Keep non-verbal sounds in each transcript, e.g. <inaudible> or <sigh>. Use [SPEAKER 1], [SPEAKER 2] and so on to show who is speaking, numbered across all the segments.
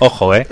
[SPEAKER 1] Ojo, eh.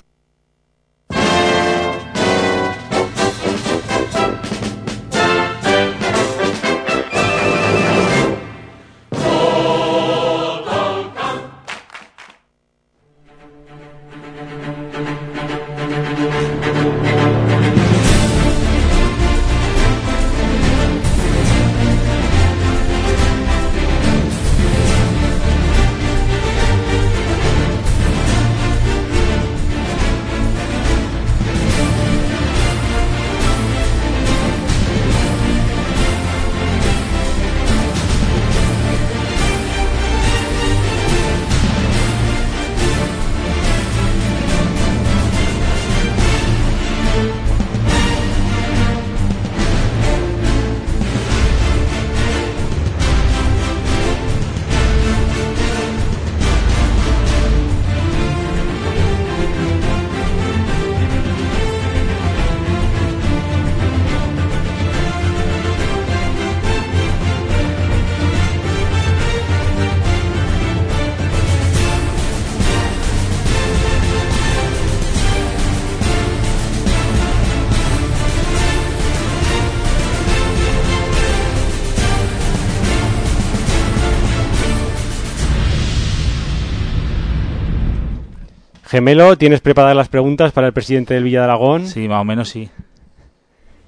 [SPEAKER 2] Gemelo, ¿tienes preparadas las preguntas para el presidente del Villa de Aragón?
[SPEAKER 1] Sí, más o menos sí.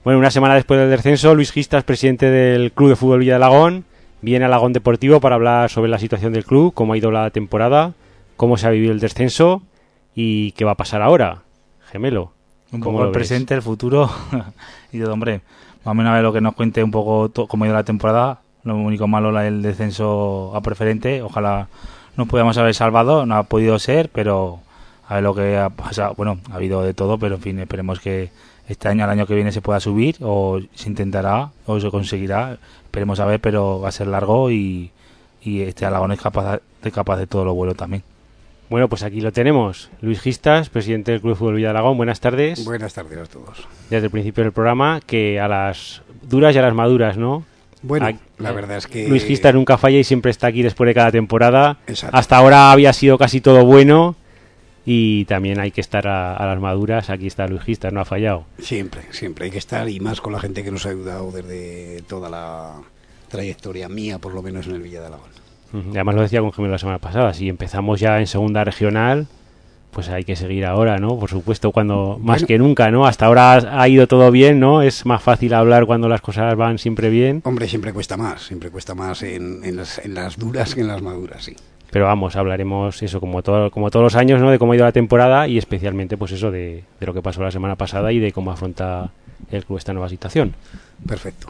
[SPEAKER 2] Bueno, una semana después del descenso, Luis Gistas, presidente del Club de Fútbol Villa de Aragón, viene a Alagón Deportivo para hablar sobre la situación del club, cómo ha ido la temporada, cómo se ha vivido el descenso y qué va a pasar ahora. Gemelo.
[SPEAKER 1] Un
[SPEAKER 2] ¿cómo
[SPEAKER 1] poco el
[SPEAKER 2] ves?
[SPEAKER 1] presente, el futuro. <laughs> y de hombre, más o menos a ver lo que nos cuente un poco cómo ha ido la temporada. Lo único malo la el descenso a preferente. Ojalá nos podamos haber salvado. No ha podido ser, pero a ver lo que ha pasado. Bueno, ha habido de todo, pero en fin, esperemos que este año, al año que viene, se pueda subir o se intentará o se conseguirá. Esperemos a ver, pero va a ser largo y, y este Alagón es capaz de, capaz de todo lo bueno también.
[SPEAKER 2] Bueno, pues aquí lo tenemos. Luis Gistas, presidente del Club de Fútbol Villa de Aragón. Buenas tardes.
[SPEAKER 3] Buenas tardes a todos.
[SPEAKER 2] Desde el principio del programa, que a las duras y a las maduras, ¿no?
[SPEAKER 3] Bueno,
[SPEAKER 2] Aquí-
[SPEAKER 3] la verdad es que...
[SPEAKER 2] Luis Gistas nunca falla y siempre está aquí después de cada temporada.
[SPEAKER 3] Exacto.
[SPEAKER 2] Hasta ahora había sido casi todo bueno y también hay que estar a, a las maduras. Aquí está Luis Gistas, no ha fallado.
[SPEAKER 3] Siempre, siempre hay que estar y más con la gente que nos ha ayudado desde toda la trayectoria mía, por lo menos en el Villa de Alagón.
[SPEAKER 2] Además lo decía con Gemelo la semana pasada, si empezamos ya en segunda regional, pues hay que seguir ahora, ¿no? Por supuesto, cuando más que nunca, ¿no? Hasta ahora ha ido todo bien, ¿no? Es más fácil hablar cuando las cosas van siempre bien,
[SPEAKER 3] Hombre, siempre cuesta más, siempre cuesta más en, en las, en las duras que en las maduras, sí.
[SPEAKER 2] Pero vamos, hablaremos eso como todo, como todos los años, ¿no? De cómo ha ido la temporada y especialmente, pues eso de, de lo que pasó la semana pasada y de cómo afronta el club esta nueva situación.
[SPEAKER 3] Perfecto.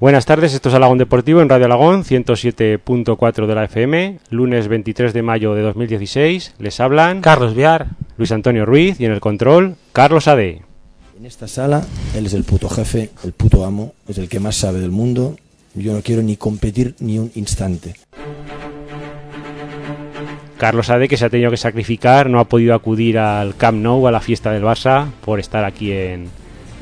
[SPEAKER 2] Buenas tardes, esto es Alagón Deportivo en Radio Alagón, 107.4 de la FM, lunes 23 de mayo de 2016. Les hablan
[SPEAKER 1] Carlos Viar.
[SPEAKER 2] Luis Antonio Ruiz y en el control, Carlos Ade.
[SPEAKER 4] En esta sala, él es el puto jefe, el puto amo, es el que más sabe del mundo. Yo no quiero ni competir ni un instante.
[SPEAKER 2] Carlos Ade, que se ha tenido que sacrificar, no ha podido acudir al Camp Nou, a la fiesta del Barça, por estar aquí en,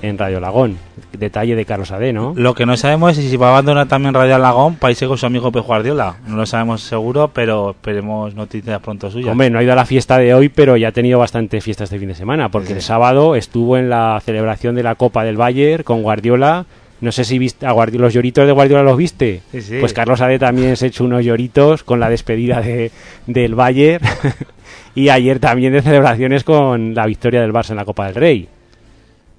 [SPEAKER 2] en Radio Alagón. Detalle de Carlos Ade, ¿no?
[SPEAKER 1] Lo que no sabemos es si va a abandonar también Radio Alagón para irse con su amigo Pep Guardiola. No lo sabemos seguro, pero esperemos noticias pronto suyas.
[SPEAKER 2] Hombre, no ha ido a la fiesta de hoy, pero ya ha tenido bastante fiesta este fin de semana, porque el sábado estuvo en la celebración de la Copa del Bayern con Guardiola. No sé si viste a Guardiola, los lloritos de Guardiola los viste.
[SPEAKER 1] Sí, sí.
[SPEAKER 2] Pues Carlos Ade también se ha hecho unos lloritos con la despedida de, del Bayern <laughs> y ayer también de celebraciones con la victoria del Barça en la Copa del Rey.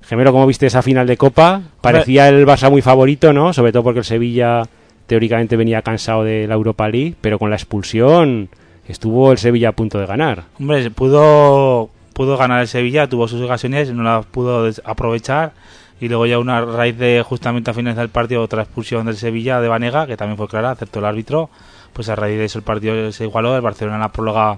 [SPEAKER 2] Gemelo, ¿cómo viste esa final de Copa? Parecía el Barça muy favorito, ¿no? Sobre todo porque el Sevilla teóricamente venía cansado de la Europa League, pero con la expulsión estuvo el Sevilla a punto de ganar.
[SPEAKER 1] Hombre, pudo, pudo ganar el Sevilla, tuvo sus ocasiones, no las pudo aprovechar. Y luego ya una raíz de justamente a finalizar el partido otra expulsión del Sevilla de Vanega, que también fue clara, aceptó el árbitro. Pues a raíz de eso el partido se igualó, el Barcelona en la próloga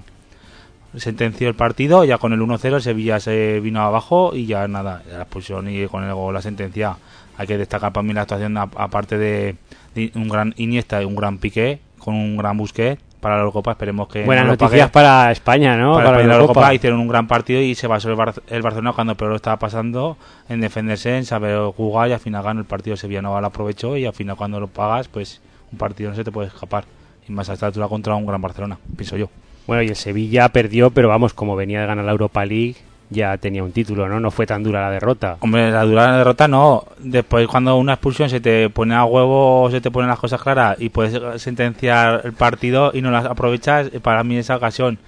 [SPEAKER 1] sentenció el partido, ya con el 1-0 el Sevilla se vino abajo y ya nada, la expulsión y con el gol la sentencia. Hay que destacar para mí la actuación, aparte de, de un gran Iniesta y un gran Piqué, con un gran Busquets para la Eurocopa, esperemos que
[SPEAKER 2] Buenas noticias para España, ¿no?
[SPEAKER 1] para,
[SPEAKER 2] Para
[SPEAKER 1] la Eurocopa hicieron un gran partido y se basó el, Bar- el Barcelona cuando peor lo estaba pasando en defenderse, en saber jugar y al final ganó el partido Sevilla no lo aprovechó y al final cuando lo pagas pues un partido no se te puede escapar y más a esta altura contra un gran Barcelona, pienso yo.
[SPEAKER 2] Bueno, y el Sevilla perdió, pero vamos, como venía de ganar la Europa League, ya tenía un título, ¿no? No fue tan dura la derrota.
[SPEAKER 1] Hombre, la dura derrota no. Después, cuando una expulsión se te pone a huevo se te ponen las cosas claras y puedes sentenciar el partido y no las aprovechas, eh, para mí esa ocasión.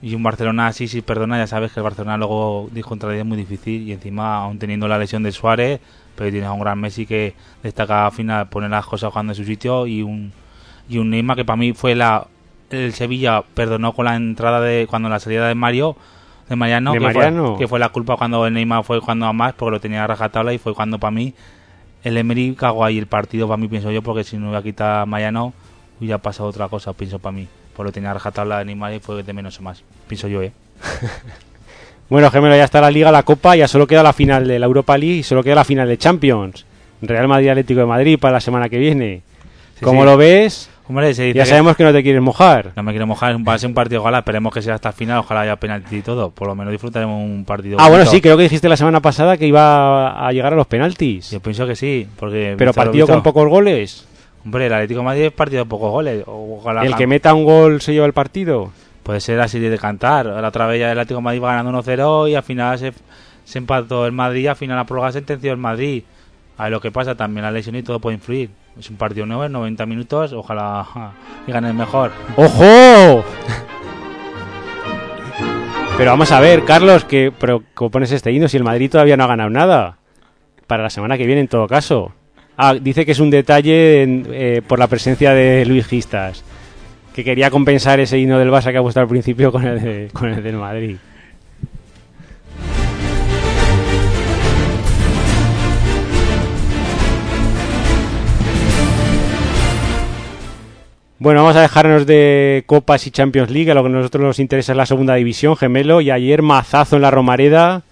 [SPEAKER 1] Y un Barcelona así, sí, perdona, ya sabes que el Barcelona luego dijo el es muy difícil y encima, aún teniendo la lesión de Suárez, pero tienes a un gran Messi que destaca al final, pone las cosas jugando en su sitio y un, y un Neymar que para mí fue la. El Sevilla perdonó con la entrada de. cuando la salida de Mario. De Mariano,
[SPEAKER 2] De
[SPEAKER 1] que,
[SPEAKER 2] Mariano.
[SPEAKER 1] Fue, que fue la culpa cuando el Neymar fue cuando a más porque lo tenía a rajatabla y fue cuando para mí el Emery cagó ahí el partido para mí pienso yo porque si no hubiera quitado a Mariano hubiera pasado otra cosa pienso para mí pues lo tenía a rajatabla de Neymar y fue de menos a más pienso yo eh <laughs>
[SPEAKER 2] Bueno, Gemelo, ya está la Liga, la Copa, ya solo queda la final de la Europa League y solo queda la final de Champions. Real Madrid Atlético de Madrid para la semana que viene.
[SPEAKER 1] Sí,
[SPEAKER 2] ¿Cómo
[SPEAKER 1] sí.
[SPEAKER 2] lo ves?
[SPEAKER 1] Hombre se dice
[SPEAKER 2] Ya sabemos que no te quieres mojar.
[SPEAKER 1] no me quiero mojar va a ser un partido ojalá esperemos que sea hasta el final ojalá haya penalti y todo por lo menos disfrutaremos un partido
[SPEAKER 2] Ah, bueno, sí, creo que dijiste la semana pasada que iba a llegar a los penaltis.
[SPEAKER 1] yo pienso que sí porque
[SPEAKER 2] Pero partido con pocos goles.
[SPEAKER 1] hombre el Atlético de Madrid es partido de pocos goles ojalá
[SPEAKER 2] El que meta un gol se lleva el partido.
[SPEAKER 1] Puede ser así de cantar. La otra vez ya el Atlético de Madrid va ganando 1-0 y al final se, se empató el Madrid. Al final la prórroga sentenció el Madrid. A ver lo que pasa, también la lesión y todo puede influir. Es un partido nuevo, en 90 minutos. Ojalá gane el mejor.
[SPEAKER 2] ¡Ojo! <laughs> Pero vamos a ver, Carlos, que pero ¿cómo pones este himno si el Madrid todavía no ha ganado nada? Para la semana que viene, en todo caso. Ah, dice que es un detalle en- eh, por la presencia de Luis Gistas, que quería compensar ese himno del Barça que ha puesto al principio con el, de- con el del Madrid. Bueno, vamos a dejarnos de Copas y Champions League. A lo que a nosotros nos interesa es la segunda división, gemelo. Y ayer mazazo en la Romareda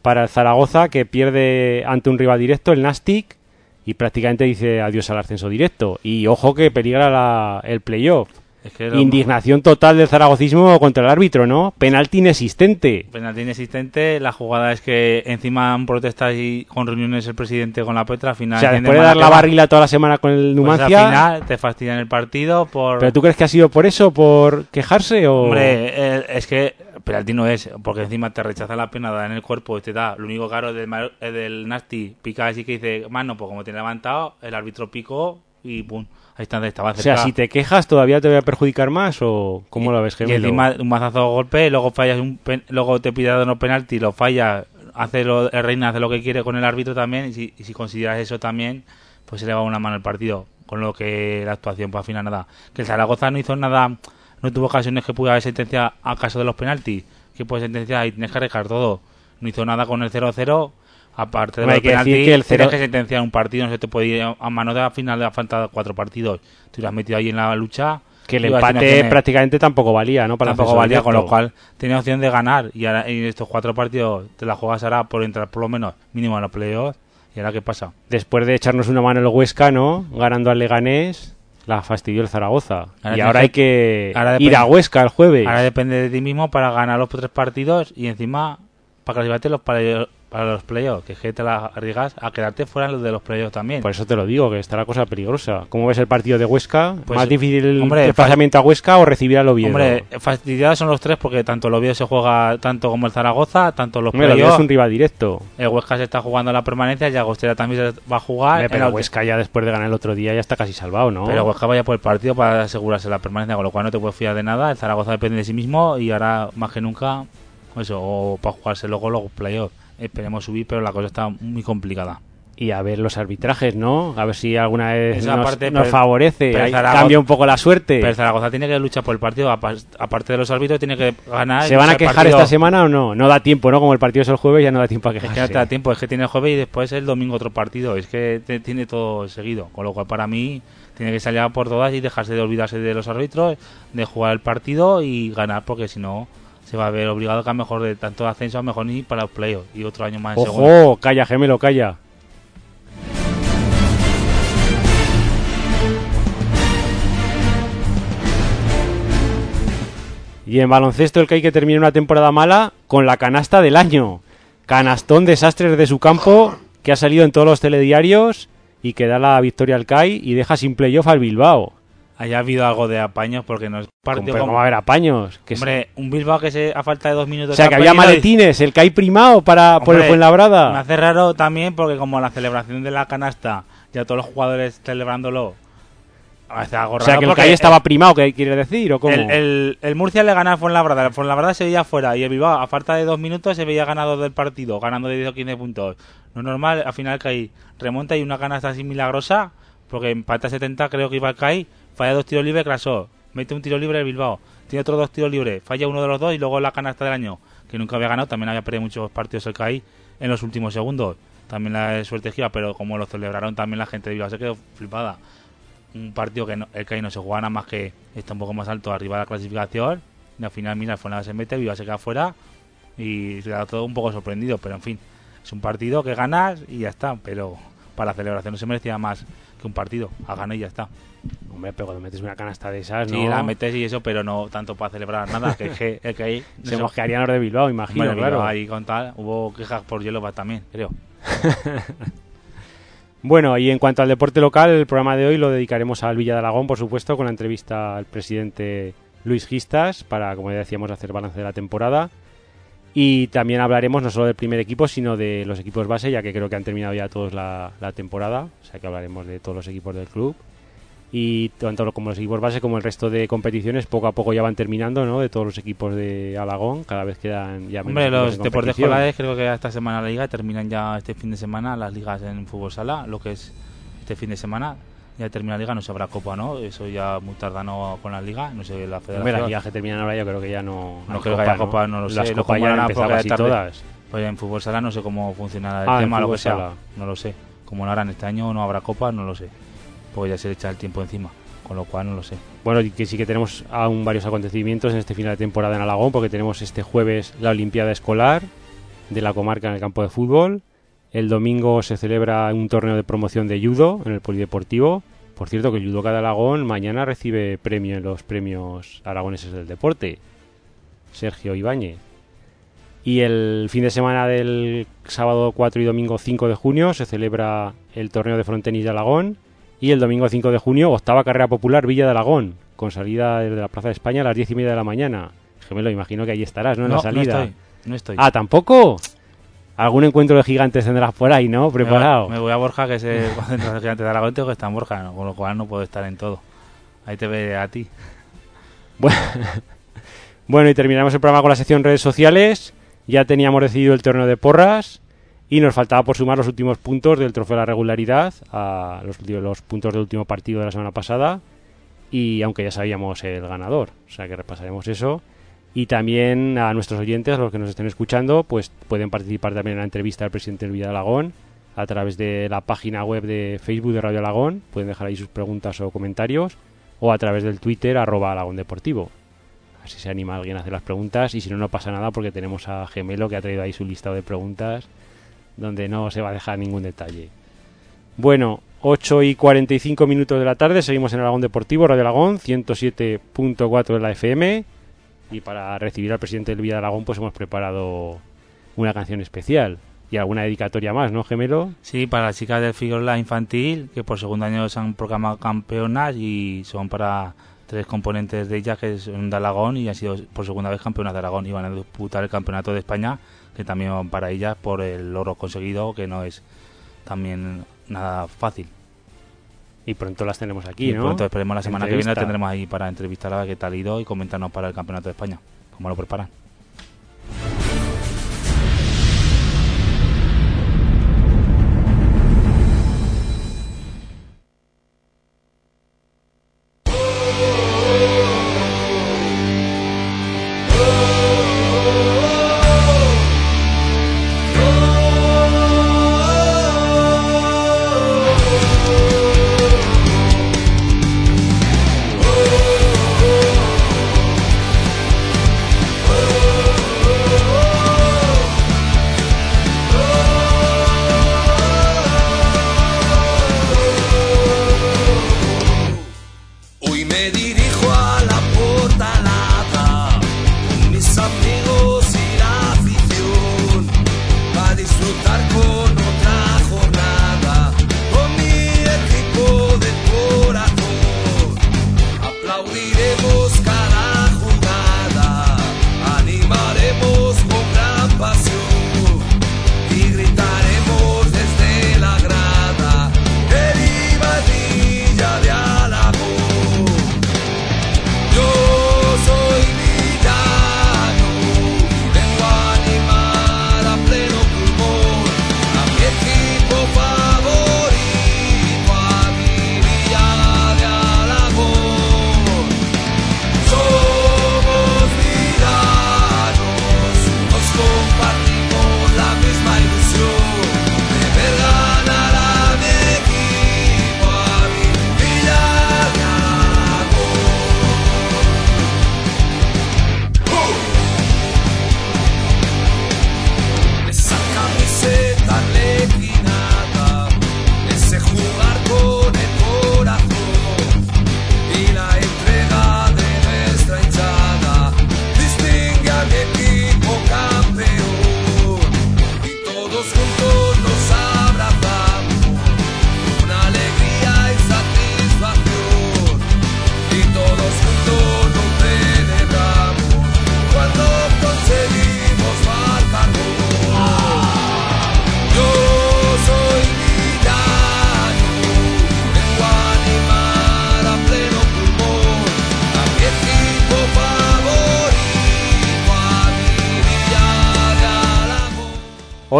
[SPEAKER 2] para el Zaragoza, que pierde ante un rival directo, el Nastic, y prácticamente dice adiós al ascenso directo. Y ojo que peligra la- el playoff.
[SPEAKER 1] Es que lo-
[SPEAKER 2] Indignación total del zaragocismo contra el árbitro, ¿no? Penalti inexistente.
[SPEAKER 1] Penalti inexistente. La jugada es que encima han protestado y con reuniones el presidente con la Petra. Al final,
[SPEAKER 2] O sea, después de dar la barrila toda la semana con el
[SPEAKER 1] Pues
[SPEAKER 2] Numancia...
[SPEAKER 1] al final te fastidian el partido por.
[SPEAKER 2] ¿Pero tú crees que ha sido por eso? ¿Por quejarse o...?
[SPEAKER 1] Hombre, eh, es que penalti no es, porque encima te rechaza la pena dada en el cuerpo y te da. Lo único caro del, del Nasty pica así que dice, mano, pues como te he levantado, el árbitro picó y pum, ahí está, estaba
[SPEAKER 2] O
[SPEAKER 1] cerca.
[SPEAKER 2] sea, si te quejas, ¿todavía te voy a perjudicar más o cómo lo ves,
[SPEAKER 1] Y
[SPEAKER 2] gemelo?
[SPEAKER 1] encima un mazazo de golpe, luego fallas un pen- luego te pide unos penalti, lo fallas, hace lo, el Reina hace lo que quiere con el árbitro también, y si, y si consideras eso también, pues se le va una mano al partido. Con lo que la actuación, pues al final nada. Que el Zaragoza no hizo nada, no tuvo ocasiones que pudiera haber sentencia a caso de los penaltis, que puede sentenciar y tienes que arriesgar todo. No hizo nada con el 0-0. Aparte de
[SPEAKER 2] hay que decir
[SPEAKER 1] penaltis,
[SPEAKER 2] que el
[SPEAKER 1] tienes
[SPEAKER 2] cero-
[SPEAKER 1] que sentenciar un partido, no se te puede ir a a mano de la final de la falta cuatro partidos. Tú lo has metido ahí en la lucha.
[SPEAKER 2] Que el
[SPEAKER 1] a
[SPEAKER 2] empate prácticamente tampoco valía, ¿no? Para
[SPEAKER 1] tampoco valía, con lo cual tenía opción de ganar. Y ahora en estos cuatro partidos te la juegas ahora por entrar por lo menos mínimo en los playoffs. ¿Y ahora qué pasa?
[SPEAKER 2] Después de echarnos una mano el Huesca, ¿no? Ganando al Leganés, la fastidió el Zaragoza.
[SPEAKER 1] Ahora
[SPEAKER 2] y ahora
[SPEAKER 1] tienes
[SPEAKER 2] hay que
[SPEAKER 1] ahora
[SPEAKER 2] ir a Huesca el jueves.
[SPEAKER 1] Ahora depende de ti mismo para ganar los tres partidos y encima para clasificarte los para, los playoffs. Que es que te la arriesgas a quedarte fuera los de los playoffs también.
[SPEAKER 2] Por eso te lo digo, que está la cosa peligrosa. ¿Cómo ves el partido de Huesca?
[SPEAKER 1] Pues,
[SPEAKER 2] ¿Más difícil el
[SPEAKER 1] hombre,
[SPEAKER 2] desplazamiento a Huesca o recibir al Oviedo?
[SPEAKER 1] Hombre, fastidiados son los tres porque tanto el Oviedo se juega tanto como el Zaragoza, tanto los
[SPEAKER 2] Hombre, el
[SPEAKER 1] playoffs.
[SPEAKER 2] es un rival directo.
[SPEAKER 1] El Huesca se está jugando la permanencia y Agostera también se va a jugar.
[SPEAKER 2] Hombre, pero Huesca ya después de ganar el otro día ya está casi salvado, ¿no?
[SPEAKER 1] Pero Huesca vaya por el partido para asegurarse la permanencia, con lo cual no te puedes fiar de nada. El Zaragoza depende de sí mismo y ahora más que nunca, eso, o para jugarse luego los playoffs. Esperemos subir, pero la cosa está muy complicada.
[SPEAKER 2] y a ver los arbitrajes, ¿no? A ver si alguna vez
[SPEAKER 1] Esa
[SPEAKER 2] nos,
[SPEAKER 1] parte,
[SPEAKER 2] nos
[SPEAKER 1] pero-
[SPEAKER 2] favorece,
[SPEAKER 1] pero Zaragoza-
[SPEAKER 2] cambia un poco la suerte.
[SPEAKER 1] Pero Zaragoza tiene que luchar por el partido, apa- aparte de los árbitros, tiene que ganar.
[SPEAKER 2] ¿Se van a quejar esta semana o no? No da tiempo, ¿no? Como el partido es el jueves, ya no da tiempo a
[SPEAKER 1] Es
[SPEAKER 2] quejarse.
[SPEAKER 1] que no da tiempo, es que tiene el jueves y después el domingo otro partido. Es que te- tiene todo seguido. Con lo cual, para mí, tiene que salir a por todas y dejarse de olvidarse de los árbitros, de jugar el partido y ganar, porque si no, se va a ver obligado que a mejor de tanto ascenso, a mejor ni para los playoffs y otro año más en segunda.
[SPEAKER 2] Ojo, calla, gemelo, calla. Y en baloncesto el que hay que terminar una temporada mala con la canasta del año. Canastón desastres de su campo que ha salido en todos los telediarios y que da la victoria al CAI y deja sin playoff al Bilbao.
[SPEAKER 1] Haya habido algo de apaños porque no es partido
[SPEAKER 2] ¿cómo
[SPEAKER 1] como-
[SPEAKER 2] va a haber apaños? Que
[SPEAKER 1] Hombre, un Bilbao que se, a falta de dos minutos...
[SPEAKER 2] o sea,
[SPEAKER 1] se
[SPEAKER 2] que
[SPEAKER 1] ha
[SPEAKER 2] había maletines, el CAI primado para, por el
[SPEAKER 1] Hombre, Me
[SPEAKER 2] Fuenlabrada.
[SPEAKER 1] hace raro también porque como la celebración de la canasta, ya todos los jugadores celebrándolo, algo
[SPEAKER 2] O sea, que el CAI estaba primado, ¿qué quiere decir? ¿O cómo?
[SPEAKER 1] El, el, el Murcia le gana al Fuenlabrada, el Fuenlabrada se veía fuera y el Bilbao a falta de dos minutos se veía ganador del partido, ganando de 10 o 15 puntos. No es normal, al final CAI remonta y una canasta así milagrosa, porque empata 70 creo que iba el CAI, falla dos tiros libres, crasó, mete un tiro libre el Bilbao, tiene otros dos tiros libres, falla uno de los dos y luego la canasta del año, que nunca había ganado, también había perdido muchos partidos el CAI en los últimos segundos. También la suerte gira, pero como lo celebraron también la gente de Bilbao se quedó flipada. Un partido que no- el CAI no se juega nada más que está un poco más alto arriba de la clasificación. Y al final mira Fuenlabrada se mete Viva se queda fuera y se queda todo un poco sorprendido. Pero en fin es un partido que ganas y ya está. Pero para la celebración no se merecía más que un partido. A ganar y ya está
[SPEAKER 2] Hombre, pero cuando metes una canasta de esas,
[SPEAKER 1] la metes y eso pero no tanto para celebrar nada que no <laughs>
[SPEAKER 2] Se mosquearían los de Bilbao, imagino,
[SPEAKER 1] Hombre,
[SPEAKER 2] claro.
[SPEAKER 1] Bilbao ahí con tal hubo quejas por Yelova también creo <laughs>
[SPEAKER 2] Bueno, y en cuanto al deporte local, el programa de hoy lo dedicaremos al Villa de Alagón, por supuesto, con la entrevista al presidente Luis Gistas, para, como ya decíamos, hacer balance de la temporada. Y también hablaremos no solo del primer equipo, sino de los equipos base, ya que creo que han terminado ya todos la, la temporada. O sea que hablaremos de todos los equipos del club. Y tanto como los equipos base como el resto de competiciones, poco a poco ya van terminando, ¿no? De todos los equipos de Alagón, cada vez quedan ya menos
[SPEAKER 1] Hombre, los deportes escolares creo que esta semana la liga terminan ya este fin de semana las ligas en fútbol sala, lo que es este fin de semana ya termina la liga, no se habrá copa, ¿no? Eso ya muy tardano con la liga, no sé la
[SPEAKER 2] Hombre,
[SPEAKER 1] federación.
[SPEAKER 2] las ligas que terminan ahora yo creo que ya no...
[SPEAKER 1] No creo que haya copa, no lo sé,
[SPEAKER 2] Las copas ya han empezado casi todas.
[SPEAKER 1] Pues en fútbol sala no sé cómo funcionará el
[SPEAKER 2] Ah,
[SPEAKER 1] tema, lo que sea,
[SPEAKER 2] sala.
[SPEAKER 1] no lo sé. Como lo harán este año no habrá copa, no lo sé. Porque ya se le echa el tiempo encima, con lo cual no lo sé.
[SPEAKER 2] Bueno, que sí que tenemos aún varios acontecimientos en este final de temporada en Alagón, porque tenemos este jueves la Olimpiada Escolar de la comarca en el campo de fútbol. El domingo se celebra un torneo de promoción de judo en el Polideportivo. Por cierto, que el judoka de Alagón mañana recibe premio en los premios aragoneses del deporte. Sergio Ibáñez. Y el fin de semana del sábado 4 y domingo 5 de junio se celebra el torneo de frontenis de Alagón. Y el domingo 5 de junio, octava carrera popular Villa de Alagón, con salida desde la Plaza de España a las 10 y media de la mañana. Gemelo, imagino que ahí estarás, ¿no? En la salida.
[SPEAKER 1] No estoy, no estoy.
[SPEAKER 2] Ah, ¿tampoco? Algún encuentro de gigantes tendrás por ahí, ¿no? Preparado.
[SPEAKER 1] Me, me voy a Borja, que es el <laughs> concentración gigante de Aragón, tengo que estar en Borja, ¿no? con lo cual no puedo estar en todo. Ahí te veré a ti.
[SPEAKER 2] Bueno, <laughs> bueno, y terminamos el programa con la sección redes sociales. Ya teníamos decidido el torneo de porras y nos faltaba por sumar los últimos puntos del trofeo de la regularidad a los, los puntos del último partido de la semana pasada. Y aunque ya sabíamos el ganador, o sea que repasaremos eso. Y también a nuestros oyentes, a los que nos estén escuchando, pues pueden participar también en la entrevista al presidente del de Alagón a través de la página web de Facebook de Radio Alagón. Pueden dejar ahí sus preguntas o comentarios o a través del Twitter arroba Alagón Deportivo. Así se anima alguien a hacer las preguntas y si no, no pasa nada porque tenemos a Gemelo que ha traído ahí su listado de preguntas donde no se va a dejar ningún detalle. Bueno, 8 y 45 minutos de la tarde, seguimos en Aragón Deportivo, Radio Aragón, 107.4 de la FM. Y para recibir al presidente del Villa de Aragón, pues hemos preparado una canción especial y alguna dedicatoria más, ¿no, Gemelo?
[SPEAKER 1] Sí, para las chicas del Figueroa Infantil, que por segundo año se han proclamado campeonas y son para tres componentes de ellas que son de Aragón y han sido por segunda vez campeonas de Aragón y van a disputar el campeonato de España, que también para ellas por el oro conseguido, que no es también nada fácil.
[SPEAKER 2] Y pronto las tenemos aquí,
[SPEAKER 1] y
[SPEAKER 2] ¿no?
[SPEAKER 1] pronto esperemos la semana que viene la tendremos ahí para entrevistar a qué tal ido y comentarnos para el campeonato de España, cómo lo preparan.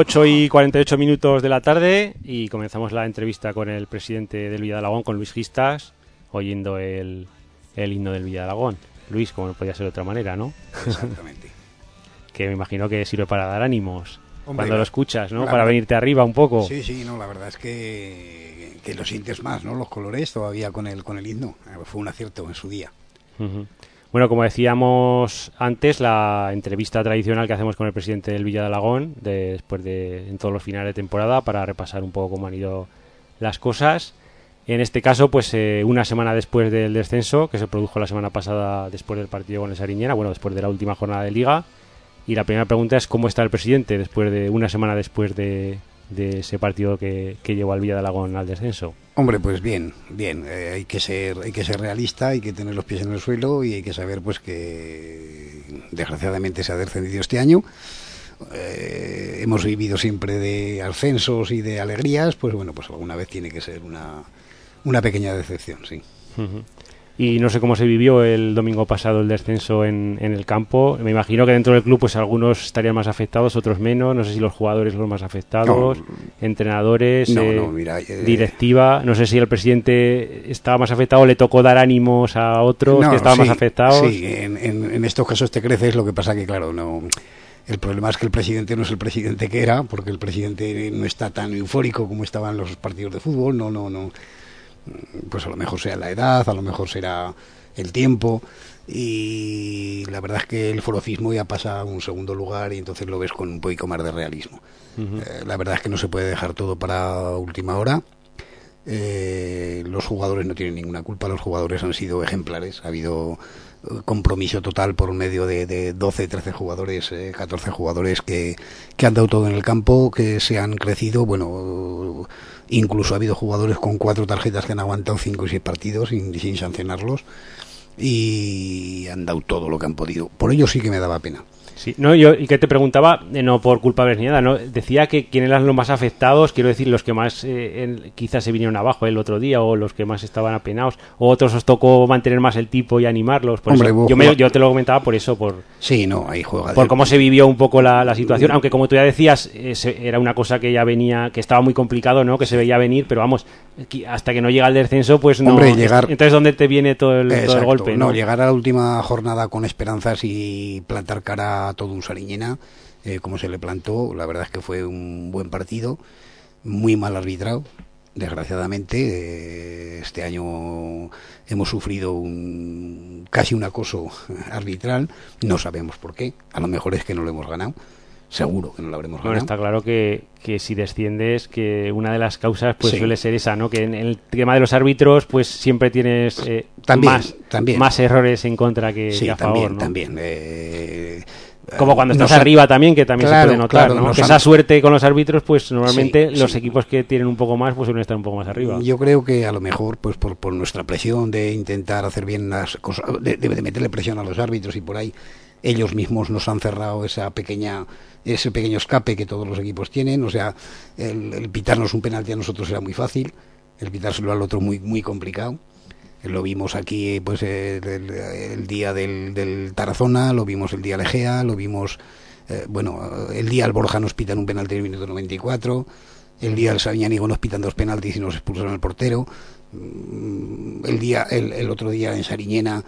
[SPEAKER 2] 8 y 48 minutos de la tarde y comenzamos la entrevista con el presidente del Villa de Alagón, con Luis Gistas, oyendo el, el himno del Villa de Alagón. Luis, como no podía ser de otra manera, ¿no?
[SPEAKER 3] Exactamente. <laughs>
[SPEAKER 2] Que me imagino que sirve para dar ánimos
[SPEAKER 3] Hombre,
[SPEAKER 2] cuando lo escuchas, ¿no? Para venirte arriba un poco.
[SPEAKER 3] Sí, sí, no, la verdad es que, que lo sientes más, ¿no? Los colores todavía con el, con el himno. Eh, Fue un acierto en su día.
[SPEAKER 2] Ujú. Bueno, como decíamos antes, la entrevista tradicional que hacemos con el presidente del Villa de Alagón, de- después de en todos los finales de temporada, para repasar un poco cómo han ido las cosas. En este caso, pues eh, una semana después del descenso, que se produjo la semana pasada después del partido con el Sariñera, bueno, después de la última jornada de liga. Y la primera pregunta es cómo está el presidente después de una semana después de, de ese partido que, que llevó al Villa de Alagón al descenso.
[SPEAKER 3] Hombre, pues bien, bien. eh, hay que ser, hay que ser realista, hay que tener los pies en el suelo y hay que saber, pues que desgraciadamente se ha descendido este año. Eh, hemos vivido siempre de ascensos y de alegrías, pues bueno, pues alguna vez tiene que ser una, una pequeña decepción, sí.
[SPEAKER 2] Y no sé cómo se vivió el domingo pasado el descenso en, en el campo. Me imagino que dentro del club pues algunos estarían más afectados, otros menos. No sé si los jugadores los más afectados,
[SPEAKER 3] No.
[SPEAKER 2] entrenadores,
[SPEAKER 3] No,
[SPEAKER 2] eh,
[SPEAKER 3] no, mira, eh,
[SPEAKER 2] directiva. No sé si el presidente estaba más afectado, le tocó dar ánimos a otros que estaban
[SPEAKER 3] sí,
[SPEAKER 2] más afectados.
[SPEAKER 3] Sí, en, en- en estos casos te creces, lo que pasa que, claro, no. El problema es que el presidente no es el presidente que era, porque el presidente no está tan eufórico como estaban los partidos de fútbol, no, no, no. Pues a lo mejor sea la edad, a lo mejor será el tiempo, y la verdad es que el forofismo ya pasa a un segundo lugar y entonces lo ves con un poquito más de realismo. Eh, la verdad es que no se puede dejar todo para última hora. Eh, los jugadores no tienen ninguna culpa, los jugadores han sido ejemplares, ha habido eh, compromiso total por medio de, de 12, 13 jugadores, eh, 14 jugadores que, que han dado todo en el campo, que se han crecido, bueno, incluso ha habido jugadores con cuatro tarjetas que han aguantado cinco y seis partidos sin, sin sancionarlos y han dado todo lo que han podido. Por ello sí que me daba pena.
[SPEAKER 2] Sí, no, yo y que te preguntaba, eh, no por culpa de ni nada, no decía que quiénes eran los más afectados, quiero decir los que más eh, en- quizás se vinieron abajo el otro día o los que más estaban apenados, o otros os tocó mantener más el tipo y animarlos. Por
[SPEAKER 3] Hombre,
[SPEAKER 2] eso- yo, me- yo te lo comentaba por eso, por,
[SPEAKER 3] Sí, no, ahí juega.
[SPEAKER 2] por cómo se vivió un poco la, la situación, aunque como tú ya decías, eh, se- era una cosa que ya venía, que estaba muy complicado, ¿no? Que se veía venir, pero vamos, hasta que no llega el descenso, pues no.
[SPEAKER 3] Hombre, llegar-
[SPEAKER 2] Entonces, ¿dónde te viene todo el, todo el
[SPEAKER 3] Exacto,
[SPEAKER 2] golpe?
[SPEAKER 3] no,
[SPEAKER 2] ¿no?
[SPEAKER 3] llegar a la última jornada con esperanzas y plantar cara a todo un Sariñena, eh, como se le plantó, la verdad es que fue un buen partido, muy mal arbitrado. Desgraciadamente, eh, este año hemos sufrido un, casi un acoso <laughs> arbitral, no sabemos por qué, a lo mejor es que no lo hemos ganado, seguro que no la habremos
[SPEAKER 2] Bueno,
[SPEAKER 3] ganado.
[SPEAKER 2] está claro que, que si desciendes, que una de las causas pues
[SPEAKER 3] Sí.
[SPEAKER 2] suele ser esa, ¿no? Que en el tema de los árbitros, pues siempre tienes eh,
[SPEAKER 3] También,
[SPEAKER 2] más,
[SPEAKER 3] también.
[SPEAKER 2] más errores en contra que,
[SPEAKER 3] sí,
[SPEAKER 2] que a
[SPEAKER 3] también, también. eh,
[SPEAKER 2] Como cuando estás arriba también, que también
[SPEAKER 3] Claro,
[SPEAKER 2] se puede notar,
[SPEAKER 3] claro,
[SPEAKER 2] ¿no? Que
[SPEAKER 3] han-
[SPEAKER 2] esa suerte con los árbitros, pues normalmente
[SPEAKER 3] Sí,
[SPEAKER 2] los
[SPEAKER 3] sí.
[SPEAKER 2] equipos que tienen un poco más, pues suelen estar un poco más arriba.
[SPEAKER 3] Yo creo que a lo mejor, pues por, por nuestra presión de intentar hacer bien las cosas, de, de- de meterle presión a los árbitros y por ahí ellos mismos nos han cerrado esa pequeña ese pequeño escape que todos los equipos tienen. O sea, el, el pitarnos un penalti a nosotros era muy fácil, el pitárselo al otro muy muy complicado. Lo vimos aquí pues el, el- el día del, del Tarazona, lo vimos el día de Egea, lo vimos, eh, bueno, el día al Borja nos pitan un penalti en el minuto 94, el día del Sabiñánigo nos pitan dos penaltis y nos expulsaron al portero, Mm, el, día, el, el otro día en Sariñena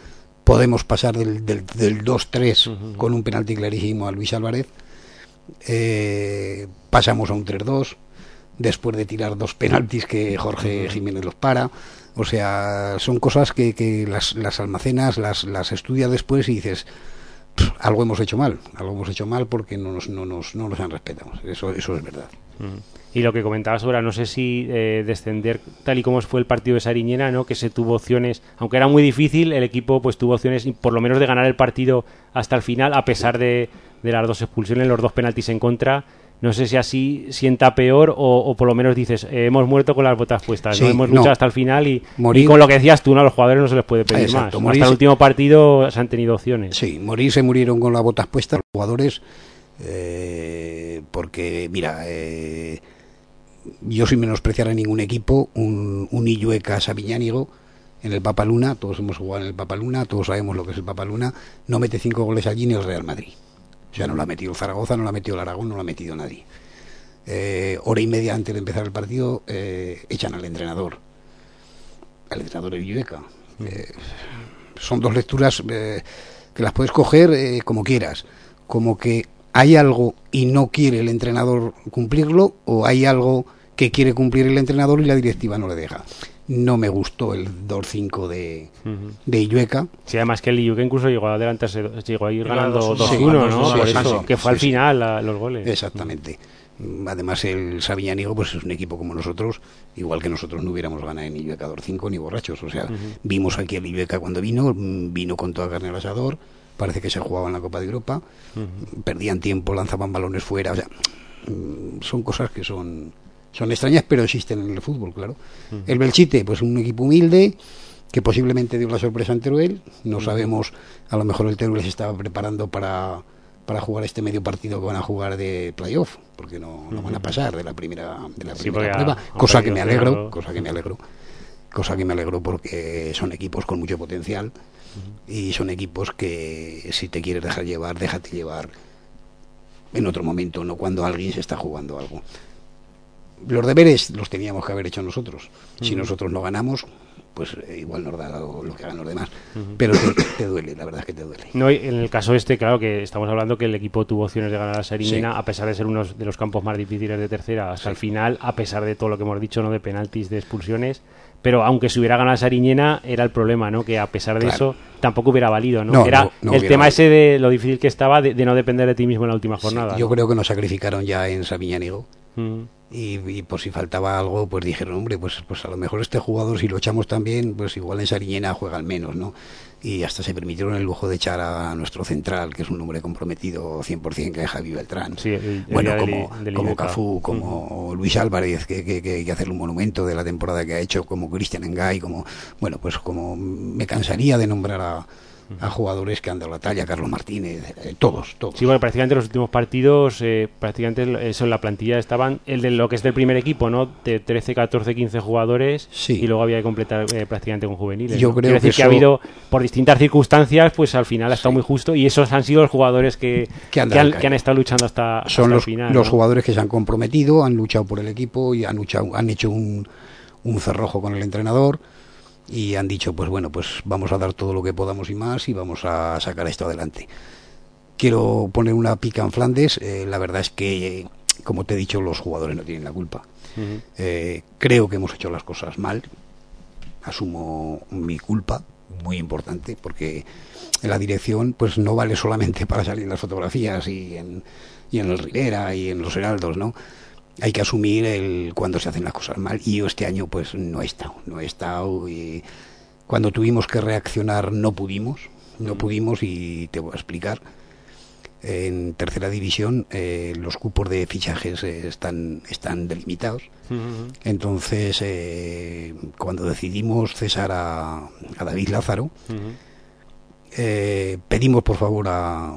[SPEAKER 3] podemos pasar del, del, del 2-3 con un penalti clarísimo a Luis Álvarez, Eh, pasamos a un 3-2 después de tirar dos penaltis que Jorge Jiménez los para. O sea, son cosas que, que las, las almacenas, las, las estudias después y dices, "Pff, algo hemos hecho mal, algo hemos hecho mal porque no nos, no nos, no nos han respetado. Eso, eso es verdad.
[SPEAKER 2] Y lo que comentabas ahora, no sé si eh, descender tal y como fue el partido de Sariñena, ¿no? que se tuvo opciones, aunque era muy difícil, el equipo pues tuvo opciones por lo menos de ganar el partido hasta el final, a pesar de, de las dos expulsiones, los dos penaltis en contra. No sé si así sienta peor o, o por lo menos dices, eh, hemos muerto con las botas puestas,
[SPEAKER 3] Sí,
[SPEAKER 2] ¿no? hemos
[SPEAKER 3] no.
[SPEAKER 2] luchado hasta el final y,
[SPEAKER 3] Morir-
[SPEAKER 2] y con lo que decías tú, ¿no? a los jugadores no se les puede pedir
[SPEAKER 3] Exacto,
[SPEAKER 2] más. Hasta el último partido se han tenido opciones.
[SPEAKER 3] Sí, morir se murieron con las botas puestas los jugadores eh, porque, mira, eh, yo sin menospreciar a ningún equipo, un, un Illueca Sabiñánigo en el Papaluna, todos hemos jugado en el Papaluna, todos sabemos lo que es el Papaluna, no mete cinco goles allí ni el Real Madrid. O sea, no lo ha metido el Zaragoza, no lo ha metido el Aragón, no lo ha metido nadie. Eh, hora y media antes de empezar el partido, eh, echan al entrenador. Al entrenador de Illueca. Eh, son dos lecturas que las puedes coger como quieras. Como que hay algo y no quiere el entrenador cumplirlo, o hay algo que quiere cumplir el entrenador y la directiva no le deja. No me gustó el 2-5 de,
[SPEAKER 2] Ujú.
[SPEAKER 3] de Illueca.
[SPEAKER 2] Sí, además que el Illuca incluso llegó a adelantarse, llegó a ir
[SPEAKER 1] a
[SPEAKER 2] ganando
[SPEAKER 1] 2-1,
[SPEAKER 2] 2-1, ¿no?
[SPEAKER 1] sí,
[SPEAKER 2] Por
[SPEAKER 1] sí,
[SPEAKER 2] eso,
[SPEAKER 3] sí,
[SPEAKER 2] que fue
[SPEAKER 3] sí,
[SPEAKER 2] al
[SPEAKER 3] sí.
[SPEAKER 2] final la- los goles.
[SPEAKER 3] Exactamente. Además, el Sabiñánigo pues, es un equipo como nosotros, igual que nosotros no hubiéramos ganado en Illueca 2-5 ni borrachos. O sea, vimos aquí al Illueca cuando vino, vino con toda carne al asador, parece que se jugaba en la Copa de Europa, perdían tiempo, lanzaban balones fuera. O sea, son cosas que son, son extrañas, pero existen en el fútbol, claro. El Belchite, pues un equipo humilde que posiblemente dio la sorpresa en Teruel. No sabemos, a lo mejor el Teruel se estaba preparando para, para jugar este medio partido que van a jugar de playoff, porque no, no van a pasar de la primera, de la
[SPEAKER 2] Sí,
[SPEAKER 3] primera prueba, cosa que me alegro, cosa que me alegro, cosa que me alegro porque son equipos con mucho potencial y son equipos que si te quieres dejar llevar, déjate llevar en otro momento, no cuando alguien se está jugando algo. Los deberes los teníamos que haber hecho nosotros. Si nosotros no ganamos, pues eh, igual nos da lo, que hagan los demás. Pero te, te duele, la verdad es que te duele.
[SPEAKER 2] No, en el caso este, claro que estamos hablando que el equipo tuvo opciones de ganar a Sariñena,
[SPEAKER 3] Sí.
[SPEAKER 2] a pesar de ser uno de los campos más difíciles de tercera hasta el final, a pesar de todo lo que hemos dicho, ¿no? De penaltis, de expulsiones. Pero aunque se hubiera ganado a Sariñena, era el problema, ¿no? Que a pesar de
[SPEAKER 3] Claro.
[SPEAKER 2] eso, tampoco hubiera valido, ¿no?
[SPEAKER 3] No,
[SPEAKER 2] era
[SPEAKER 3] no, no
[SPEAKER 2] el tema
[SPEAKER 3] valido.
[SPEAKER 2] ese de lo difícil que estaba de, de no depender de ti mismo en la última jornada.
[SPEAKER 3] Yo creo que nos sacrificaron ya en Sabiñánigo.
[SPEAKER 2] Mm.
[SPEAKER 3] Y, y por si faltaba algo, pues dijeron, hombre, pues, pues a lo mejor este jugador, si lo echamos también, pues igual en Sariñena juega al menos, ¿no? Y hasta se permitieron el lujo de echar a nuestro central, que es un hombre comprometido 100%, que es Javi Beltrán.
[SPEAKER 2] Sí, el- el
[SPEAKER 3] bueno,
[SPEAKER 2] del-
[SPEAKER 3] como, como. Cafú, como Luis Álvarez, que, que, que hay que hacerle un monumento de la temporada que ha hecho, como Cristian Engay, como, bueno, pues como me cansaría de nombrar a, a jugadores que han dado la talla, Carlos Martínez, eh, todos, todos.
[SPEAKER 2] Sí, bueno, prácticamente los últimos partidos, eh, prácticamente eso en la plantilla estaban, el de lo que es del primer equipo, ¿no? De 13, 14, 15 jugadores
[SPEAKER 3] Sí.
[SPEAKER 2] y luego había que completar eh, prácticamente con juveniles.
[SPEAKER 3] Yo
[SPEAKER 2] ¿no?
[SPEAKER 3] creo
[SPEAKER 2] Quiero decir
[SPEAKER 3] que
[SPEAKER 2] que, ha habido, por distintas circunstancias, pues al final ha estado muy justo y esos han sido los jugadores que,
[SPEAKER 3] Que han
[SPEAKER 2] que han estado luchando hasta,
[SPEAKER 3] son
[SPEAKER 2] hasta
[SPEAKER 3] los,
[SPEAKER 2] el final.
[SPEAKER 3] los
[SPEAKER 2] ¿no?
[SPEAKER 3] jugadores que se han comprometido, han luchado por el equipo y han luchado, han hecho un, un cerrojo con el entrenador y han dicho, pues bueno, pues vamos a dar todo lo que podamos y más y vamos a sacar esto adelante. Quiero poner una pica en Flandes, eh, la verdad es que, como te he dicho, los jugadores no tienen la culpa. Eh, creo que hemos hecho las cosas mal, asumo mi culpa muy importante, porque la dirección pues no vale solamente <laughs> para salir en las fotografías y en, y en el Rivera y en los Heraldos, ¿no? Hay que asumir el cuando se hacen las cosas mal y yo este año pues no he estado, no he estado y cuando tuvimos que reaccionar no pudimos, no pudimos y te voy a explicar. En tercera división eh, los cupos de fichajes eh, están, están delimitados. Entonces, eh, cuando decidimos cesar a, a David Lázaro, eh, pedimos por favor a,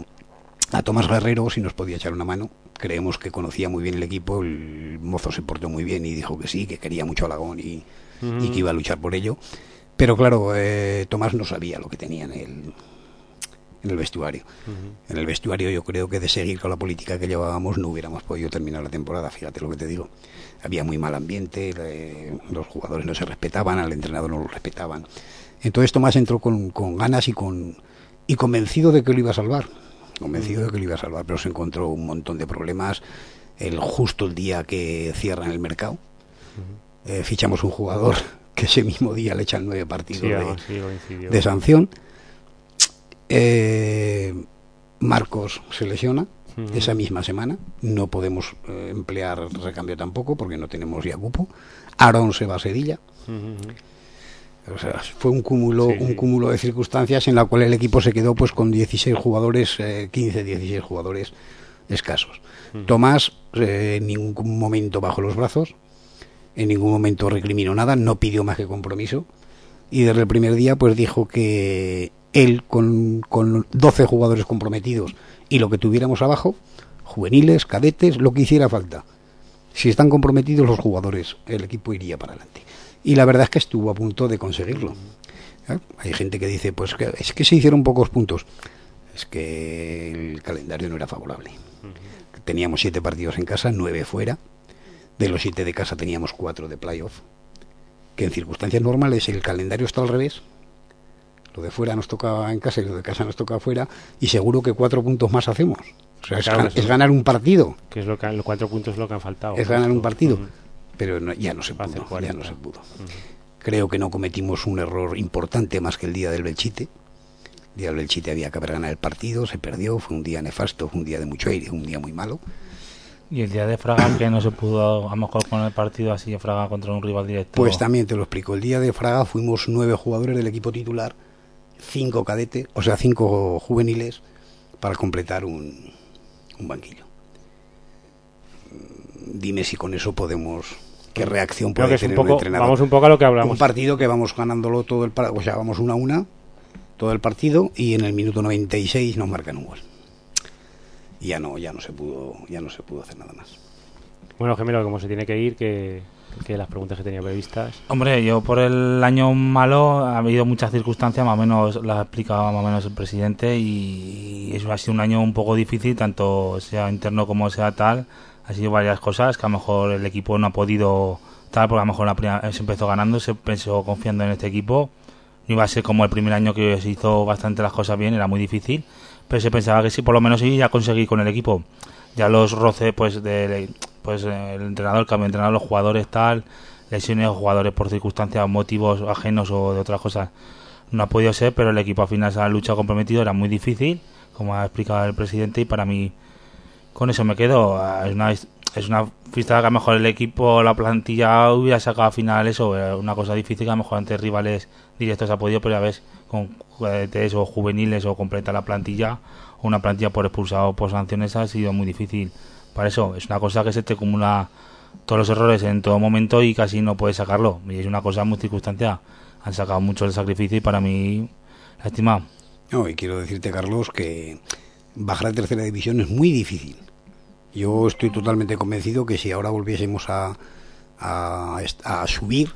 [SPEAKER 3] a Tomás Guerrero si nos podía echar una mano. Creemos que conocía muy bien el equipo, el mozo se portó muy bien y dijo que sí, que quería mucho a Lagón y, y que iba a luchar por ello. Pero claro, eh, Tomás no sabía lo que tenía en el, en el vestuario. En el vestuario yo creo que de seguir con la política que llevábamos no hubiéramos podido terminar la temporada, fíjate lo que te digo. Había muy mal ambiente, eh, los jugadores no se respetaban, al entrenador no lo respetaban. Entonces Tomás entró con, con ganas y con y convencido de que lo iba a salvar. Convencido de que lo iba a salvar, pero se encontró un montón de problemas. El justo el día que cierran el mercado, eh, fichamos un jugador <laughs> que ese mismo día le echan nueve partidos
[SPEAKER 2] Sí,
[SPEAKER 3] de,
[SPEAKER 2] sí,
[SPEAKER 3] sanción. Eh, Marcos se lesiona esa misma semana. No podemos eh, emplear recambio tampoco porque no tenemos ya cupo. Aaron se va a Sedilla.
[SPEAKER 2] Ujú.
[SPEAKER 3] O sea, fue un cúmulo,
[SPEAKER 2] Sí,
[SPEAKER 3] un cúmulo de circunstancias en la cual el equipo se quedó pues con 16 jugadores, eh, 15, 16 jugadores escasos. Tomás eh, en ningún momento bajó los brazos, en ningún momento recriminó nada, no pidió más que compromiso y desde el primer día pues dijo que él con, con 12 jugadores comprometidos y lo que tuviéramos abajo, juveniles, cadetes, lo que hiciera falta. Si están comprometidos los jugadores, el equipo iría para adelante. Y la verdad es que estuvo a punto de conseguirlo. ¿Eh? Hay gente que dice, pues que es que se hicieron pocos puntos. Es que el calendario no era favorable. Teníamos siete partidos en casa, nueve fuera. De los siete de casa teníamos cuatro de playoff. Que en circunstancias normales el calendario está al revés. Lo de fuera nos toca en casa y lo de casa nos toca afuera. Y seguro que cuatro puntos más hacemos. O sea, es,
[SPEAKER 2] Claro,
[SPEAKER 3] gan-
[SPEAKER 2] eso-
[SPEAKER 3] es ganar un partido.
[SPEAKER 2] Que es lo que los cuatro puntos es lo que han faltado.
[SPEAKER 3] Es ganar un partido. Pero no- ya no se pudo. Ya
[SPEAKER 2] 40.
[SPEAKER 3] no se pudo. Creo que no cometimos un error importante más que el día del Belchite. El día del Belchite había que haber ganado el partido, se perdió, fue un día nefasto, fue un día de mucho aire, un día muy malo.
[SPEAKER 1] Y el día de Fraga, que no se pudo, a lo mejor con el partido así de Fraga contra un rival directo.
[SPEAKER 3] Pues también te lo explico. El día de Fraga fuimos nueve jugadores del equipo titular, cinco cadetes, o sea, cinco juveniles, para completar un, un banquillo. Dime si con eso podemos. ¿Qué reacción
[SPEAKER 2] Creo
[SPEAKER 3] puede
[SPEAKER 2] que un
[SPEAKER 3] tener
[SPEAKER 2] poco,
[SPEAKER 3] entrenador?
[SPEAKER 2] vamos un poco a lo que hablamos.
[SPEAKER 3] Un partido que vamos ganándolo todo el par- o sea, vamos una a una, todo el partido, y en el minuto 96 nos marcan un gol. Y ya no, ya no se pudo, ya no se pudo hacer nada más.
[SPEAKER 2] Bueno, Gemelo, como se tiene que ir, que, que las preguntas que tenía previstas.
[SPEAKER 1] Hombre, yo por el año malo ha habido muchas circunstancias, más o menos las ha explicado más o menos el presidente y eso ha sido un año un poco difícil, tanto sea interno como sea tal. Ha sido varias cosas que a lo mejor el equipo no ha podido tal, porque a lo mejor la primera, se empezó ganando, se pensó confiando en este equipo. No iba a ser como el primer año que se hizo bastante las cosas bien, era muy difícil, pero se pensaba que sí, por lo menos iba a conseguir con el equipo. Ya los roces, pues, de, pues el entrenador, el cambio de entrenador, los jugadores tal, lesiones o jugadores por circunstancias, motivos ajenos o de otras cosas, no ha podido ser, pero el equipo al final se ha luchado comprometido, era muy difícil, como ha explicado el presidente, y para mí con eso me quedo. Es una, es una fiesta que a lo mejor el equipo, la plantilla hubiera sacado al final eso, era una cosa difícil que a lo mejor ante rivales directos ha podido, pero ya ves, con juguetes o juveniles o completa la plantilla, o una plantilla por expulsado o por sanciones ha sido muy difícil. Para eso, es una cosa que se te acumula todos los errores en todo momento y casi no puedes sacarlo. Y es una cosa muy circunstancia. Han sacado mucho el sacrificio y para mí, lástima.
[SPEAKER 3] No, y quiero decirte, Carlos, que bajar a tercera división es muy difícil. Yo estoy totalmente convencido que si ahora volviésemos a, a, a subir,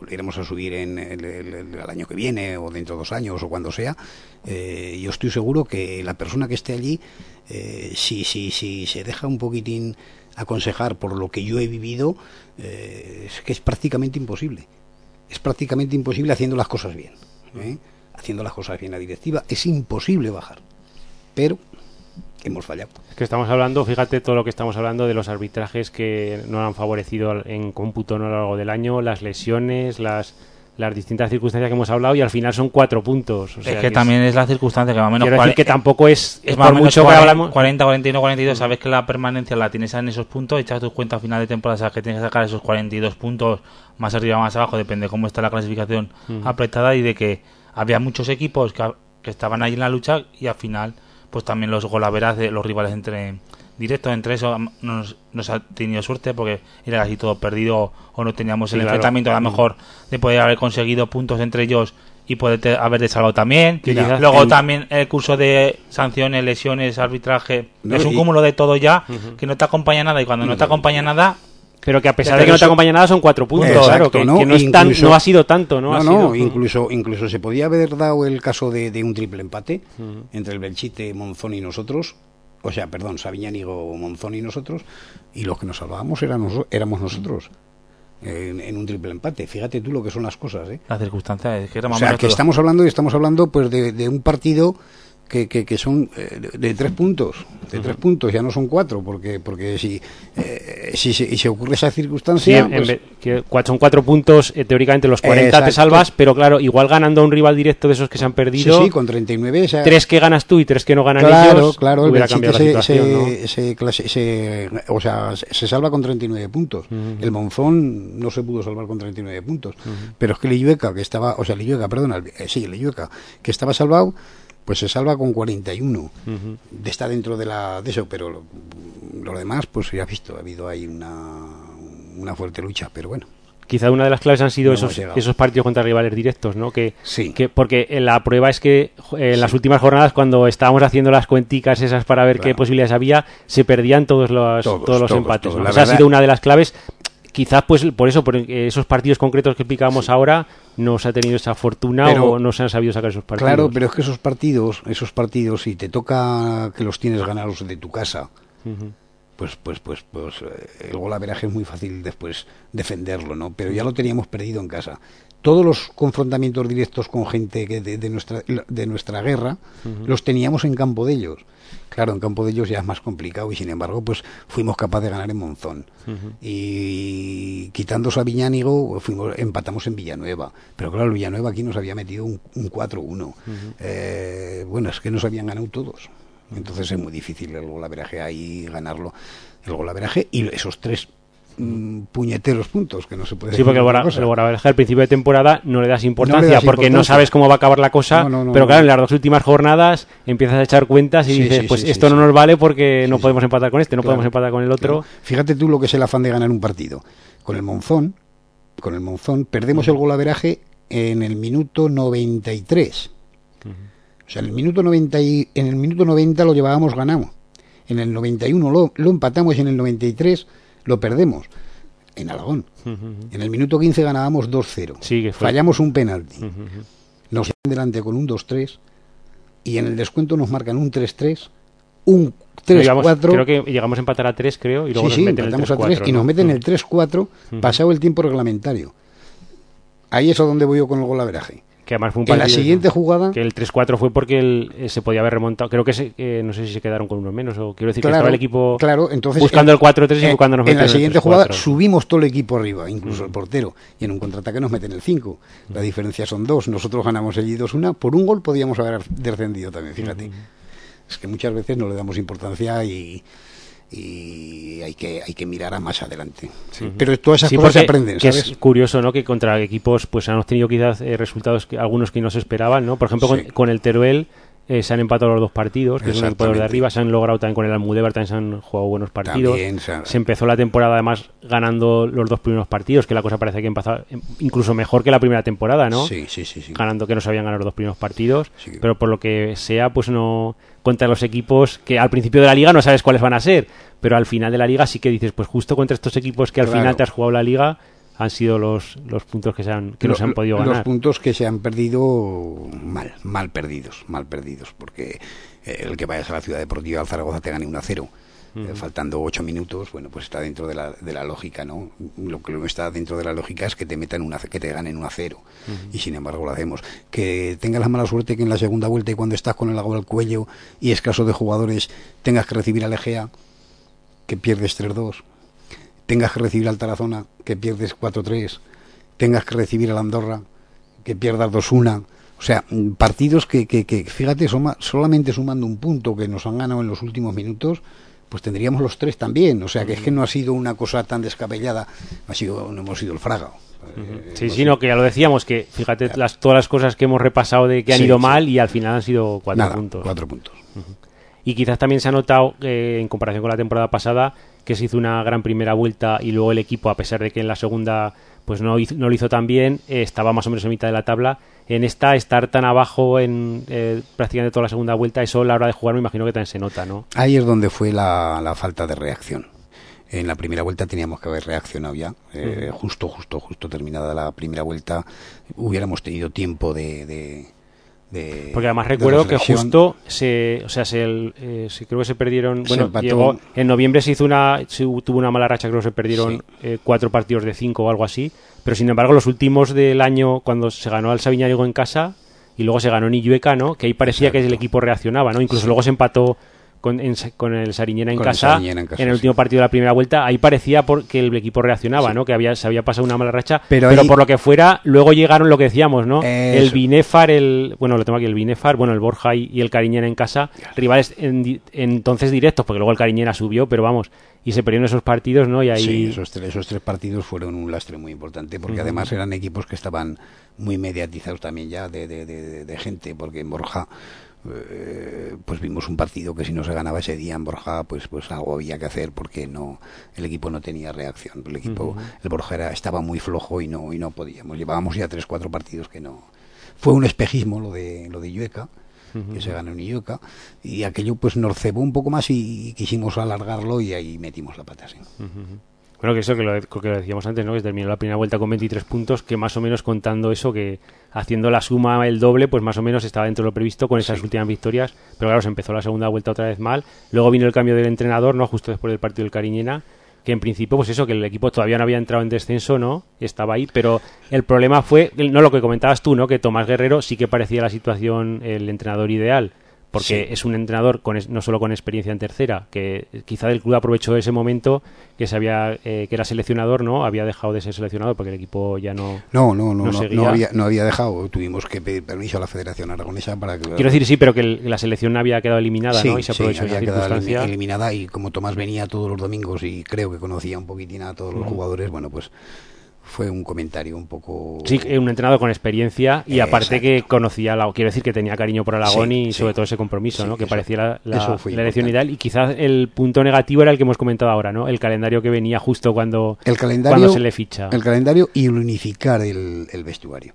[SPEAKER 3] volviéramos a subir en el, año que viene o dentro de dos años o cuando sea, eh, yo estoy seguro que la persona que esté allí, eh, si, si, si se deja un poquitín aconsejar por lo que yo he vivido, eh, es que es prácticamente imposible. Es prácticamente imposible haciendo las cosas bien. Haciendo las cosas bien la directiva, es imposible bajar. Pero hemos fallado.
[SPEAKER 2] Es que estamos hablando, fíjate todo lo que estamos hablando de los arbitrajes que no han favorecido al- en cómputo a lo largo del año, las lesiones, las las distintas circunstancias que hemos hablado y al final son cuatro puntos. O sea
[SPEAKER 1] es que, también es la circunstancia que más o menos...
[SPEAKER 2] Quiero decir que tampoco es,
[SPEAKER 1] es
[SPEAKER 2] por mucho que
[SPEAKER 1] 40,
[SPEAKER 2] hablamos...
[SPEAKER 1] 40, 41, 42, sabes que la permanencia la tienes en esos puntos, echas tus cuentas a final de temporada, sabes que tienes que sacar esos 42 puntos más arriba, más abajo, depende de cómo está la clasificación apretada y de que había muchos equipos que, que estaban ahí en la lucha y al final, pues también los golaveras de los rivales entre directos, entre eso no nos, nos ha tenido suerte porque era casi todo perdido o no teníamos
[SPEAKER 2] Sí,
[SPEAKER 1] el
[SPEAKER 2] claro.
[SPEAKER 1] enfrentamiento a lo mejor de poder haber conseguido puntos entre ellos y poder te- haber salvado también. Luego también el curso de sanciones, lesiones, arbitraje,
[SPEAKER 3] No,
[SPEAKER 1] es un
[SPEAKER 3] y-
[SPEAKER 1] cúmulo de todo ya que no te acompaña nada y cuando no te acompaña nada,
[SPEAKER 2] Pero que a pesar de que no te acompaña nada son cuatro puntos,
[SPEAKER 3] Exacto,
[SPEAKER 2] claro, que,
[SPEAKER 3] ¿no?
[SPEAKER 2] que no, es tan-
[SPEAKER 3] Incluso-
[SPEAKER 2] no ha sido tanto, ¿no?
[SPEAKER 3] No,
[SPEAKER 2] Ha
[SPEAKER 3] no,
[SPEAKER 2] sido-
[SPEAKER 3] incluso, incluso se podía haber dado el caso de, de un triple empate entre el Belchite, Monzón y nosotros. O sea, perdón, Sabiñánigo, Monzón y nosotros. Y los que nos salvábamos éramos, éramos nosotros. En, en un triple empate. Fíjate tú lo que son las cosas, ¿eh?
[SPEAKER 1] la circunstancia es que era
[SPEAKER 3] O sea, que
[SPEAKER 1] todo.
[SPEAKER 3] estamos hablando, estamos hablando pues de, de un partido que, que, que son eh, de, tres puntos, de tres puntos, ya no son cuatro, porque porque si eh, si, se- y se ocurre esa
[SPEAKER 2] Sí,
[SPEAKER 3] circunstancia, pues,
[SPEAKER 2] vez- que cua- son cuatro puntos, eh, teóricamente los 40 te salvas, pero claro, igual ganando a un rival directo de esos que se han
[SPEAKER 3] sí,
[SPEAKER 2] perdido,
[SPEAKER 3] sí, con 39, o sea,
[SPEAKER 2] tres que ganas tú y tres que no ganan
[SPEAKER 3] claro,
[SPEAKER 2] ellos,
[SPEAKER 3] claro,
[SPEAKER 2] hubiera cambiado la
[SPEAKER 3] se,
[SPEAKER 2] situación,
[SPEAKER 3] se,
[SPEAKER 2] ¿no?
[SPEAKER 3] se clase- se- o sea, se salva con 39 puntos. El Monzón no se pudo salvar con 39 puntos. Pero es que el Illueca, que estaba, o sea, el Illueca, perdona, eh, sí, el Illueca, que estaba salvado, pues se salva con 41. De- Está dentro de la de eso, pero lo, lo demás, pues ya has visto, ha habido ahí una, una fuerte lucha, pero bueno.
[SPEAKER 2] Quizá una de las claves han sido
[SPEAKER 3] No
[SPEAKER 2] esos, esos partidos contra rivales directos, ¿no? Que,
[SPEAKER 3] Sí.
[SPEAKER 2] que porque en la prueba es que en las últimas jornadas cuando estábamos haciendo las cuenticas esas para ver qué posibilidades había, se perdían todos los
[SPEAKER 3] Todos,
[SPEAKER 2] todos, los
[SPEAKER 3] todos,
[SPEAKER 2] empates.
[SPEAKER 3] todos.
[SPEAKER 2] ¿no?
[SPEAKER 3] La
[SPEAKER 2] Esa ha sido una de las claves. Quizás pues por eso, por esos partidos concretos que explicábamos ahora, no se ha tenido esa fortuna
[SPEAKER 3] Pero-
[SPEAKER 2] o no se han sabido sacar esos partidos.
[SPEAKER 3] Claro, pero es que esos partidos, esos partidos, si te toca que los tienes ganados de tu casa, pues pues pues pues eh, el golaveraje es muy fácil después defenderlo no pero ya lo teníamos perdido en casa todos los confrontamientos directos con gente que de, de nuestra de nuestra guerra los teníamos en campo de ellos. Claro en campo de ellos ya es más complicado y sin embargo pues fuimos capaces de ganar en Monzón. Y quitando a Viñánigo fuimos empatamos en Villanueva. Pero claro Villanueva aquí nos había metido un, un 4-1 Eh, bueno es que nos habían ganado todos. Entonces es muy difícil el golaveraje ahí ganarlo. El golaveraje y esos tres mm, puñeteros puntos que no se puede
[SPEAKER 2] Sí, porque el Bora- el al principio de temporada no le das importancia
[SPEAKER 3] das
[SPEAKER 2] porque no sabes cómo va a acabar la cosa,
[SPEAKER 3] No, no, no,
[SPEAKER 2] pero claro, en las dos últimas jornadas empiezas a echar cuentas y
[SPEAKER 3] Sí,
[SPEAKER 2] dices,
[SPEAKER 3] sí,
[SPEAKER 2] pues
[SPEAKER 3] sí,
[SPEAKER 2] esto no nos vale porque no podemos empatar con este, no
[SPEAKER 3] Claro,
[SPEAKER 2] podemos empatar con el otro.
[SPEAKER 3] Claro. Fíjate tú lo que es el afán de ganar un partido. Con el Monzón, con el Monzón perdemos el golaveraje en el minuto 93. O sea, en el minuto 90 y, en el minuto 90 lo llevábamos ganado. En el 91 lo, lo empatamos y en el 93 lo perdemos. En Aragón. En el minuto 15 ganábamos 2-0.
[SPEAKER 2] Sí.
[SPEAKER 3] Fallamos un penalti.
[SPEAKER 2] Ujú, ujú.
[SPEAKER 3] Nos llevan delante con un 2-3 y en el descuento nos marcan un 3-3, un
[SPEAKER 2] Llegamos-
[SPEAKER 3] 3-4.
[SPEAKER 2] creo que llegamos a empatar a 3, creo, y luego
[SPEAKER 3] Sí,
[SPEAKER 2] nos
[SPEAKER 3] sí,
[SPEAKER 2] meten el
[SPEAKER 3] empatamos a
[SPEAKER 2] 3-4,
[SPEAKER 3] 3 y
[SPEAKER 2] ¿no?
[SPEAKER 3] nos meten
[SPEAKER 2] Mm.
[SPEAKER 3] el 3-4
[SPEAKER 2] Ujú.
[SPEAKER 3] pasado el tiempo reglamentario. Ahí es a donde voy yo con el golaveraje.
[SPEAKER 2] Que además fue un
[SPEAKER 3] En la
[SPEAKER 2] partido-
[SPEAKER 3] siguiente jugada,
[SPEAKER 2] Que el 3-4 fue porque el- eh, se podía haber remontado. Creo que se- eh, no sé si se quedaron con uno menos. o Quiero decir que estaba el equipo
[SPEAKER 3] claro, entonces
[SPEAKER 2] buscando
[SPEAKER 3] en-
[SPEAKER 2] el 4-3 y cuando nos
[SPEAKER 3] En la siguiente
[SPEAKER 2] 3-4.
[SPEAKER 3] jugada subimos todo el equipo arriba, incluso el portero, y en un contraataque nos meten el 5. La diferencia son dos. Nosotros ganamos allí 2-1. Por un gol podíamos haber descendido también, fíjate. Es que muchas veces no le damos importancia y, y hay que hay que mirar a más adelante. Pero todas esas
[SPEAKER 2] Sí,
[SPEAKER 3] cosas se aprenden,
[SPEAKER 2] que
[SPEAKER 3] ¿sabes?
[SPEAKER 2] es curioso, ¿no? Que contra equipos pues han obtenido quizás eh, resultados que algunos que no se esperaban, ¿no? Por ejemplo,
[SPEAKER 3] Sí.
[SPEAKER 2] con, con el Teruel eh, se han empatado los dos partidos, que es un equipo de arriba, se han logrado también con el Almudévar, también se han jugado buenos partidos.
[SPEAKER 3] Se
[SPEAKER 2] se empezó la temporada además ganando los dos primeros partidos, que la cosa parece que empezó eh, incluso mejor que la primera temporada, ¿no?
[SPEAKER 3] Sí, sí, sí. sí.
[SPEAKER 2] ganando que no sabían ganar los dos primeros partidos,
[SPEAKER 3] Sí.
[SPEAKER 2] pero por lo que sea, pues no contra los equipos que al principio de la liga no sabes cuáles van a ser, pero al final de la liga sí que dices, pues justo contra estos equipos que al
[SPEAKER 3] Claro.
[SPEAKER 2] final te has jugado la liga han sido los, los puntos que se han que no
[SPEAKER 3] Lo-
[SPEAKER 2] se han podido
[SPEAKER 3] Los
[SPEAKER 2] ganar.
[SPEAKER 3] puntos que se han perdido mal, mal perdidos, mal perdidos, porque eh, el que vayas a la ciudad deportiva al Zaragoza te gane 1 a 0. eh, faltando ocho minutos, bueno, pues está dentro de la, de la lógica, ¿no? Lo que no está dentro de la lógica es que te metan una, que te ganen 1 a 0. Y sin embargo lo hacemos. Que tengas la mala suerte que en la segunda vuelta y cuando estás con el agua al cuello y escaso de jugadores tengas que recibir al Egea, que pierdes 3-2 tengas que recibir al Tarazona, que pierdes 4-3, tengas que recibir al Andorra, que pierdas 2-1. O sea, mm, partidos que, que, que fíjate, soma- solamente sumando un punto que nos han ganado en los últimos minutos, pues tendríamos los tres también. O sea, que es que no ha sido una cosa tan descabellada, ha sido, no hemos sido el fraga. Eh,
[SPEAKER 2] Sí,
[SPEAKER 3] hemos
[SPEAKER 2] sí, no, que ya lo decíamos, que fíjate las, todas las cosas que hemos repasado de que han
[SPEAKER 3] Sí,
[SPEAKER 2] ido
[SPEAKER 3] sí.
[SPEAKER 2] mal y al final han sido cuatro
[SPEAKER 3] Nada,
[SPEAKER 2] puntos.
[SPEAKER 3] cuatro puntos.
[SPEAKER 2] Y quizás también se ha notado, eh, en comparación con la temporada pasada, que se hizo una gran primera vuelta y luego el equipo, a pesar de que en la segunda pues no, hizo- no lo hizo tan bien, eh, estaba más o menos en mitad de la tabla. En esta, estar tan abajo en eh, prácticamente toda la segunda vuelta, eso a la hora de jugar me imagino que también se nota, ¿no?
[SPEAKER 3] Ahí es donde fue la, la falta de reacción. En la primera vuelta teníamos que haber reaccionado ya. Eh, Justo, justo, justo terminada la primera vuelta, hubiéramos tenido tiempo de. de- de-
[SPEAKER 2] Porque además
[SPEAKER 3] de
[SPEAKER 2] recuerdo que justo se, o sea, se, el- eh, se- creo que se perdieron, bueno, llegó, en noviembre se hizo una, se tuvo una mala racha, creo que se perdieron
[SPEAKER 3] Sí.
[SPEAKER 2] eh, cuatro partidos de cinco o algo así, pero sin embargo los últimos del año cuando se ganó al Sabiñánigo en casa y luego se ganó en Illueca, ¿no? Que ahí parecía que el equipo reaccionaba, ¿no? Incluso
[SPEAKER 3] Sí.
[SPEAKER 2] luego se empató con, en- con el Sariñena en, casa,
[SPEAKER 3] en
[SPEAKER 2] el
[SPEAKER 3] sí.
[SPEAKER 2] último partido de la primera vuelta, ahí parecía por- que el equipo reaccionaba,
[SPEAKER 3] Sí.
[SPEAKER 2] ¿no? Que había, se había pasado una mala racha,
[SPEAKER 3] Pero
[SPEAKER 2] pero,
[SPEAKER 3] ahí-
[SPEAKER 2] por lo que fuera, luego llegaron lo que decíamos, ¿no? El. Binefar, el, bueno, lo tengo aquí, el Binefar, bueno, el Borja y, y el Cariñena en casa, rivales en entonces directos, porque luego el Cariñena subió, pero vamos, y se perdieron esos partidos, ¿no? Y ahí...
[SPEAKER 3] Sí, esos tres, esos tres partidos fueron un lastre muy importante, porque además eran equipos que estaban muy mediatizados también ya de, de- de- de gente, porque en Borja eh, pues vimos un partido que si no se ganaba ese día en Borja, pues pues algo había que hacer porque no el equipo no tenía reacción, el equipo el Borja era, estaba muy flojo y no y no podíamos, llevábamos ya tres cuatro partidos que no. Fue un espejismo lo de lo de Llueca que se ganó en Illueca y aquello pues nos cebó un poco más y, quisimos alargarlo y ahí metimos la pata sí.
[SPEAKER 2] Bueno, que eso que lo, que lo decíamos antes, ¿no? Que terminó la primera vuelta con 23 puntos, que más o menos contando eso, que haciendo la suma el doble, pues más o menos estaba dentro de lo previsto con esas últimas victorias. Pero claro, se empezó la segunda vuelta otra vez mal. Luego vino el cambio del entrenador, ¿no? Justo después del partido del Cariñena, que en principio, pues eso, que el equipo todavía no había entrado en descenso, ¿no? Estaba ahí, pero el problema fue, no lo que comentabas tú, ¿no? Que Tomás Guerrero sí que parecía la situación, el entrenador ideal. Porque
[SPEAKER 3] Sí.
[SPEAKER 2] es un entrenador con es- no solo con experiencia en tercera, que quizá el club aprovechó ese momento que se había, eh, que era seleccionador, ¿no? Había dejado de ser seleccionador porque el equipo ya no.
[SPEAKER 3] No, no, no,
[SPEAKER 2] No
[SPEAKER 3] no,
[SPEAKER 2] seguía.
[SPEAKER 3] no había, no había dejado. Tuvimos que pedir permiso a la Federación Aragonesa para que.
[SPEAKER 2] Quiero decir, sí, pero que el- la selección había quedado eliminada,
[SPEAKER 3] sí,
[SPEAKER 2] ¿no? Y se
[SPEAKER 3] sí,
[SPEAKER 2] aprovechó
[SPEAKER 3] había
[SPEAKER 2] esa
[SPEAKER 3] quedado
[SPEAKER 2] circunstancia.
[SPEAKER 3] elim- eliminada y como Tomás venía todos los domingos y creo que conocía un poquitín a todos los jugadores, bueno, pues fue un comentario un poco.
[SPEAKER 2] Sí, que un entrenador con experiencia y
[SPEAKER 3] Eh,
[SPEAKER 2] aparte que conocía, la, quiero decir que tenía cariño por Aragón
[SPEAKER 3] Sí,
[SPEAKER 2] y
[SPEAKER 3] sí.
[SPEAKER 2] sobre todo ese compromiso,
[SPEAKER 3] Sí,
[SPEAKER 2] ¿no? Que
[SPEAKER 3] eso-
[SPEAKER 2] parecía la, elección ideal y quizás el punto negativo era el que hemos comentado ahora, ¿no? El calendario que venía justo cuando,
[SPEAKER 3] el calendario,
[SPEAKER 2] cuando se le ficha.
[SPEAKER 3] el calendario y unificar el, el vestuario.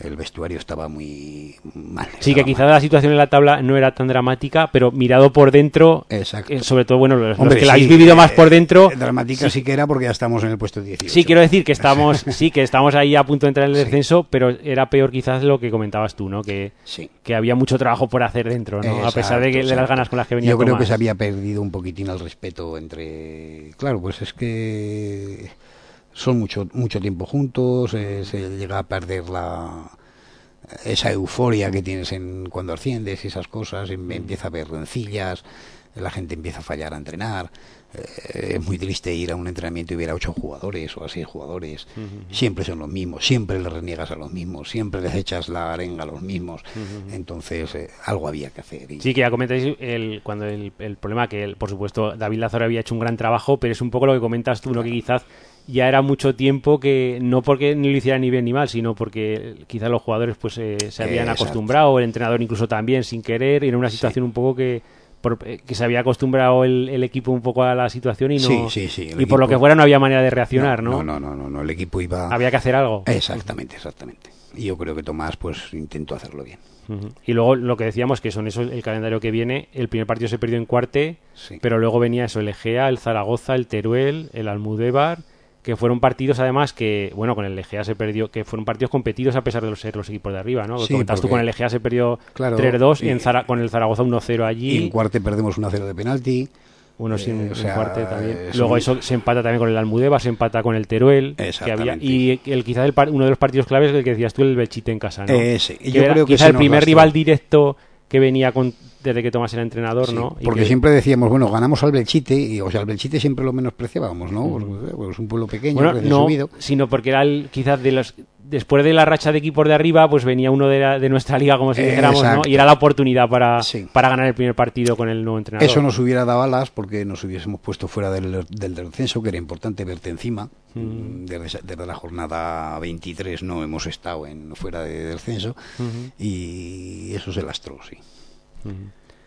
[SPEAKER 3] El vestuario estaba muy mal.
[SPEAKER 2] Sí, que
[SPEAKER 3] estaba
[SPEAKER 2] quizás la situación en la tabla no era tan dramática, pero mirado por dentro,
[SPEAKER 3] Exacto.
[SPEAKER 2] eh, sobre todo, bueno, los, los
[SPEAKER 3] Hombre,
[SPEAKER 2] que la habéis vivido más
[SPEAKER 3] eh,
[SPEAKER 2] por dentro.
[SPEAKER 3] eh, dramática sí. que era porque ya estamos en el puesto 18.
[SPEAKER 2] Sí, quiero decir que <laughs> sí, que estamos ahí a punto de entrar en el
[SPEAKER 3] Sí.
[SPEAKER 2] descenso, pero era peor quizás lo que comentabas tú, ¿no? Que,
[SPEAKER 3] Sí.
[SPEAKER 2] que había mucho trabajo por hacer dentro, ¿no? a pesar de, que, de las ganas con las que venía
[SPEAKER 3] Yo creo
[SPEAKER 2] Tomás.
[SPEAKER 3] que se había perdido un poquitín el respeto entre. Claro, pues es que son mucho mucho tiempo juntos, eh, se llega a perder la esa euforia que tienes en cuando asciendes y esas cosas, em- empieza a haber rencillas, la gente empieza a fallar a entrenar. Eh, es muy triste ir a un entrenamiento y ver a ocho jugadores o a seis jugadores. Siempre son los mismos, siempre les reniegas a los mismos, siempre les echas la arenga a los mismos. Entonces, eh, algo había que hacer. y-
[SPEAKER 2] Sí, que ya comentáis el, cuando el, el problema que, el- por supuesto, David Lázaro había hecho un gran trabajo, pero es un poco lo que comentas tú, ¿no? Que quizás ya era mucho tiempo que, no porque ni lo hiciera ni bien ni mal, sino porque quizás los jugadores pues eh, se habían
[SPEAKER 3] Exacto.
[SPEAKER 2] acostumbrado, el entrenador incluso también, sin querer, y era una situación un poco que por- eh, que se había acostumbrado el, el equipo un poco a la situación y no
[SPEAKER 3] Sí, sí, sí, el
[SPEAKER 2] y por lo que fuera no había manera de reaccionar, ¿no?
[SPEAKER 3] No, no, no, no, no, el equipo iba...
[SPEAKER 2] Había que hacer algo.
[SPEAKER 3] Exactamente, exactamente. Y yo creo que Tomás pues intentó hacerlo bien.
[SPEAKER 2] Y luego lo que decíamos que son esos el calendario que viene. El primer partido se perdió en cuarte,
[SPEAKER 3] Sí.
[SPEAKER 2] pero luego venía eso, el Egea, el Zaragoza, el Teruel, el Almudévar, que fueron partidos además que, bueno, con el Egea se perdió, que fueron partidos competidos a pesar de los ser los equipos de arriba, ¿no?
[SPEAKER 3] Sí,
[SPEAKER 2] Comentas tú
[SPEAKER 3] porque-
[SPEAKER 2] con el Egea se perdió
[SPEAKER 3] Claro,
[SPEAKER 2] 3-2 y
[SPEAKER 3] y-
[SPEAKER 2] en Zara- con el Zaragoza 1-0
[SPEAKER 3] Y
[SPEAKER 2] allí.
[SPEAKER 3] en cuarte perdemos 1-0 de penalti.
[SPEAKER 2] Uno sin
[SPEAKER 3] Eh, o sea,
[SPEAKER 2] cuarte también.
[SPEAKER 3] es
[SPEAKER 2] Luego
[SPEAKER 3] un-
[SPEAKER 2] eso se empata también con el Almudévar, se empata con el Teruel. Que había, y el, quizás el par- uno de los partidos claves es el que decías tú, el Belchite en casa, ¿no?
[SPEAKER 3] Y
[SPEAKER 2] Que
[SPEAKER 3] yo
[SPEAKER 2] era
[SPEAKER 3] creo que
[SPEAKER 2] quizá el primer rival directo que venía con, desde que Tomás era entrenador,
[SPEAKER 3] Sí,
[SPEAKER 2] ¿no? Y
[SPEAKER 3] porque
[SPEAKER 2] que-
[SPEAKER 3] siempre decíamos, bueno, ganamos al Belchite, y o sea, al Belchite siempre lo menospreciábamos, ¿no? Porque, pues, es un pueblo pequeño,
[SPEAKER 2] Bueno, no,
[SPEAKER 3] subido.
[SPEAKER 2] sino porque era el, quizás de los después de la racha de equipos de arriba, pues venía uno de, la- de nuestra liga, como si
[SPEAKER 3] Eh,
[SPEAKER 2] dijéramos, ¿no? Y era la oportunidad para,
[SPEAKER 3] Sí.
[SPEAKER 2] para ganar el primer partido con el nuevo entrenador.
[SPEAKER 3] Eso nos hubiera dado alas porque nos hubiésemos puesto fuera del, del descenso, que era importante verte encima. Desde, esa- desde la jornada 23 no hemos estado en fuera de descenso y eso se lastró, sí.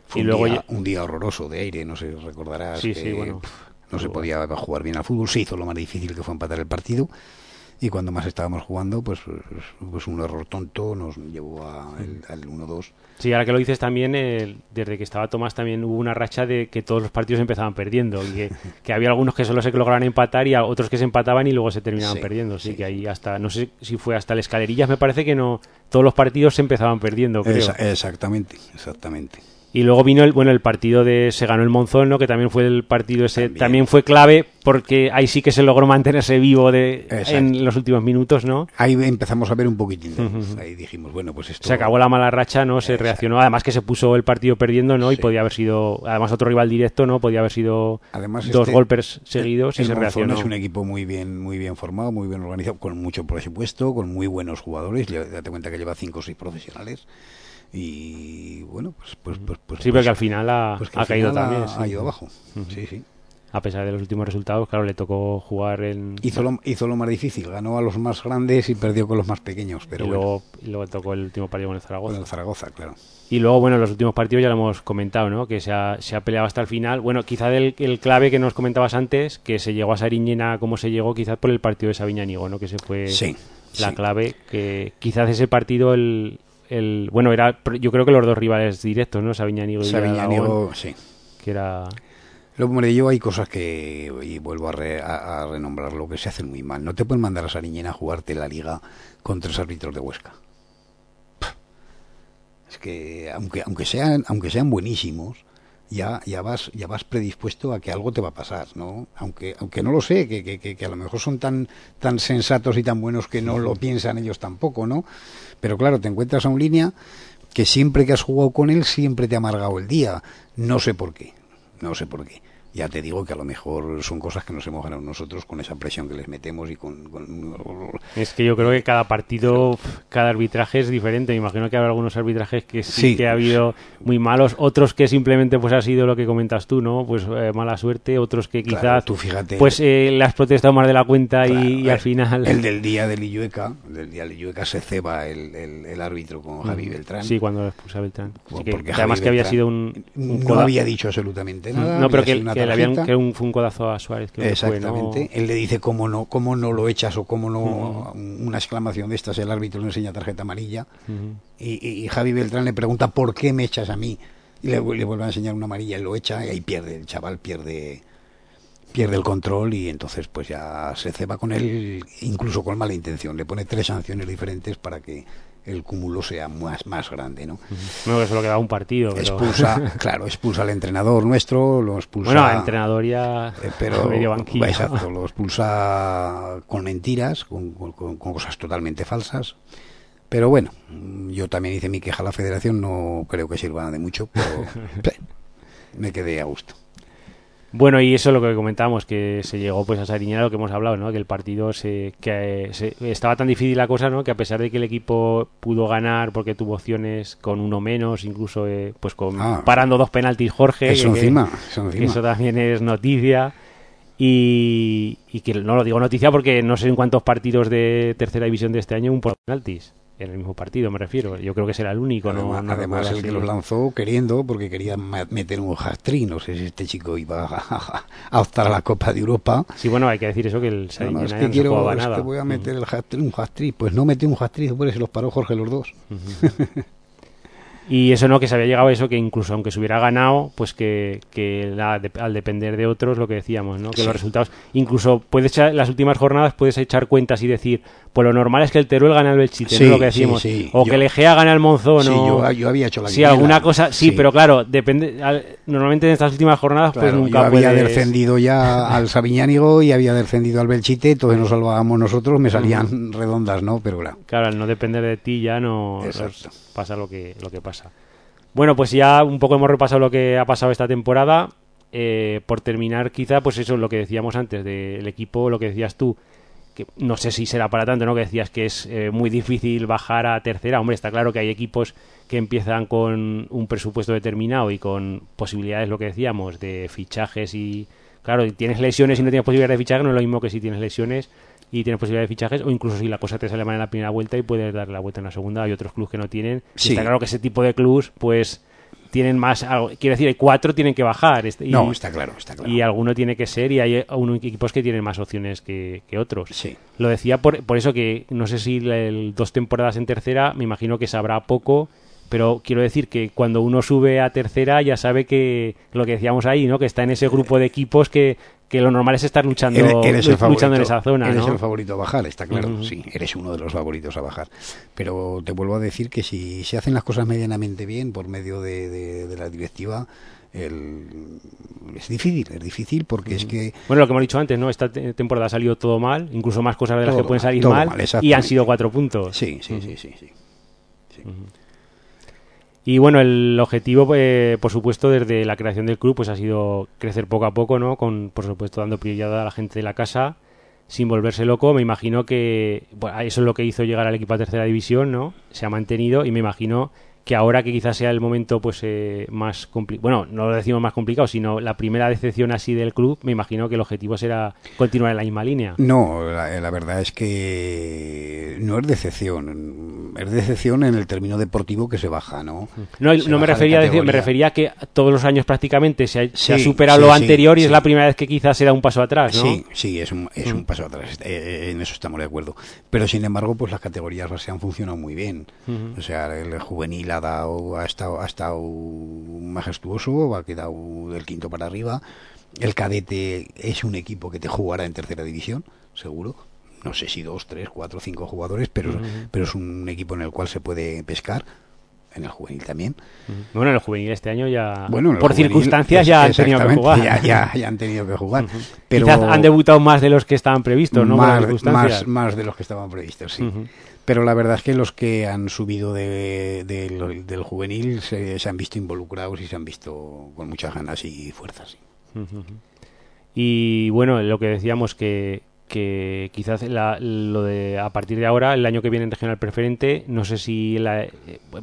[SPEAKER 3] Fue
[SPEAKER 2] Y
[SPEAKER 3] un,
[SPEAKER 2] luego
[SPEAKER 3] día,
[SPEAKER 2] ya-
[SPEAKER 3] un día horroroso de aire, no sé, recordarás
[SPEAKER 2] Sí,
[SPEAKER 3] que
[SPEAKER 2] sí, bueno.
[SPEAKER 3] pff, no se podía jugar bien al fútbol, se hizo lo más difícil que fue empatar el partido y cuando más estábamos jugando, pues, pues un error tonto nos llevó a el- al 1-2.
[SPEAKER 2] Sí, ahora que lo dices también, eh, desde que estaba Tomás también hubo una racha de que todos los partidos empezaban perdiendo y que, <laughs> que había algunos que solo se lograban empatar y a otros que se empataban y luego se terminaban
[SPEAKER 3] Sí,
[SPEAKER 2] perdiendo. Así
[SPEAKER 3] sí.
[SPEAKER 2] que ahí hasta, no sé si fue hasta el escalerillas, me parece que no, todos los partidos se empezaban perdiendo, creo.
[SPEAKER 3] Esa- exactamente, exactamente.
[SPEAKER 2] Y luego vino el, bueno, el partido de se ganó el Monzón, ¿no? Que también fue el partido ese, también,
[SPEAKER 3] También.
[SPEAKER 2] fue clave porque ahí sí que se logró mantenerse vivo de,
[SPEAKER 3] Exacto.
[SPEAKER 2] en los últimos minutos, ¿no?
[SPEAKER 3] Ahí empezamos a ver un poquitín de. Ahí dijimos, bueno, pues esto...
[SPEAKER 2] Se acabó la mala racha, ¿no? Se
[SPEAKER 3] Exacto.
[SPEAKER 2] reaccionó. Además que se puso el partido perdiendo, ¿no? Y podía haber sido, además otro rival directo, ¿no? Podía haber sido
[SPEAKER 3] Además,
[SPEAKER 2] dos
[SPEAKER 3] este-
[SPEAKER 2] golpes seguidos y
[SPEAKER 3] el
[SPEAKER 2] se
[SPEAKER 3] Monzón
[SPEAKER 2] reaccionó.
[SPEAKER 3] es un equipo muy bien, muy bien formado, muy bien organizado, con mucho presupuesto, con muy buenos jugadores. Date cuenta que lleva cinco o seis profesionales. Y bueno, pues... pues, pues, pues
[SPEAKER 2] Sí, porque al final ha,
[SPEAKER 3] pues
[SPEAKER 2] ha caído
[SPEAKER 3] final
[SPEAKER 2] también.
[SPEAKER 3] ha,
[SPEAKER 2] sí.
[SPEAKER 3] ha ido abajo. Sí, sí.
[SPEAKER 2] A pesar de los últimos resultados, claro, le tocó jugar en...
[SPEAKER 3] Hizo lo, hizo lo más difícil, ganó a los más grandes y perdió con los más pequeños, pero
[SPEAKER 2] y,
[SPEAKER 3] bueno,
[SPEAKER 2] luego, y luego tocó el último partido con el Zaragoza.
[SPEAKER 3] con el Zaragoza, claro.
[SPEAKER 2] Y luego, bueno, los últimos partidos ya lo hemos comentado, ¿no? Que se ha, se ha peleado hasta el final. Bueno, quizá del, el clave que nos comentabas antes, que se llegó a Sariñena como se llegó, quizás por el partido de Sabiñánigo, ¿no? Que se fue
[SPEAKER 3] Sí,
[SPEAKER 2] la
[SPEAKER 3] sí.
[SPEAKER 2] clave. Que quizás ese partido, el, el bueno, era yo creo que los dos rivales directos, ¿no? Sabiñánigo y
[SPEAKER 3] Sabiñánigo, sí.
[SPEAKER 2] que era...
[SPEAKER 3] Hombre, yo hay cosas que, y vuelvo a, re- a- a renombrarlo, que se hacen muy mal. No te pueden mandar a Sariñena a jugarte la liga con tres árbitros de Huesca. Es que, aunque, aunque, sean, aunque sean buenísimos, ya, ya, vas, ya vas predispuesto a que algo te va a pasar, ¿no? Aunque, aunque no lo sé, que, que, que, a lo mejor son tan, tan sensatos y tan buenos que no lo piensan ellos tampoco, ¿no? Pero claro, te encuentras a un línea que siempre que has jugado con él, siempre te ha amargado el día. No sé por qué, no sé por qué. Ya te digo que a lo mejor son cosas que nos hemos ganado nosotros con esa presión que les metemos y con... con-
[SPEAKER 2] Es que yo creo que cada partido, cada arbitraje es diferente. Me imagino que habrá algunos arbitrajes que sí,
[SPEAKER 3] Sí.
[SPEAKER 2] que ha habido muy malos, otros que simplemente pues ha sido lo que comentas tú, ¿no? Pues eh, mala suerte, otros que quizás
[SPEAKER 3] Claro, tú fíjate.
[SPEAKER 2] pues eh, le has protestado más de la cuenta y,
[SPEAKER 3] Claro,
[SPEAKER 2] y al final
[SPEAKER 3] El del día del Illueca, el del día del Illueca se ceba el, el- el árbitro con Javi Beltrán.
[SPEAKER 2] Sí, cuando lo expulsa Beltrán. Sí
[SPEAKER 3] Por-
[SPEAKER 2] que-
[SPEAKER 3] porque
[SPEAKER 2] además
[SPEAKER 3] Javi
[SPEAKER 2] que había
[SPEAKER 3] Beltrán
[SPEAKER 2] sido un, un
[SPEAKER 3] no
[SPEAKER 2] coda-
[SPEAKER 3] había dicho absolutamente nada.
[SPEAKER 2] no, pero que, que le habían que un, fue un codazo a Suárez. que fue, ¿no?
[SPEAKER 3] Exactamente. Él le dice cómo no, cómo no lo echas o cómo no. Una exclamación de estas, el árbitro le enseña tarjeta amarilla. Y, y- y Javi Beltrán le pregunta por qué me echas a mí. Y le, le vuelve a enseñar una amarilla y lo echa y ahí pierde, el chaval pierde pierde el control y entonces pues ya se ceba con él incluso con mala intención. Le pone tres sanciones diferentes para que el cúmulo sea más, más grande, ¿no?
[SPEAKER 2] No, que solo quedaba un partido. Pero...
[SPEAKER 3] Expulsa, <laughs> claro, expulsa al entrenador nuestro, lo expulsa...
[SPEAKER 2] Bueno, al entrenador ya
[SPEAKER 3] Eh, pero <laughs>
[SPEAKER 2] medio banquillo.
[SPEAKER 3] exacto, lo expulsa con mentiras, con, con- con cosas totalmente falsas. Pero bueno, yo también hice mi queja a la federación, no creo que sirva de mucho, pero <laughs> me quedé a gusto.
[SPEAKER 2] Bueno, y eso es lo que comentábamos, que se llegó pues a Sariñena, lo que hemos hablado, ¿no? Que el partido se, que se- estaba tan difícil la cosa, ¿no? Que a pesar de que el equipo pudo ganar porque tuvo opciones con uno menos, incluso eh, pues con
[SPEAKER 3] Ah.
[SPEAKER 2] parando dos penaltis Jorge,
[SPEAKER 3] Eso
[SPEAKER 2] que-
[SPEAKER 3] encima, eso encima.
[SPEAKER 2] eso también es noticia. Y, y que no lo digo noticia porque no sé en cuántos partidos de tercera división de este año un por penaltis. En el mismo partido, me refiero. Yo creo que será el único.
[SPEAKER 3] Además,
[SPEAKER 2] no
[SPEAKER 3] además el que los lanzó queriendo porque quería meter un hat-trick, no sé si este chico iba a, a optar a la Copa de Europa.
[SPEAKER 2] Sí, bueno, hay que decir eso que el
[SPEAKER 3] No, es que
[SPEAKER 2] no
[SPEAKER 3] quiero, es que voy a meter el hat-trick, un hat-trick. Pues no metió un hat-trick, pues se los paró Jorge los dos. <laughs>
[SPEAKER 2] Y eso no, que se había llegado a eso, que incluso aunque se hubiera ganado, pues que, que la- de- al depender de otros, lo que decíamos, ¿no? Que
[SPEAKER 3] Sí.
[SPEAKER 2] los resultados, incluso puedes echar, las últimas jornadas puedes echar cuentas y decir, pues lo normal es que el Teruel gane al Belchite,
[SPEAKER 3] Sí,
[SPEAKER 2] ¿no? Lo que decimos.
[SPEAKER 3] sí.
[SPEAKER 2] O
[SPEAKER 3] Yo-
[SPEAKER 2] que el Egea gane al Monzón,
[SPEAKER 3] Sí,
[SPEAKER 2] o...
[SPEAKER 3] yo, yo había hecho la
[SPEAKER 2] Sí, alguna cosa, sí, pero claro, depende. al- normalmente en estas últimas jornadas,
[SPEAKER 3] Claro,
[SPEAKER 2] pues nunca
[SPEAKER 3] yo había
[SPEAKER 2] puedes-
[SPEAKER 3] descendido ya al Sabiñánigo y había descendido al Belchite, entonces nos salvábamos nosotros, me salían redondas, ¿no? Pero claro.
[SPEAKER 2] Claro, al no depender de ti ya no pasa lo que, lo que pasa. Bueno, pues ya un poco hemos repasado lo que ha pasado esta temporada. Eh, por terminar, quizá, pues eso es lo que decíamos antes del equipo, lo que decías tú, que no sé si será para tanto, ¿no? Que decías que es eh, muy difícil bajar a tercera. Hombre, está claro que hay equipos que empiezan con un presupuesto determinado y con posibilidades, lo que decíamos, de fichajes y... Claro, tienes lesiones y no tienes posibilidades de fichaje, no es lo mismo que si tienes lesiones y tienes posibilidades de fichajes, o incluso si la cosa te sale mal en la primera vuelta y puedes darle la vuelta en la segunda. Hay otros clubes que no tienen. Y. Está claro que ese tipo de clubes, pues, tienen más... algo- Quiero decir, hay cuatro tienen que bajar. este- y-
[SPEAKER 3] No, está claro, está claro.
[SPEAKER 2] y alguno tiene que ser y hay equipos que tienen más opciones que, que otros.
[SPEAKER 3] Sí.
[SPEAKER 2] Lo decía por, por eso que no sé si el, dos temporadas en tercera, me imagino que sabrá poco, pero quiero decir que cuando uno sube a tercera ya sabe que lo que decíamos ahí, ¿no? Que está en ese grupo de equipos que, que lo normal es estar luchando,
[SPEAKER 3] Eres, eres el favorito,
[SPEAKER 2] luchando en esa zona,
[SPEAKER 3] eres
[SPEAKER 2] ¿no?
[SPEAKER 3] el favorito a bajar, está claro. Sí, eres uno de los favoritos a bajar. Pero te vuelvo a decir que si se hacen las cosas medianamente bien por medio de, de- de la directiva, el- es difícil, es difícil porque es que
[SPEAKER 2] Bueno, lo que hemos dicho antes, ¿no? Esta te- temporada ha salido todo mal, incluso más cosas de las
[SPEAKER 3] Todo
[SPEAKER 2] que pueden salir mal,
[SPEAKER 3] mal,
[SPEAKER 2] y han sido cuatro puntos.
[SPEAKER 3] sí, sí, sí, sí, sí.
[SPEAKER 2] Y bueno, el objetivo, eh, por supuesto, desde la creación del club, pues ha sido crecer poco a poco, ¿no? Con, por supuesto, dando prioridad a la gente de la casa, sin volverse loco. Me imagino que bueno, eso es lo que hizo llegar al equipo a tercera división, ¿no? Se ha mantenido y me imagino que ahora que quizás sea el momento pues eh, más complicado, bueno, no lo decimos más complicado, sino la primera decepción así del club, me imagino que el objetivo será continuar en la misma línea.
[SPEAKER 3] No, la, la verdad es que no es decepción, es decepción en el término deportivo que se baja, ¿no?
[SPEAKER 2] No,
[SPEAKER 3] Se
[SPEAKER 2] no me refería a decir, me refería a que todos los años prácticamente se ha, se superado
[SPEAKER 3] sí,
[SPEAKER 2] lo
[SPEAKER 3] sí,
[SPEAKER 2] anterior y es la primera vez que quizás se da un paso atrás, ¿no?
[SPEAKER 3] Sí, sí, es un, es
[SPEAKER 2] Mm.
[SPEAKER 3] un paso atrás. eh, en eso estamos de acuerdo. Pero sin embargo, pues las categorías base han funcionado muy bien. O sea, el juvenil ha dado, ha estado, ha estado majestuoso, ha quedado del quinto para arriba. El cadete es un equipo que te jugará en tercera división, seguro. No sé si dos, tres, cuatro, cinco jugadores, pero, pero es un equipo en el cual se puede pescar. En el juvenil también.
[SPEAKER 2] Bueno, en el juvenil este año ya,
[SPEAKER 3] Bueno,
[SPEAKER 2] por
[SPEAKER 3] juvenil,
[SPEAKER 2] circunstancias ya han tenido que jugar.
[SPEAKER 3] Ya, ya, ya han tenido que jugar. Pero
[SPEAKER 2] Quizás han debutado más de los que estaban previstos, ¿no? Por las
[SPEAKER 3] más,
[SPEAKER 2] circunstancias.
[SPEAKER 3] más, más de los que estaban previstos, sí.
[SPEAKER 2] Ujú.
[SPEAKER 3] Pero la verdad es que los que han subido de- del- juvenil se, han visto involucrados y se han visto con muchas ganas y fuerzas.
[SPEAKER 2] Y bueno, lo que decíamos que, que quizás la- lo de a partir de ahora, el año que viene en regional preferente, no sé si, la- eh,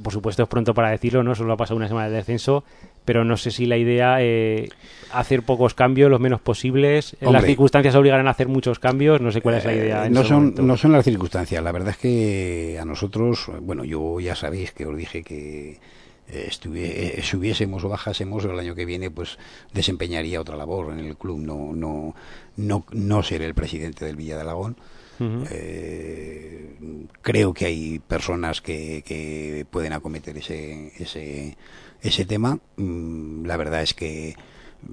[SPEAKER 2] por supuesto es pronto para decirlo, no solo ha pasado una semana de descenso, pero no sé si la idea eh, hacer pocos cambios, los menos posibles, las circunstancias obligarán a hacer muchos cambios, no sé cuál es la idea.
[SPEAKER 3] Eh,
[SPEAKER 2] en
[SPEAKER 3] no, son,
[SPEAKER 2] momento.
[SPEAKER 3] no son las circunstancias. La verdad es que a nosotros, bueno, yo ya sabéis que os dije que eh, estuvie- eh, subiésemos o bajásemos el año que viene, pues desempeñaría otra labor en el club. No, no, no, no seré el presidente del Villa de Alagón. Eh, creo que hay personas que, que pueden acometer ese, ese, ese tema. Mm, La verdad es que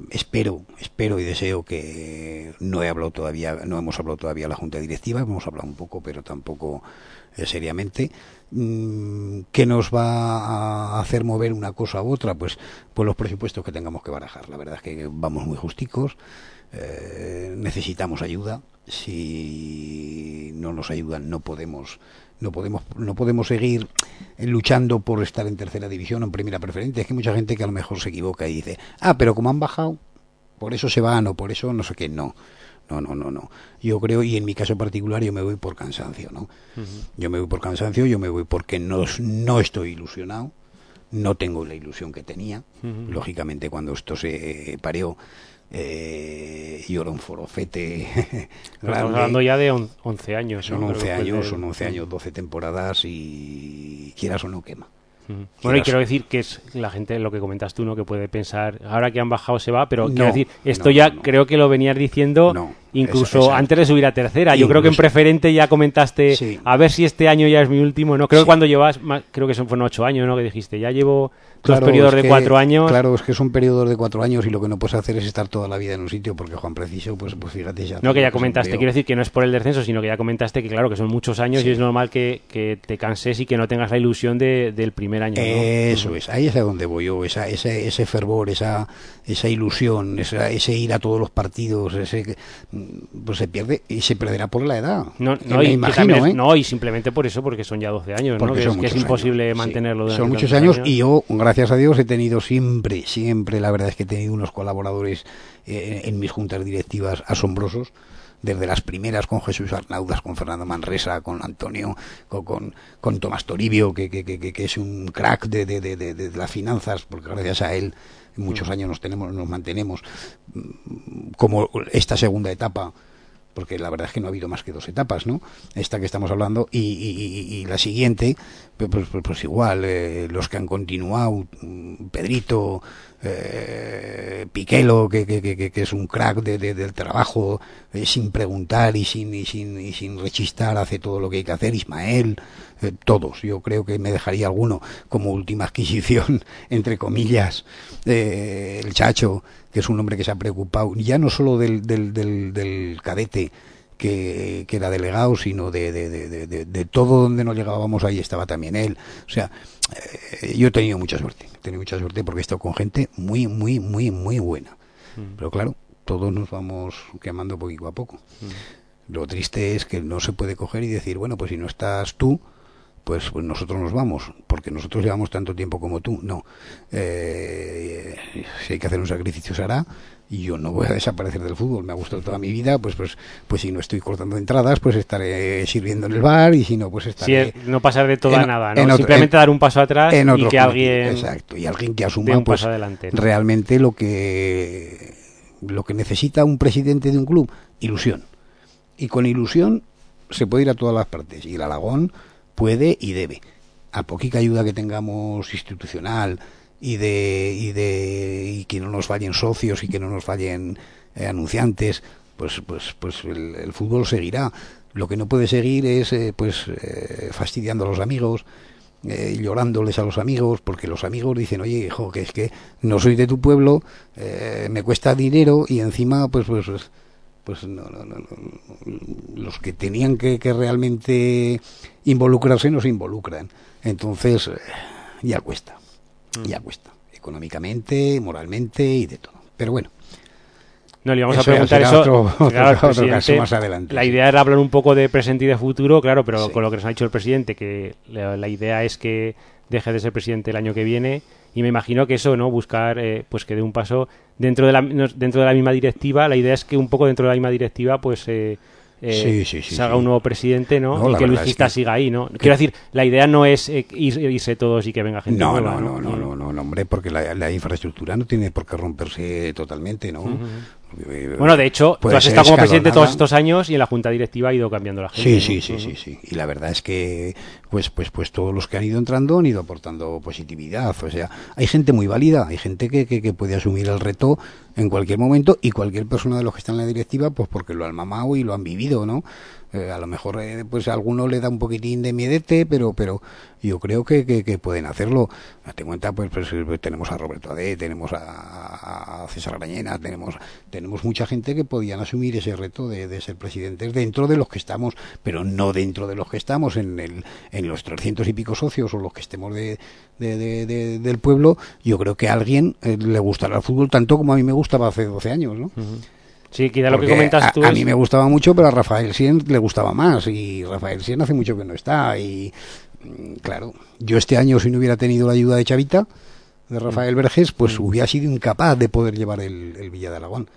[SPEAKER 3] espero, espero y deseo que no he hablado todavía, no hemos hablado todavía la Junta Directiva, hemos hablado un poco, pero tampoco eh, seriamente. Mm, ¿Qué nos va a hacer mover una cosa u otra? Pues, pues los presupuestos que tengamos que barajar. La verdad es que vamos muy justicos. Eh, necesitamos ayuda. Si no nos ayudan, no podemos, no podemos, no podemos seguir luchando por estar en tercera división o en primera preferente. Es que hay mucha gente que a lo mejor se equivoca y dice, ah, pero como han bajado, por eso se van o por eso no sé qué. No, no, no, no, no. Yo creo, y en mi caso particular, yo me voy por cansancio, ¿no? Yo me voy por cansancio, yo me voy porque no, no estoy ilusionado, no tengo la ilusión que tenía. Lógicamente, cuando esto se pareó, eh, yo era un forofete <laughs>
[SPEAKER 2] Estamos hablando ya de on- 11 años.
[SPEAKER 3] Son
[SPEAKER 2] ¿no?
[SPEAKER 3] 11
[SPEAKER 2] Creo que
[SPEAKER 3] años, son
[SPEAKER 2] del-
[SPEAKER 3] 11 años, 12 temporadas y quieras o no quema.
[SPEAKER 2] Bueno, y quiero decir que es la gente, lo que comentas tú, ¿no? Que puede pensar, ahora que han bajado se va, pero
[SPEAKER 3] No,
[SPEAKER 2] quiero decir, esto
[SPEAKER 3] no,
[SPEAKER 2] ya
[SPEAKER 3] no.
[SPEAKER 2] creo que lo venías diciendo
[SPEAKER 3] No,
[SPEAKER 2] incluso antes de subir a tercera. Yo creo que en preferente ya comentaste,
[SPEAKER 3] Sí.
[SPEAKER 2] a ver si este año ya es mi último, ¿no? Creo
[SPEAKER 3] Sí.
[SPEAKER 2] que cuando llevas, más- creo que son fueron ocho años, ¿no? Que dijiste, ya llevo
[SPEAKER 3] Claro,
[SPEAKER 2] dos periodos de
[SPEAKER 3] que-
[SPEAKER 2] cuatro años.
[SPEAKER 3] Claro, es que son periodos de cuatro años y lo que no puedes hacer es estar toda la vida en un sitio porque Juan Preciso, pues, pues fíjate ya.
[SPEAKER 2] No, que ya comentaste, quiero decir que no es por el descenso, sino que ya comentaste que claro, que son muchos años y es normal que, que te canses y que no tengas la ilusión de- del primer año, ¿no?
[SPEAKER 3] Eso es, ahí es a donde voy yo, esa, ese, ese fervor, esa, esa ilusión, esa, ese ir a todos los partidos, ese, pues se pierde y se perderá por la edad.
[SPEAKER 2] No, no,
[SPEAKER 3] me
[SPEAKER 2] y,
[SPEAKER 3] imagino,
[SPEAKER 2] también-
[SPEAKER 3] ¿eh?
[SPEAKER 2] no, y simplemente por eso, porque son ya 12 años, ¿no?
[SPEAKER 3] Porque
[SPEAKER 2] Que, es, que es imposible
[SPEAKER 3] años,
[SPEAKER 2] mantenerlo
[SPEAKER 3] sí. Son muchos años, y yo, gracias a Dios, he tenido siempre, siempre, la verdad es que he tenido unos colaboradores eh, en mis juntas directivas asombrosos. Desde las primeras con Jesús Arnaudas, con Fernando Manresa, con Antonio, con, con, con Tomás Toribio, que, que, que, que- que es un crack de, de, de, de- de las finanzas, porque gracias a él muchos años nos tenemos, nos mantenemos mm, como esta segunda etapa porque la verdad es que no ha habido más que dos etapas, ¿no? Esta que estamos hablando y, la siguiente, pues, pues- pues- pues igual, eh, los que han continuado, mm, Pedrito, eh, Piquelo, que, que, que- que es un crack de- de- del trabajo, eh, sin preguntar y sin, y, sin, y sin rechistar, hace todo lo que hay que hacer, Ismael, eh, todos, yo creo que me dejaría alguno como última adquisición, <laughs> entre comillas, eh, el Chacho, que es un hombre que se ha preocupado ya no solo del, del, del cadete que, que era delegado, sino de, de, de, de- todo donde no llegábamos, ahí estaba también él. O sea, eh, yo he tenido mucha suerte, he tenido mucha suerte porque he estado con gente muy, muy, muy, muy buena. Pero claro, todos nos vamos quemando poquito a poco. Lo triste es que no se puede coger y decir, bueno, pues si no estás tú, pues, pues nosotros nos vamos, porque nosotros llevamos tanto tiempo como tú. No. Eh, si hay que hacer un sacrificio, se hará. Y yo no voy a desaparecer del fútbol. Me ha gustado toda mi vida. Pues, pues, pues si no estoy cortando entradas, pues estaré sirviendo en el bar. Y si no, pues estaré.
[SPEAKER 2] es no pasar de todo a nada, ¿no?
[SPEAKER 3] otro-
[SPEAKER 2] Simplemente
[SPEAKER 3] en-
[SPEAKER 2] dar un paso atrás
[SPEAKER 3] en
[SPEAKER 2] y que alguien
[SPEAKER 3] Exacto. Y alguien que asuma
[SPEAKER 2] un
[SPEAKER 3] pues,
[SPEAKER 2] adelante. ¿no?
[SPEAKER 3] realmente lo que lo que necesita un presidente de un club ilusión y con ilusión se puede ir a todas las partes y el Alagón puede y debe a poquita ayuda que tengamos institucional y de y de y que no nos fallen socios y que no nos fallen eh, anunciantes pues pues pues el, fútbol seguirá lo que no puede seguir es eh, pues eh, fastidiando a los amigos llorándoles a los amigos, porque los amigos dicen, oye, hijo, que es que no soy de tu pueblo, me cuesta dinero y encima, pues, pues, pues, pues no, no, no, los que tenían que, que realmente involucrarse no se involucran. Entonces, ya cuesta, ya cuesta, económicamente, moralmente y de todo. Pero bueno,
[SPEAKER 2] No, le íbamos
[SPEAKER 3] Eso
[SPEAKER 2] a preguntar eso.
[SPEAKER 3] otro- <laughs>
[SPEAKER 2] claro,
[SPEAKER 3] otro caso más adelante,
[SPEAKER 2] La idea era hablar un poco de presente y de futuro, claro, pero
[SPEAKER 3] Sí.
[SPEAKER 2] con lo que nos ha dicho el presidente, que la, la idea es que deje de ser presidente el año que viene. Y me imagino que eso, ¿no? Buscar, eh, pues que dé un paso dentro de la dentro de la misma directiva. La idea es que un poco dentro de la misma directiva, pues eh, eh,
[SPEAKER 3] Sí, sí, sí,
[SPEAKER 2] se haga
[SPEAKER 3] sí.
[SPEAKER 2] un nuevo presidente, ¿no?
[SPEAKER 3] No,
[SPEAKER 2] y que Luis
[SPEAKER 3] es que-
[SPEAKER 2] siga ahí, ¿no? Quiero decir, la idea no es eh, ir- irse todos y que venga gente
[SPEAKER 3] no,
[SPEAKER 2] nueva,
[SPEAKER 3] no, no, no, no, no, no, hombre, porque la, la infraestructura no tiene por qué romperse totalmente, ¿no?
[SPEAKER 2] Bueno, de hecho, tú has estado como presidente todos estos años y en la junta directiva ha ido cambiando la gente.
[SPEAKER 3] Sí,
[SPEAKER 2] ¿no?
[SPEAKER 3] sí, sí, sí, sí. Y la verdad es que, pues, pues, pues todos los que han ido entrando han ido aportando positividad. O sea, hay gente muy válida, hay gente que, que, que puede asumir el reto en cualquier momento y cualquier persona de los que están en la directiva, pues porque lo han mamado y lo han vivido, ¿no? Eh, a lo mejor, eh, pues a alguno le da un poquitín de miedete, pero, pero yo creo que, que, pueden hacerlo. Date cuenta, pues, pues, eh, tenemos a Roberto Ade, tenemos a, César Grañena, tenemos, tenemos mucha gente que podían asumir ese reto de, ser presidentes dentro de los que estamos, pero no dentro de los que estamos, en, el, en los 300 y pico socios o los que estemos de- de- del pueblo. Yo creo que a alguien eh, le gustará el fútbol tanto como a mí me gustaba hace 12 años, ¿no?
[SPEAKER 2] Sí, quizá lo que comentas
[SPEAKER 3] a,
[SPEAKER 2] tú
[SPEAKER 3] a
[SPEAKER 2] es...
[SPEAKER 3] mí me gustaba mucho, pero a Rafael Sien le gustaba más. Y Rafael Sien hace mucho que no está. Y mm, claro, yo este año, si no hubiera tenido la ayuda de Chavita, de
[SPEAKER 2] Mm.
[SPEAKER 3] Rafael Verges, pues hubiera sido incapaz de poder llevar el, el Villa de Aragón.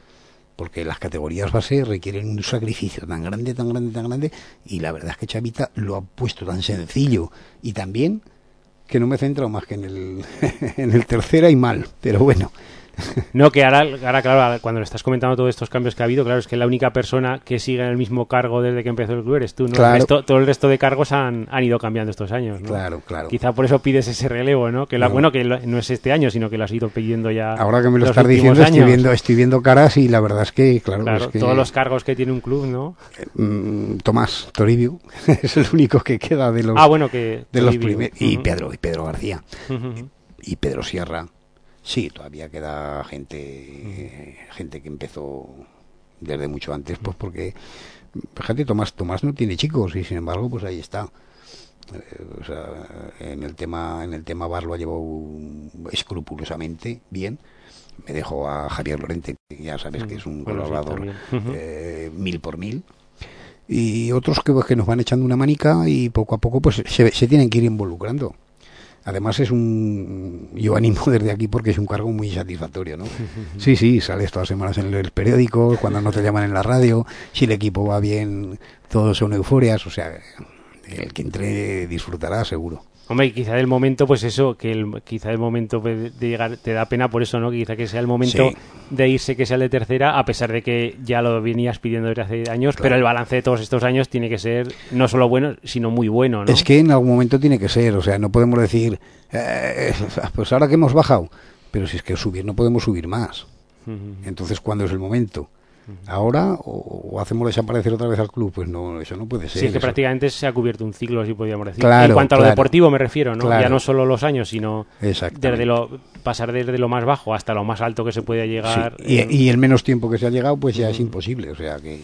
[SPEAKER 3] Porque las categorías base requieren un sacrificio tan grande, tan grande, tan grande. Y la verdad es que Chavita lo ha puesto tan sencillo y tan bien que no me he centrado más que en el, <laughs> en el tercera y mal. Pero bueno. <laughs>
[SPEAKER 2] No, que ahora, ahora, claro, cuando le estás comentando todos estos cambios que ha habido, claro, es que la única persona que sigue en el mismo cargo desde que empezó el club eres tú, ¿no?
[SPEAKER 3] Claro.
[SPEAKER 2] El resto- todo el resto de cargos han, han ido cambiando estos años, ¿no?
[SPEAKER 3] Claro, claro.
[SPEAKER 2] Quizá por eso pides ese relevo, ¿no? Que lo-
[SPEAKER 3] No.
[SPEAKER 2] bueno, que lo- no es este año, sino que lo has ido pidiendo ya.
[SPEAKER 3] Ahora que me lo
[SPEAKER 2] los
[SPEAKER 3] estás diciendo, estoy viendo, estoy viendo caras y la verdad es que, claro,
[SPEAKER 2] Claro,
[SPEAKER 3] es que,
[SPEAKER 2] todos los cargos que tiene un club, ¿no?
[SPEAKER 3] mm, Tomás Toribio <laughs> es el único que queda de los,
[SPEAKER 2] Ah, bueno, que.
[SPEAKER 3] de los primeros. Y. Pedro, y Pedro García, y Pedro Sierra. Sí, todavía queda gente, gente que empezó desde mucho antes, pues porque, fíjate, Tomás, Tomás no tiene chicos y sin embargo, pues ahí está. Eh, o sea, en el tema en el tema bar lo ha llevado escrupulosamente bien. Me dejo a Javier Lorente, que ya sabes que es un
[SPEAKER 2] Bueno,
[SPEAKER 3] colaborador eh, mil por mil. Y otros que, que nos van echando una manica y poco a poco pues se, se tienen que ir involucrando. Además es un... Yo animo desde aquí porque es un cargo muy satisfactorio, ¿no? Sí, sí, sales todas las semanas en el periódico, cuando no te llaman en la radio, si el equipo va bien, todos son euforias, o sea, el que entre disfrutará seguro.
[SPEAKER 2] Hombre, quizá el momento, pues eso, que el, quizá el momento de llegar te da pena por eso, ¿no? Que quizá que sea el momento
[SPEAKER 3] Sí.
[SPEAKER 2] de irse, que sea el de tercera, a pesar de que ya lo venías pidiendo desde hace años, pero el balance de todos estos años tiene que ser no solo bueno, sino muy bueno, ¿no?
[SPEAKER 3] Es que en algún momento tiene que ser, o sea, no podemos decir, eh, pues ahora que hemos bajado, pero si es que subir no podemos subir más. Entonces, ¿cuándo es el momento? ¿Ahora o, o hacemos desaparecer otra vez al club? Pues no, eso no puede ser.
[SPEAKER 2] Sí, es que
[SPEAKER 3] eso-
[SPEAKER 2] prácticamente se ha cubierto un ciclo, si podríamos decir.
[SPEAKER 3] Claro,
[SPEAKER 2] en cuanto a lo deportivo me refiero, ¿no?
[SPEAKER 3] Claro.
[SPEAKER 2] Ya no solo los años, sino desde lo, pasar desde lo más bajo hasta lo más alto que se puede llegar.
[SPEAKER 3] Sí, y el menos tiempo que se ha llegado, pues ya es imposible. O sea que.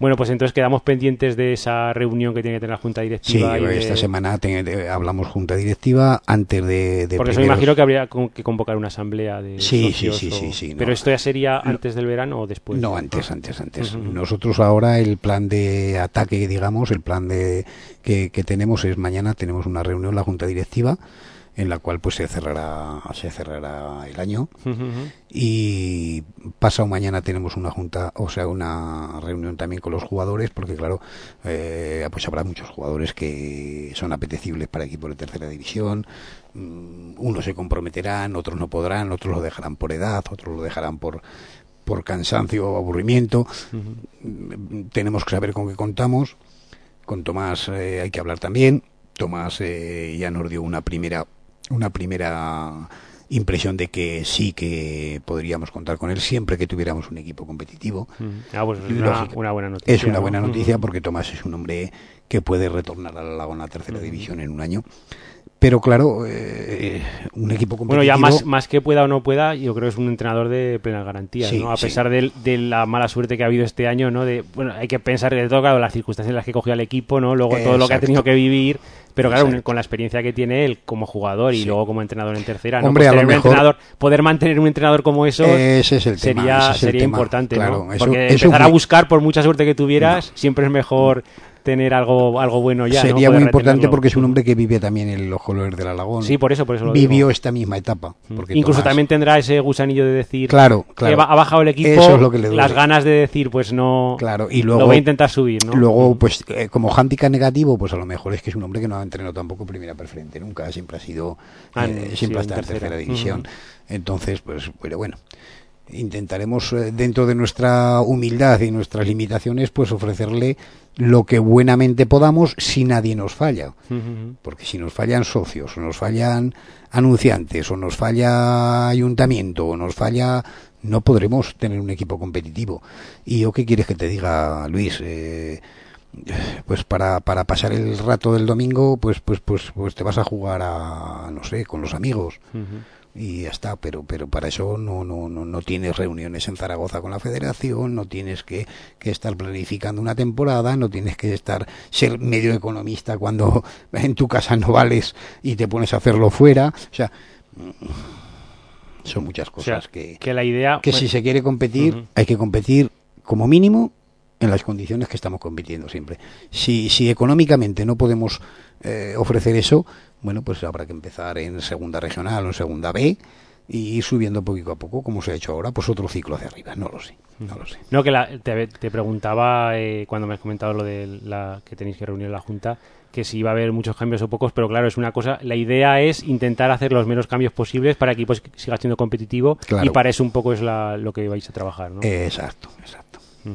[SPEAKER 2] Bueno, pues entonces quedamos pendientes de esa reunión que tiene que tener la Junta
[SPEAKER 3] Sí,
[SPEAKER 2] Directiva. y de-
[SPEAKER 3] esta semana te- te- hablamos junta directiva antes de. de
[SPEAKER 2] Porque eso me imagino que habría que convocar una asamblea de
[SPEAKER 3] Sí,
[SPEAKER 2] socios
[SPEAKER 3] sí, sí,
[SPEAKER 2] o-
[SPEAKER 3] sí, sí,
[SPEAKER 2] Pero
[SPEAKER 3] no.
[SPEAKER 2] esto ya sería antes del verano o después.
[SPEAKER 3] No, antes, antes, antes. Nosotros ahora el plan de ataque, digamos, el plan de que, que tenemos es mañana tenemos una reunión la junta directiva en la cual pues se cerrará se cerrará el año y pasado mañana tenemos una junta, o sea, una reunión también con los jugadores, porque claro, eh, pues habrá muchos jugadores que son apetecibles para equipos de tercera división. Mm, Unos se comprometerán, otros no podrán, otros lo dejarán por edad, otros lo dejarán por por cansancio o aburrimiento. Mm, Tenemos que saber con qué contamos. Con Tomás eh, hay que hablar también. Tomás eh, ya nos dio una primera una primera impresión de que sí que podríamos contar con él siempre que tuviéramos un equipo competitivo.
[SPEAKER 2] Ujú. Ah, pues es una, buena noticia.
[SPEAKER 3] Es una
[SPEAKER 2] ¿no?
[SPEAKER 3] buena noticia
[SPEAKER 2] Ujú.
[SPEAKER 3] porque Tomás es un hombre que puede retornar a la Laguna Tercera División en un año. Pero claro, eh, un equipo competitivo...
[SPEAKER 2] Bueno, ya más, más que pueda o no pueda, yo creo que es un entrenador de plenas garantías,
[SPEAKER 3] Sí,
[SPEAKER 2] ¿no? A
[SPEAKER 3] sí.
[SPEAKER 2] pesar de, la mala suerte que ha habido este año, ¿no? De, bueno, hay que pensar de todo, claro, las circunstancias en las que cogió al equipo, ¿no? Luego todo lo que ha tenido que vivir, pero claro, con la experiencia que tiene él como jugador y
[SPEAKER 3] Sí.
[SPEAKER 2] luego como entrenador en tercera, ¿no?
[SPEAKER 3] Hombre,
[SPEAKER 2] Pues
[SPEAKER 3] a lo
[SPEAKER 2] un
[SPEAKER 3] mejor-
[SPEAKER 2] entrenador, poder mantener un entrenador como eso
[SPEAKER 3] Ese es el tema,
[SPEAKER 2] sería,
[SPEAKER 3] ese es el
[SPEAKER 2] sería
[SPEAKER 3] tema.
[SPEAKER 2] importante,
[SPEAKER 3] Claro,
[SPEAKER 2] ¿no? Porque
[SPEAKER 3] eso
[SPEAKER 2] empezar a buscar, por mucha suerte que tuvieras, siempre es mejor tener algo, algo bueno ya.
[SPEAKER 3] Sería muy importante
[SPEAKER 2] retenerlo.
[SPEAKER 3] porque es un hombre que vive también en el Ojo del Alagón.
[SPEAKER 2] Sí, por eso, por eso lo
[SPEAKER 3] Vivió
[SPEAKER 2] digo.
[SPEAKER 3] esta misma etapa. porque
[SPEAKER 2] Incluso
[SPEAKER 3] Tomás-
[SPEAKER 2] también tendrá ese gusanillo de decir
[SPEAKER 3] Claro,
[SPEAKER 2] que
[SPEAKER 3] claro.
[SPEAKER 2] ha bajado el equipo,
[SPEAKER 3] Eso es lo que le
[SPEAKER 2] las ganas de decir, pues no,
[SPEAKER 3] Claro, y
[SPEAKER 2] lo
[SPEAKER 3] luego,
[SPEAKER 2] voy a intentar subir, ¿no?
[SPEAKER 3] luego pues eh, como handicap negativo, pues a lo mejor es que es un hombre que no ha entrenado tampoco primera preferente nunca, siempre ha sido,
[SPEAKER 2] Ah,
[SPEAKER 3] eh, siempre ha estado en
[SPEAKER 2] tercera.
[SPEAKER 3] tercera división. Entonces, pues, pero bueno, intentaremos eh, dentro de nuestra humildad y nuestras limitaciones, pues ofrecerle lo que buenamente podamos si nadie nos falla. Porque si nos fallan socios, o nos fallan anunciantes, o nos falla ayuntamiento, o nos falla, no podremos tener un equipo competitivo. ¿Y yo qué quieres que te diga, Luis? Eh, pues para, para pasar el rato del domingo, pues, pues, pues, pues te vas a jugar a, no sé, con los amigos. Y ya está, pero, pero para eso no, no, no, no tienes reuniones en Zaragoza con la federación, no tienes que, que estar planificando una temporada, no tienes que estar, ser medio economista cuando <laughs> en tu casa no vales y te pones a hacerlo fuera, o sea, son muchas
[SPEAKER 2] O sea,
[SPEAKER 3] cosas que,
[SPEAKER 2] que la idea...
[SPEAKER 3] que
[SPEAKER 2] pues,
[SPEAKER 3] si se quiere competir, hay que competir como mínimo en las condiciones que estamos compitiendo siempre. Si, si económicamente no podemos eh, ofrecer eso, bueno, pues habrá que empezar en segunda regional o en segunda B y ir subiendo poquito a poco, como se ha hecho ahora, pues otro ciclo hacia arriba. No lo sé, no lo sé.
[SPEAKER 2] No, que la- te, te preguntaba eh, cuando me has comentado lo de la que tenéis que reunir la Junta, que si iba a haber muchos cambios o pocos, pero claro, es una cosa, la idea es intentar hacer los menos cambios posibles para que el equipo siga siendo competitivo
[SPEAKER 3] Claro.
[SPEAKER 2] y para eso un poco es la, lo que vais a trabajar, ¿no?
[SPEAKER 3] Exacto, exacto.
[SPEAKER 2] Ujú.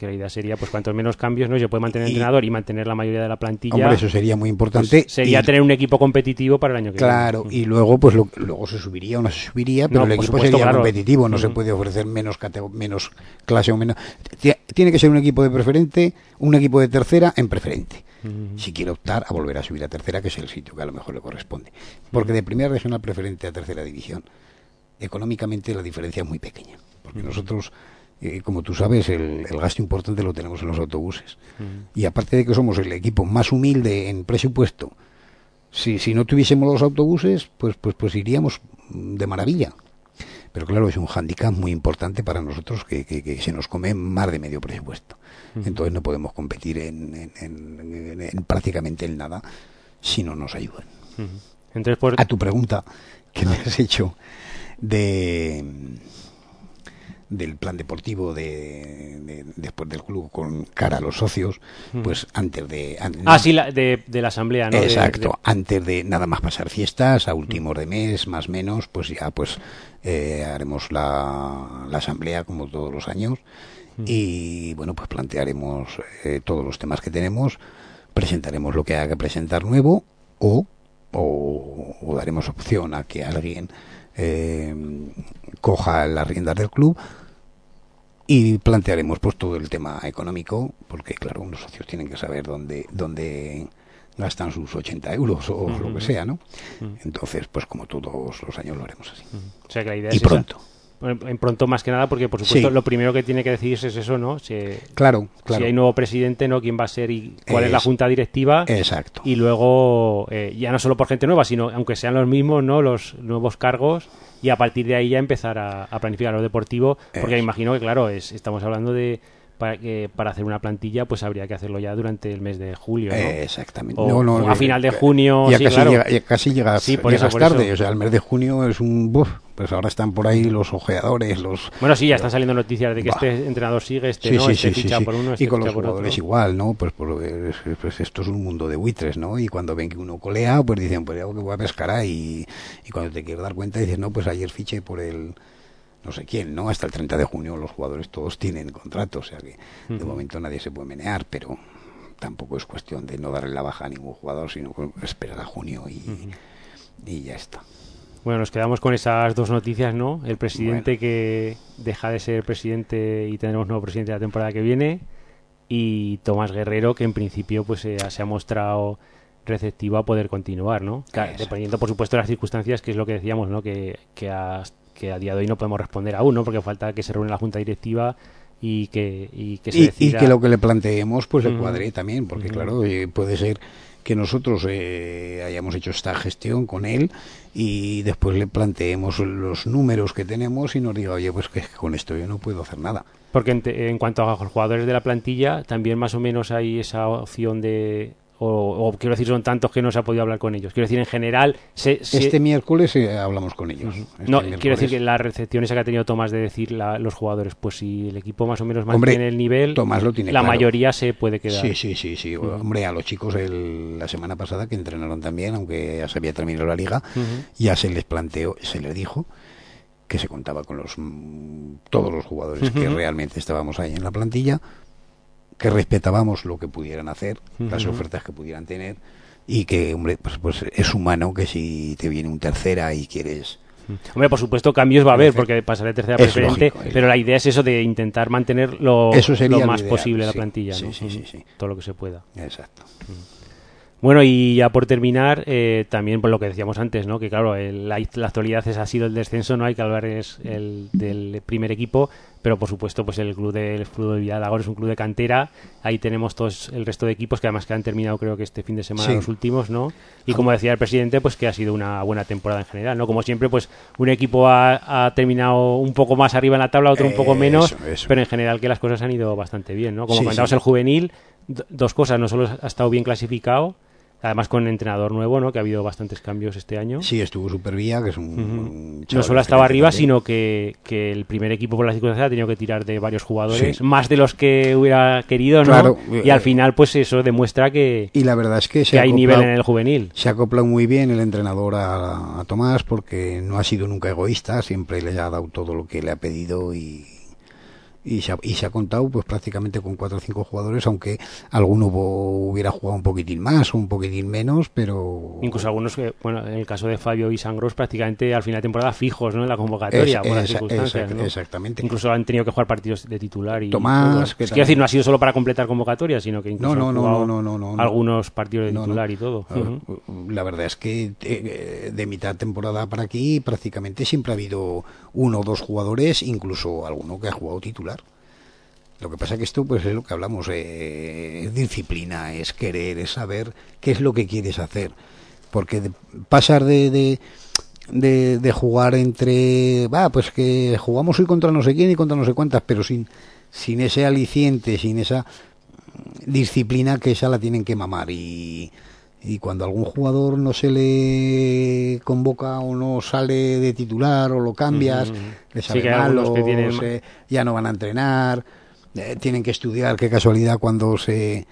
[SPEAKER 2] Que la idea sería, pues cuantos menos cambios, ¿no? Se puede mantener el entrenador y mantener la mayoría de la plantilla.
[SPEAKER 3] Hombre, eso sería muy
[SPEAKER 2] pues,
[SPEAKER 3] importante.
[SPEAKER 2] sería
[SPEAKER 3] y-
[SPEAKER 2] tener un equipo competitivo para el año que
[SPEAKER 3] Claro,
[SPEAKER 2] viene.
[SPEAKER 3] y luego pues lo- luego se subiría o no se subiría, pero
[SPEAKER 2] No,
[SPEAKER 3] el equipo
[SPEAKER 2] supuesto,
[SPEAKER 3] sería
[SPEAKER 2] claro.
[SPEAKER 3] competitivo, no se puede ofrecer menos menos clase o menos Ti- tiene que ser un equipo de preferente, un equipo de tercera en preferente. Si quiere optar a volver a subir a tercera, que es el sitio que a lo mejor le corresponde. Porque de primera regional preferente a tercera división, económicamente la diferencia es muy pequeña. Porque nosotros, eh, como tú sabes, el, el gasto importante lo tenemos en los autobuses. Y aparte de que somos el equipo más humilde en presupuesto Si, si no tuviésemos los autobuses, pues, pues, pues iríamos de maravilla. Pero claro, es un hándicap muy importante para nosotros que, que- que se nos come más de medio presupuesto. Entonces no podemos competir en, en- en- en- en prácticamente en nada si no nos ayudan.
[SPEAKER 2] Entonces, por,
[SPEAKER 3] A tu pregunta que me has hecho de del plan deportivo de, de- después del club con cara a los socios, pues antes de an-
[SPEAKER 2] ah, sí, la- de, de la asamblea, ¿no?
[SPEAKER 3] Exacto, antes de nada más pasar fiestas, a últimos de mes, más menos, pues ya pues eh, haremos la, la asamblea como todos los años. Y bueno, pues plantearemos eh, todos los temas que tenemos, presentaremos lo que haya que presentar nuevo o, o, o daremos opción a que alguien eh, coja las riendas del club y plantearemos pues todo el tema económico porque claro los socios tienen que saber dónde dónde gastan sus 80 euros o lo que sea no entonces pues como todos los años lo haremos así
[SPEAKER 2] o sea, que la idea
[SPEAKER 3] y
[SPEAKER 2] es
[SPEAKER 3] pronto
[SPEAKER 2] En en pronto más que nada, porque por supuesto
[SPEAKER 3] Sí.
[SPEAKER 2] lo primero que tiene que decidirse es eso, ¿no? Si,
[SPEAKER 3] claro claro
[SPEAKER 2] si hay nuevo presidente, ¿no? ¿Quién va a ser y cuál es, la junta directiva?
[SPEAKER 3] exacto
[SPEAKER 2] Y luego, eh, ya no solo por gente nueva, sino aunque sean los mismos, ¿no? Los nuevos cargos y a partir de ahí ya empezar a, a planificar lo deportivo, porque me imagino que, claro, es, estamos hablando de para, que para hacer una plantilla, pues habría que hacerlo ya durante el mes de julio, ¿no?
[SPEAKER 3] Eh, exactamente
[SPEAKER 2] O-
[SPEAKER 3] No, no,
[SPEAKER 2] a
[SPEAKER 3] eh,
[SPEAKER 2] final de
[SPEAKER 3] eh,
[SPEAKER 2] junio,
[SPEAKER 3] ya
[SPEAKER 2] sí,
[SPEAKER 3] casi,
[SPEAKER 2] claro.
[SPEAKER 3] llega, ya casi
[SPEAKER 2] Sí, por eso, por
[SPEAKER 3] tarde
[SPEAKER 2] eso.
[SPEAKER 3] o sea el mes de junio es un buf, pues ahora están por ahí los ojeadores los
[SPEAKER 2] Bueno, sí, ya están saliendo noticias de que
[SPEAKER 3] Bah.
[SPEAKER 2] este entrenador sigue, este
[SPEAKER 3] Sí,
[SPEAKER 2] no, este ficha por uno, este
[SPEAKER 3] y con
[SPEAKER 2] ficha
[SPEAKER 3] los
[SPEAKER 2] otro.
[SPEAKER 3] jugadores igual, ¿no? Pues, por- es- pues esto es un mundo de buitres, ¿no? Y cuando ven que uno colea, pues dicen, pues algo que voy a pescar ahí. Y cuando te quieres dar cuenta, dices, no, pues ayer fiché por el no sé quién, ¿no? Hasta el 30 de junio los jugadores todos tienen contrato, o sea que de momento nadie se puede menear, pero tampoco es cuestión de no darle la baja a ningún jugador, sino esperar a junio y, y ya está.
[SPEAKER 2] Bueno, nos quedamos con esas dos noticias, ¿no? El presidente que deja de ser presidente y tendremos nuevo presidente la temporada que viene y Tomás Guerrero que en principio pues eh, se ha mostrado receptivo a poder continuar, ¿no? Claro, dependiendo por supuesto de las circunstancias, que es lo que decíamos, ¿no? Que, que, que a día de hoy no podemos responder aún, ¿no? Porque falta que se reúne la junta directiva y que, y que se
[SPEAKER 3] y, y
[SPEAKER 2] decida...
[SPEAKER 3] que lo que le planteemos pues le cuadre también porque claro eh, puede ser que nosotros eh, hayamos hecho esta gestión con él y después le planteemos los números que tenemos y nos diga oye pues que con esto yo no puedo hacer nada
[SPEAKER 2] Porque en, te- en cuanto a los jugadores de la plantilla, también más o menos hay esa opción de... O, o quiero decir, son tantos que no se ha podido hablar con ellos. Quiero decir, en general... Se, se-
[SPEAKER 3] este miércoles eh, hablamos con ellos Este
[SPEAKER 2] no,
[SPEAKER 3] miércoles.
[SPEAKER 2] quiero decir que la recepción esa que ha tenido Tomás de decir la- los jugadores, pues si el equipo más o menos
[SPEAKER 3] Hombre,
[SPEAKER 2] mantiene el nivel,
[SPEAKER 3] Tomás lo tiene
[SPEAKER 2] la
[SPEAKER 3] claro.
[SPEAKER 2] mayoría se puede quedar.
[SPEAKER 3] Sí, sí, sí, sí. Hombre, a los chicos el- la semana pasada que entrenaron también, aunque ya se había terminado la liga, ya se les planteó, se les dijo que se contaba con los mm, todos los jugadores que realmente estábamos ahí en la plantilla, que respetábamos lo que pudieran hacer, las ofertas que pudieran tener y que, hombre, pues, pues es humano que si te viene un tercera y quieres
[SPEAKER 2] Hombre, por supuesto, cambios va a haber, porque pasar de tercera
[SPEAKER 3] Es
[SPEAKER 2] preferente,
[SPEAKER 3] lógico,
[SPEAKER 2] pero la idea es eso de intentar mantener lo,
[SPEAKER 3] Eso sería
[SPEAKER 2] lo
[SPEAKER 3] lo
[SPEAKER 2] más
[SPEAKER 3] ideal,
[SPEAKER 2] posible la plantilla,
[SPEAKER 3] Sí,
[SPEAKER 2] ¿no?
[SPEAKER 3] sí, sí, sí.
[SPEAKER 2] Todo lo que se pueda.
[SPEAKER 3] Exacto.
[SPEAKER 2] Bueno, y ya por terminar, eh, también por lo que decíamos antes, ¿no? Que claro, el- la, la actualidad es, ha sido el descenso, no hay que hablar es el del primer equipo, pero por supuesto, pues el club del fútbol de Villalagor es un club de cantera. Ahí tenemos todos el resto de equipos que además que han terminado, creo que este fin de semana
[SPEAKER 3] Sí.
[SPEAKER 2] los últimos, ¿no? Y como decía el presidente, pues que ha sido una buena temporada en general, ¿no? Como siempre, pues un equipo ha, ha terminado un poco más arriba en la tabla, otro un poco menos,
[SPEAKER 3] eso.
[SPEAKER 2] pero en general que las cosas han ido bastante bien, ¿no? Como
[SPEAKER 3] Sí,
[SPEAKER 2] comentamos
[SPEAKER 3] sí.
[SPEAKER 2] el juvenil, dos cosas, no solo ha estado bien clasificado, además con entrenador nuevo, ¿no? Que ha habido bastantes cambios este año.
[SPEAKER 3] Sí, estuvo Supervía, que es un,
[SPEAKER 2] No solo estaba arriba,
[SPEAKER 3] también.
[SPEAKER 2] sino que, que el primer equipo por la circunstancia ha tenido que tirar de varios jugadores,
[SPEAKER 3] Sí.
[SPEAKER 2] más de los que hubiera querido, ¿no?
[SPEAKER 3] Claro,
[SPEAKER 2] y al
[SPEAKER 3] eh,
[SPEAKER 2] final, pues eso demuestra que,
[SPEAKER 3] Y la verdad es que se
[SPEAKER 2] que
[SPEAKER 3] ha
[SPEAKER 2] hay nivel en el juvenil.
[SPEAKER 3] Se ha acoplado muy bien el entrenador a, a Tomás porque no ha sido nunca egoísta, siempre le ha dado todo lo que le ha pedido y, y, se, ha, y se ha contado pues prácticamente con cuatro o cinco jugadores, aunque alguno hubo- hubiera jugado un poquitín más o un poquitín menos, pero...
[SPEAKER 2] Incluso algunos, que, bueno, en el caso de Fabio y Sangros, prácticamente al final de temporada fijos, ¿no? En la convocatoria,
[SPEAKER 3] Es-
[SPEAKER 2] por las
[SPEAKER 3] esa-
[SPEAKER 2] circunstancias,
[SPEAKER 3] exact-
[SPEAKER 2] ¿no?
[SPEAKER 3] exactamente.
[SPEAKER 2] Incluso han tenido que jugar partidos de titular y
[SPEAKER 3] Tomás,
[SPEAKER 2] todo.
[SPEAKER 3] que
[SPEAKER 2] Es quiero decir, no ha sido solo para completar convocatoria, sino que incluso
[SPEAKER 3] No, no,
[SPEAKER 2] algunos partidos de titular y todo.
[SPEAKER 3] La verdad es que eh, de mitad temporada para aquí prácticamente siempre ha habido uno o dos jugadores, incluso alguno que ha jugado titular. Lo que pasa que esto pues es lo que hablamos, eh, es disciplina, es querer, es saber qué es lo que quieres hacer. porque de- pasar de, de, de, de jugar entre, va, pues que jugamos hoy contra no sé quién y contra no sé cuántas, pero sin, sin ese aliciente, sin esa disciplina que esa la tienen que mamar y, y cuando algún jugador no se le convoca o no sale de titular o lo cambias,
[SPEAKER 2] Ujú.
[SPEAKER 3] le
[SPEAKER 2] Sí
[SPEAKER 3] sale
[SPEAKER 2] hay
[SPEAKER 3] mal
[SPEAKER 2] que tienen-
[SPEAKER 3] se- ya no van a entrenar, eh, tienen que estudiar, qué casualidad cuando se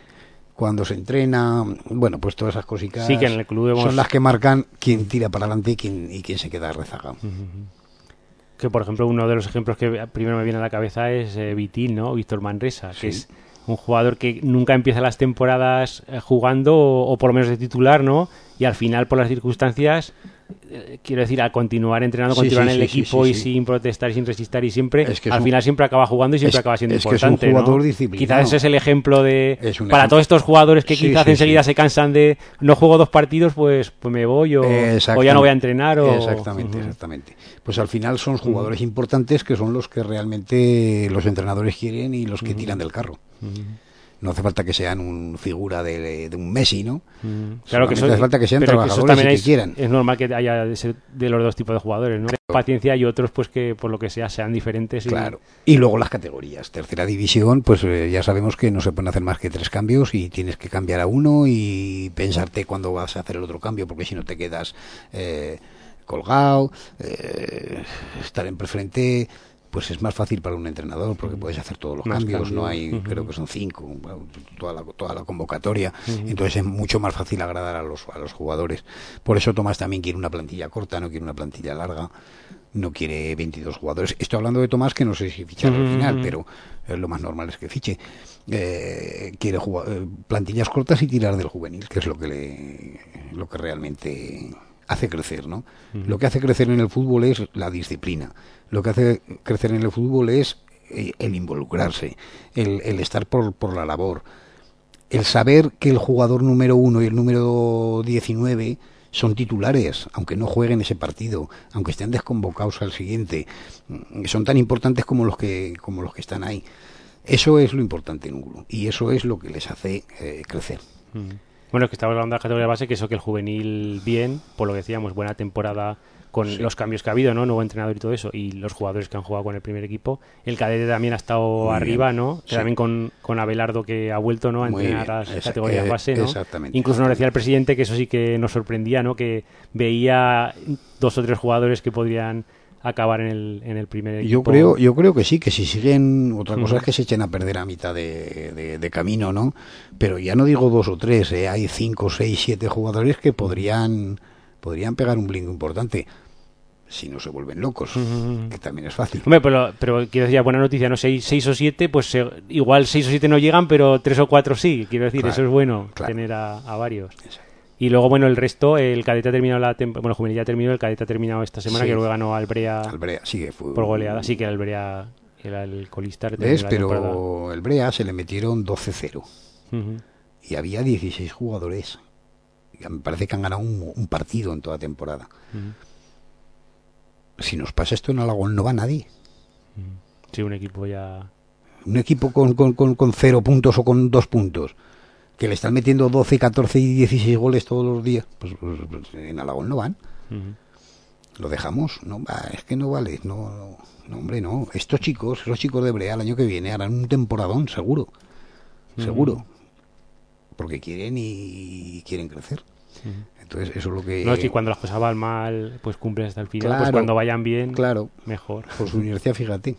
[SPEAKER 3] cuando se entrena, bueno, pues todas esas cositas
[SPEAKER 2] Sí, que en el club hemos-
[SPEAKER 3] son las que marcan quién tira para adelante y quién, y quién se queda rezagado.
[SPEAKER 2] Que por ejemplo uno de los ejemplos que primero me viene a la cabeza es eh, ¿no? Víctor Manresa, que es un jugador que nunca empieza las temporadas eh, jugando o, o por lo menos de titular, ¿no? Y al final por las circunstancias eh, quiero decir, a continuar entrenando,
[SPEAKER 3] Sí,
[SPEAKER 2] continuar
[SPEAKER 3] sí,
[SPEAKER 2] en el
[SPEAKER 3] sí,
[SPEAKER 2] equipo y sin protestar y sin resistir y siempre,
[SPEAKER 3] Es que es
[SPEAKER 2] al
[SPEAKER 3] un-
[SPEAKER 2] final siempre acaba jugando y siempre
[SPEAKER 3] es-
[SPEAKER 2] acaba siendo
[SPEAKER 3] es que es un
[SPEAKER 2] importante.
[SPEAKER 3] disciplinado.
[SPEAKER 2] Quizás ese es el ejemplo de para
[SPEAKER 3] ejemplo.
[SPEAKER 2] todos estos jugadores que quizás enseguida se cansan de no juego dos partidos, pues, pues me voy o, o ya no voy a entrenar o
[SPEAKER 3] Exactamente, exactamente. Pues al final son jugadores importantes que son los que realmente los entrenadores quieren y los que tiran del carro. No hace falta que sean un figura de, de un Messi, ¿no?
[SPEAKER 2] Mm, Claro que eso,
[SPEAKER 3] hace falta que sean trabajadores
[SPEAKER 2] eso también
[SPEAKER 3] y que
[SPEAKER 2] es,
[SPEAKER 3] quieran.
[SPEAKER 2] es normal que haya de, de los dos tipos de jugadores, ¿no? Paciencia y otros pues que por lo que sea sean diferentes. y-
[SPEAKER 3] Claro. Y luego las categorías. Tercera división, pues eh, ya sabemos que no se pueden hacer más que tres cambios y tienes que cambiar a uno y pensarte cuándo vas a hacer el otro cambio, porque si no te quedas eh, colgado, eh, estar en preferente. Pues es más fácil para un entrenador porque puedes hacer todos los cambios, no hay, creo que son cinco, toda la, toda la convocatoria, entonces es mucho más fácil agradar a los, a los jugadores. Por eso Tomás también quiere una plantilla corta, no quiere una plantilla larga, no quiere 22 jugadores. Estoy hablando de Tomás, que no sé si ficharlo al final, pero lo más normal es que fiche. Eh, quiere jugar, eh, plantillas cortas y tirar del juvenil, que es lo que le, lo que realmente hace crecer, ¿no? Lo que hace crecer en el fútbol es la disciplina. Lo que hace crecer en el fútbol es eh, el involucrarse, el, el estar por, por la labor, el saber que el jugador número uno y el número 19 son titulares, aunque no jueguen ese partido, aunque estén desconvocados al siguiente, mm, son tan importantes como los que como los que están ahí. Eso es lo importante en un y eso es lo que les hace eh, crecer.
[SPEAKER 2] Mm. Bueno, que estamos hablando de la categoría base, que eso que el juvenil bien, por lo que decíamos, buena temporada con los cambios que ha habido, ¿no? Nuevo entrenador y todo eso, y los jugadores que han jugado con el primer equipo. El cadete también ha estado
[SPEAKER 3] Muy
[SPEAKER 2] arriba,
[SPEAKER 3] bien.
[SPEAKER 2] ¿no?
[SPEAKER 3] Sí.
[SPEAKER 2] También con, con Abelardo que ha vuelto, ¿no? A
[SPEAKER 3] Muy
[SPEAKER 2] entrenar
[SPEAKER 3] bien.
[SPEAKER 2] las
[SPEAKER 3] Esa-
[SPEAKER 2] categorías
[SPEAKER 3] eh,
[SPEAKER 2] base, ¿no?
[SPEAKER 3] exactamente.
[SPEAKER 2] Incluso nos decía el presidente que eso sí que nos sorprendía, ¿no? Que veía dos o tres jugadores que podrían acabar en el, en el primer equipo.
[SPEAKER 3] Yo creo, yo creo que sí, que si siguen, otra cosa es que se echen a perder a mitad de, de- de camino, ¿no? Pero ya no digo dos o tres, ¿eh? hay cinco, seis, siete jugadores que podrían, podrían pegar un blinco importante, si no se vuelven locos, que también es fácil.
[SPEAKER 2] Hombre, pero, pero quiero decir, buena noticia, ¿no? Seis, seis o siete, pues se- igual seis o siete no llegan, pero tres o cuatro sí. Quiero decir,
[SPEAKER 3] Claro,
[SPEAKER 2] eso es bueno,
[SPEAKER 3] claro.
[SPEAKER 2] tener a, a varios.
[SPEAKER 3] Exacto.
[SPEAKER 2] Y luego, bueno, el resto, el cadete ha terminado la temporada, bueno, juvenil ya ha terminado, el cadete ha terminado esta semana,
[SPEAKER 3] Sí.
[SPEAKER 2] que luego ganó al Brea
[SPEAKER 3] Al Brea, sigue, fue,
[SPEAKER 2] por goleada. Sí que era el colista.
[SPEAKER 3] ¿Ves?
[SPEAKER 2] la temporada.
[SPEAKER 3] Pero el Brea se le metieron 12-0
[SPEAKER 2] Ujú.
[SPEAKER 3] y había 16 jugadores. Me parece que han ganado un, un partido en toda temporada. Si nos pasa esto en Alagón no va nadie.
[SPEAKER 2] Sí, un equipo ya...
[SPEAKER 3] un equipo con, con, con, con cero puntos o con dos puntos, que le están metiendo 12, 14 y 16 goles todos los días, pues, pues- pues en Alagón no van. Lo dejamos, no va, es que no vale, no, no, no, hombre, no. Estos chicos, los chicos de Brea el año que viene harán un temporadón, seguro, seguro, porque quieren y quieren crecer. Entonces eso es lo que...
[SPEAKER 2] No, es que cuando las cosas van mal, pues cumples hasta el final. pues cuando vayan bien,
[SPEAKER 3] Claro,
[SPEAKER 2] mejor.
[SPEAKER 3] por su inercia, fíjate.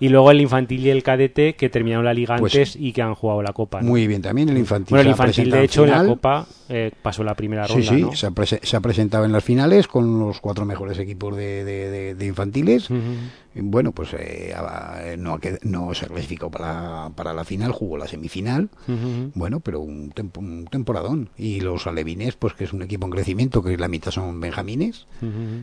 [SPEAKER 2] Y luego el infantil y el cadete que terminaron la liga
[SPEAKER 3] Pues-
[SPEAKER 2] antes y que han jugado la copa. ¿no?
[SPEAKER 3] Muy bien, también el infantil.
[SPEAKER 2] Bueno, el infantil, de hecho, en la. Copa eh, pasó la primera
[SPEAKER 3] Sí,
[SPEAKER 2] ronda,
[SPEAKER 3] sí,
[SPEAKER 2] ¿no?
[SPEAKER 3] se, ha se ha presentado en las finales con los cuatro mejores equipos de, de- de- de infantiles.
[SPEAKER 2] Ujú.
[SPEAKER 3] Y Bueno, pues eh, ha- no, no se clasificó para, para la final, jugó la semifinal. Bueno, pero un, tempo- un temporadón. Y los alevines, pues que es un equipo en crecimiento, que la mitad son benjamines,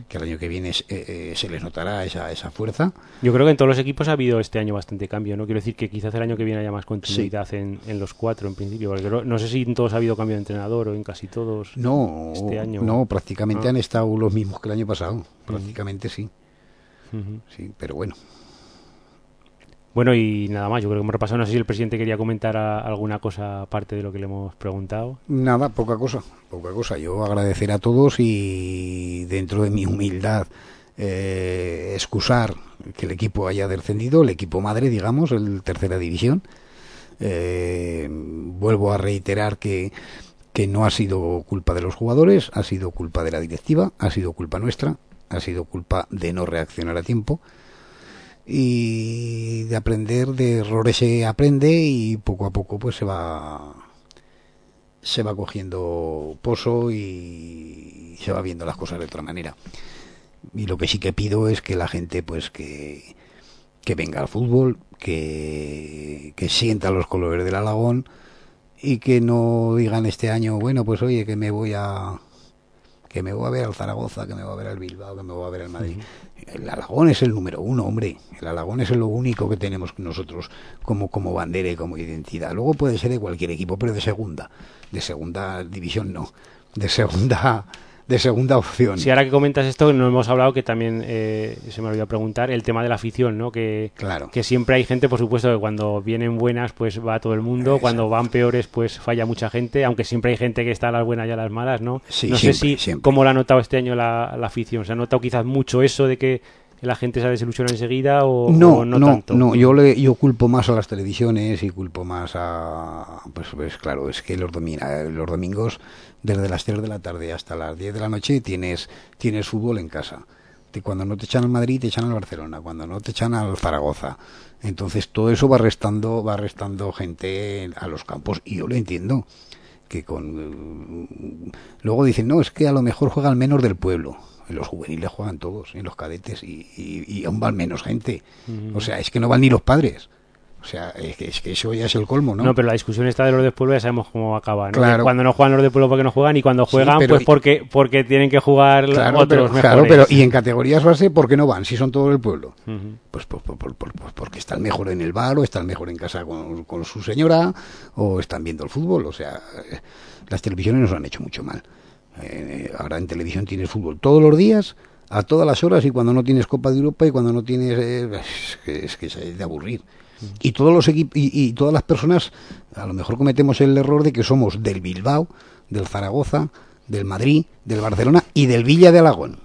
[SPEAKER 3] que el año que viene es- eh, eh, se les notará esa, esa fuerza.
[SPEAKER 2] Yo creo que en todos los equipos ha habido este año bastante cambio, ¿no? Quiero decir que quizás el año que viene haya más continuidad en, en los cuatro, en principio. Porque no sé si en todos ha habido cambio de entrenador o en casi todos.
[SPEAKER 3] No,
[SPEAKER 2] Este año.
[SPEAKER 3] no, prácticamente
[SPEAKER 2] Ah.
[SPEAKER 3] han estado los mismos que el año pasado. Prácticamente sí, Sí, pero bueno.
[SPEAKER 2] Bueno, y nada más, yo creo que hemos repasado. No sé si el presidente quería comentar a- alguna cosa aparte de lo que le hemos preguntado.
[SPEAKER 3] Nada, poca cosa, poca cosa. Yo agradecer a todos y dentro de mi humildad eh, excusar que el equipo haya descendido, el equipo madre, digamos, el tercera división. Eh, vuelvo a reiterar que, que no ha sido culpa de los jugadores, ha sido culpa de la directiva, ha sido culpa nuestra, ha sido culpa de no reaccionar a tiempo y de aprender de errores se aprende y poco a poco pues se va se va cogiendo pozo y se va viendo las cosas de otra manera. Y lo que sí que pido es que la gente pues que que venga al fútbol que que sienta los colores del Alagón y que no digan este año bueno pues oye que me voy a que me voy a ver al Zaragoza, que me voy a ver al Bilbao, que me voy a ver al Madrid. El Alagón es el número uno, hombre. El Alagón es lo único que tenemos nosotros como, como bandera y como identidad. Luego puede ser de cualquier equipo, pero de segunda. De segunda división no. De segunda, de segunda opción.
[SPEAKER 2] Si ahora que comentas esto, no hemos hablado que también eh, se me olvidó preguntar el tema de la afición, ¿no? Que,
[SPEAKER 3] Claro.
[SPEAKER 2] que siempre hay gente, por supuesto, que cuando vienen buenas, pues va todo el mundo, cuando van peores, pues falla mucha gente, aunque siempre hay gente que está a las buenas y a las malas, ¿no?
[SPEAKER 3] Sí,
[SPEAKER 2] no
[SPEAKER 3] siempre,
[SPEAKER 2] sé si
[SPEAKER 3] siempre.
[SPEAKER 2] cómo lo ha notado este año la, la afición, ¿se ha notado quizás mucho eso de que la gente se ha desilusionado enseguida o
[SPEAKER 3] no,
[SPEAKER 2] o no,
[SPEAKER 3] no,
[SPEAKER 2] tanto?
[SPEAKER 3] no, yo le, yo culpo más a las televisiones y culpo más a pues, pues claro, es que los, domi- eh, los domingos desde las 3 de la tarde hasta las 10 de la noche tienes tienes fútbol en casa. Cuando no te echan al Madrid te echan al Barcelona, cuando no te echan al Zaragoza. Entonces todo eso va restando va restando gente a los campos y yo lo entiendo que con luego dicen, "No, es que a lo mejor juega al menos del pueblo." En los juveniles juegan todos, en los cadetes, y, y, y aún van menos gente. O sea, es que no van ni los padres. O sea, es que, es que eso ya es el colmo, ¿no?
[SPEAKER 2] ¿no? pero la discusión está de los de pueblo ya sabemos cómo acaba, ¿no?
[SPEAKER 3] Claro.
[SPEAKER 2] Cuando no juegan los de pueblo porque no juegan y cuando juegan pues porque porque tienen que jugar
[SPEAKER 3] claro,
[SPEAKER 2] otros
[SPEAKER 3] pero,
[SPEAKER 2] mejores.
[SPEAKER 3] claro, pero y en categorías base, ¿por qué no van? Si son todo el pueblo. Pues, pues, pues, pues, pues, pues porque está el mejor en el bar, o está el mejor en casa con, con su señora, o están viendo el fútbol. O sea, eh, las televisiones nos han hecho mucho mal. Eh, ahora en televisión tienes fútbol todos los días, a todas las horas, y cuando no tienes Copa de Europa y cuando no tienes. eh, es que es que es de aburrir. Y todos los equipos y, y todas las personas, a lo mejor cometemos el error de que somos del Bilbao, del Zaragoza, del Madrid, del Barcelona y del Villa de Alagón.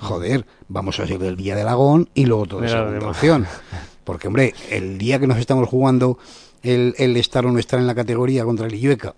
[SPEAKER 3] Joder, vamos a ser del Villa de Alagón y luego todo segunda opción. <laughs> Porque, hombre, el día que nos estamos jugando el, el estar o no estar en la categoría contra el Illueca,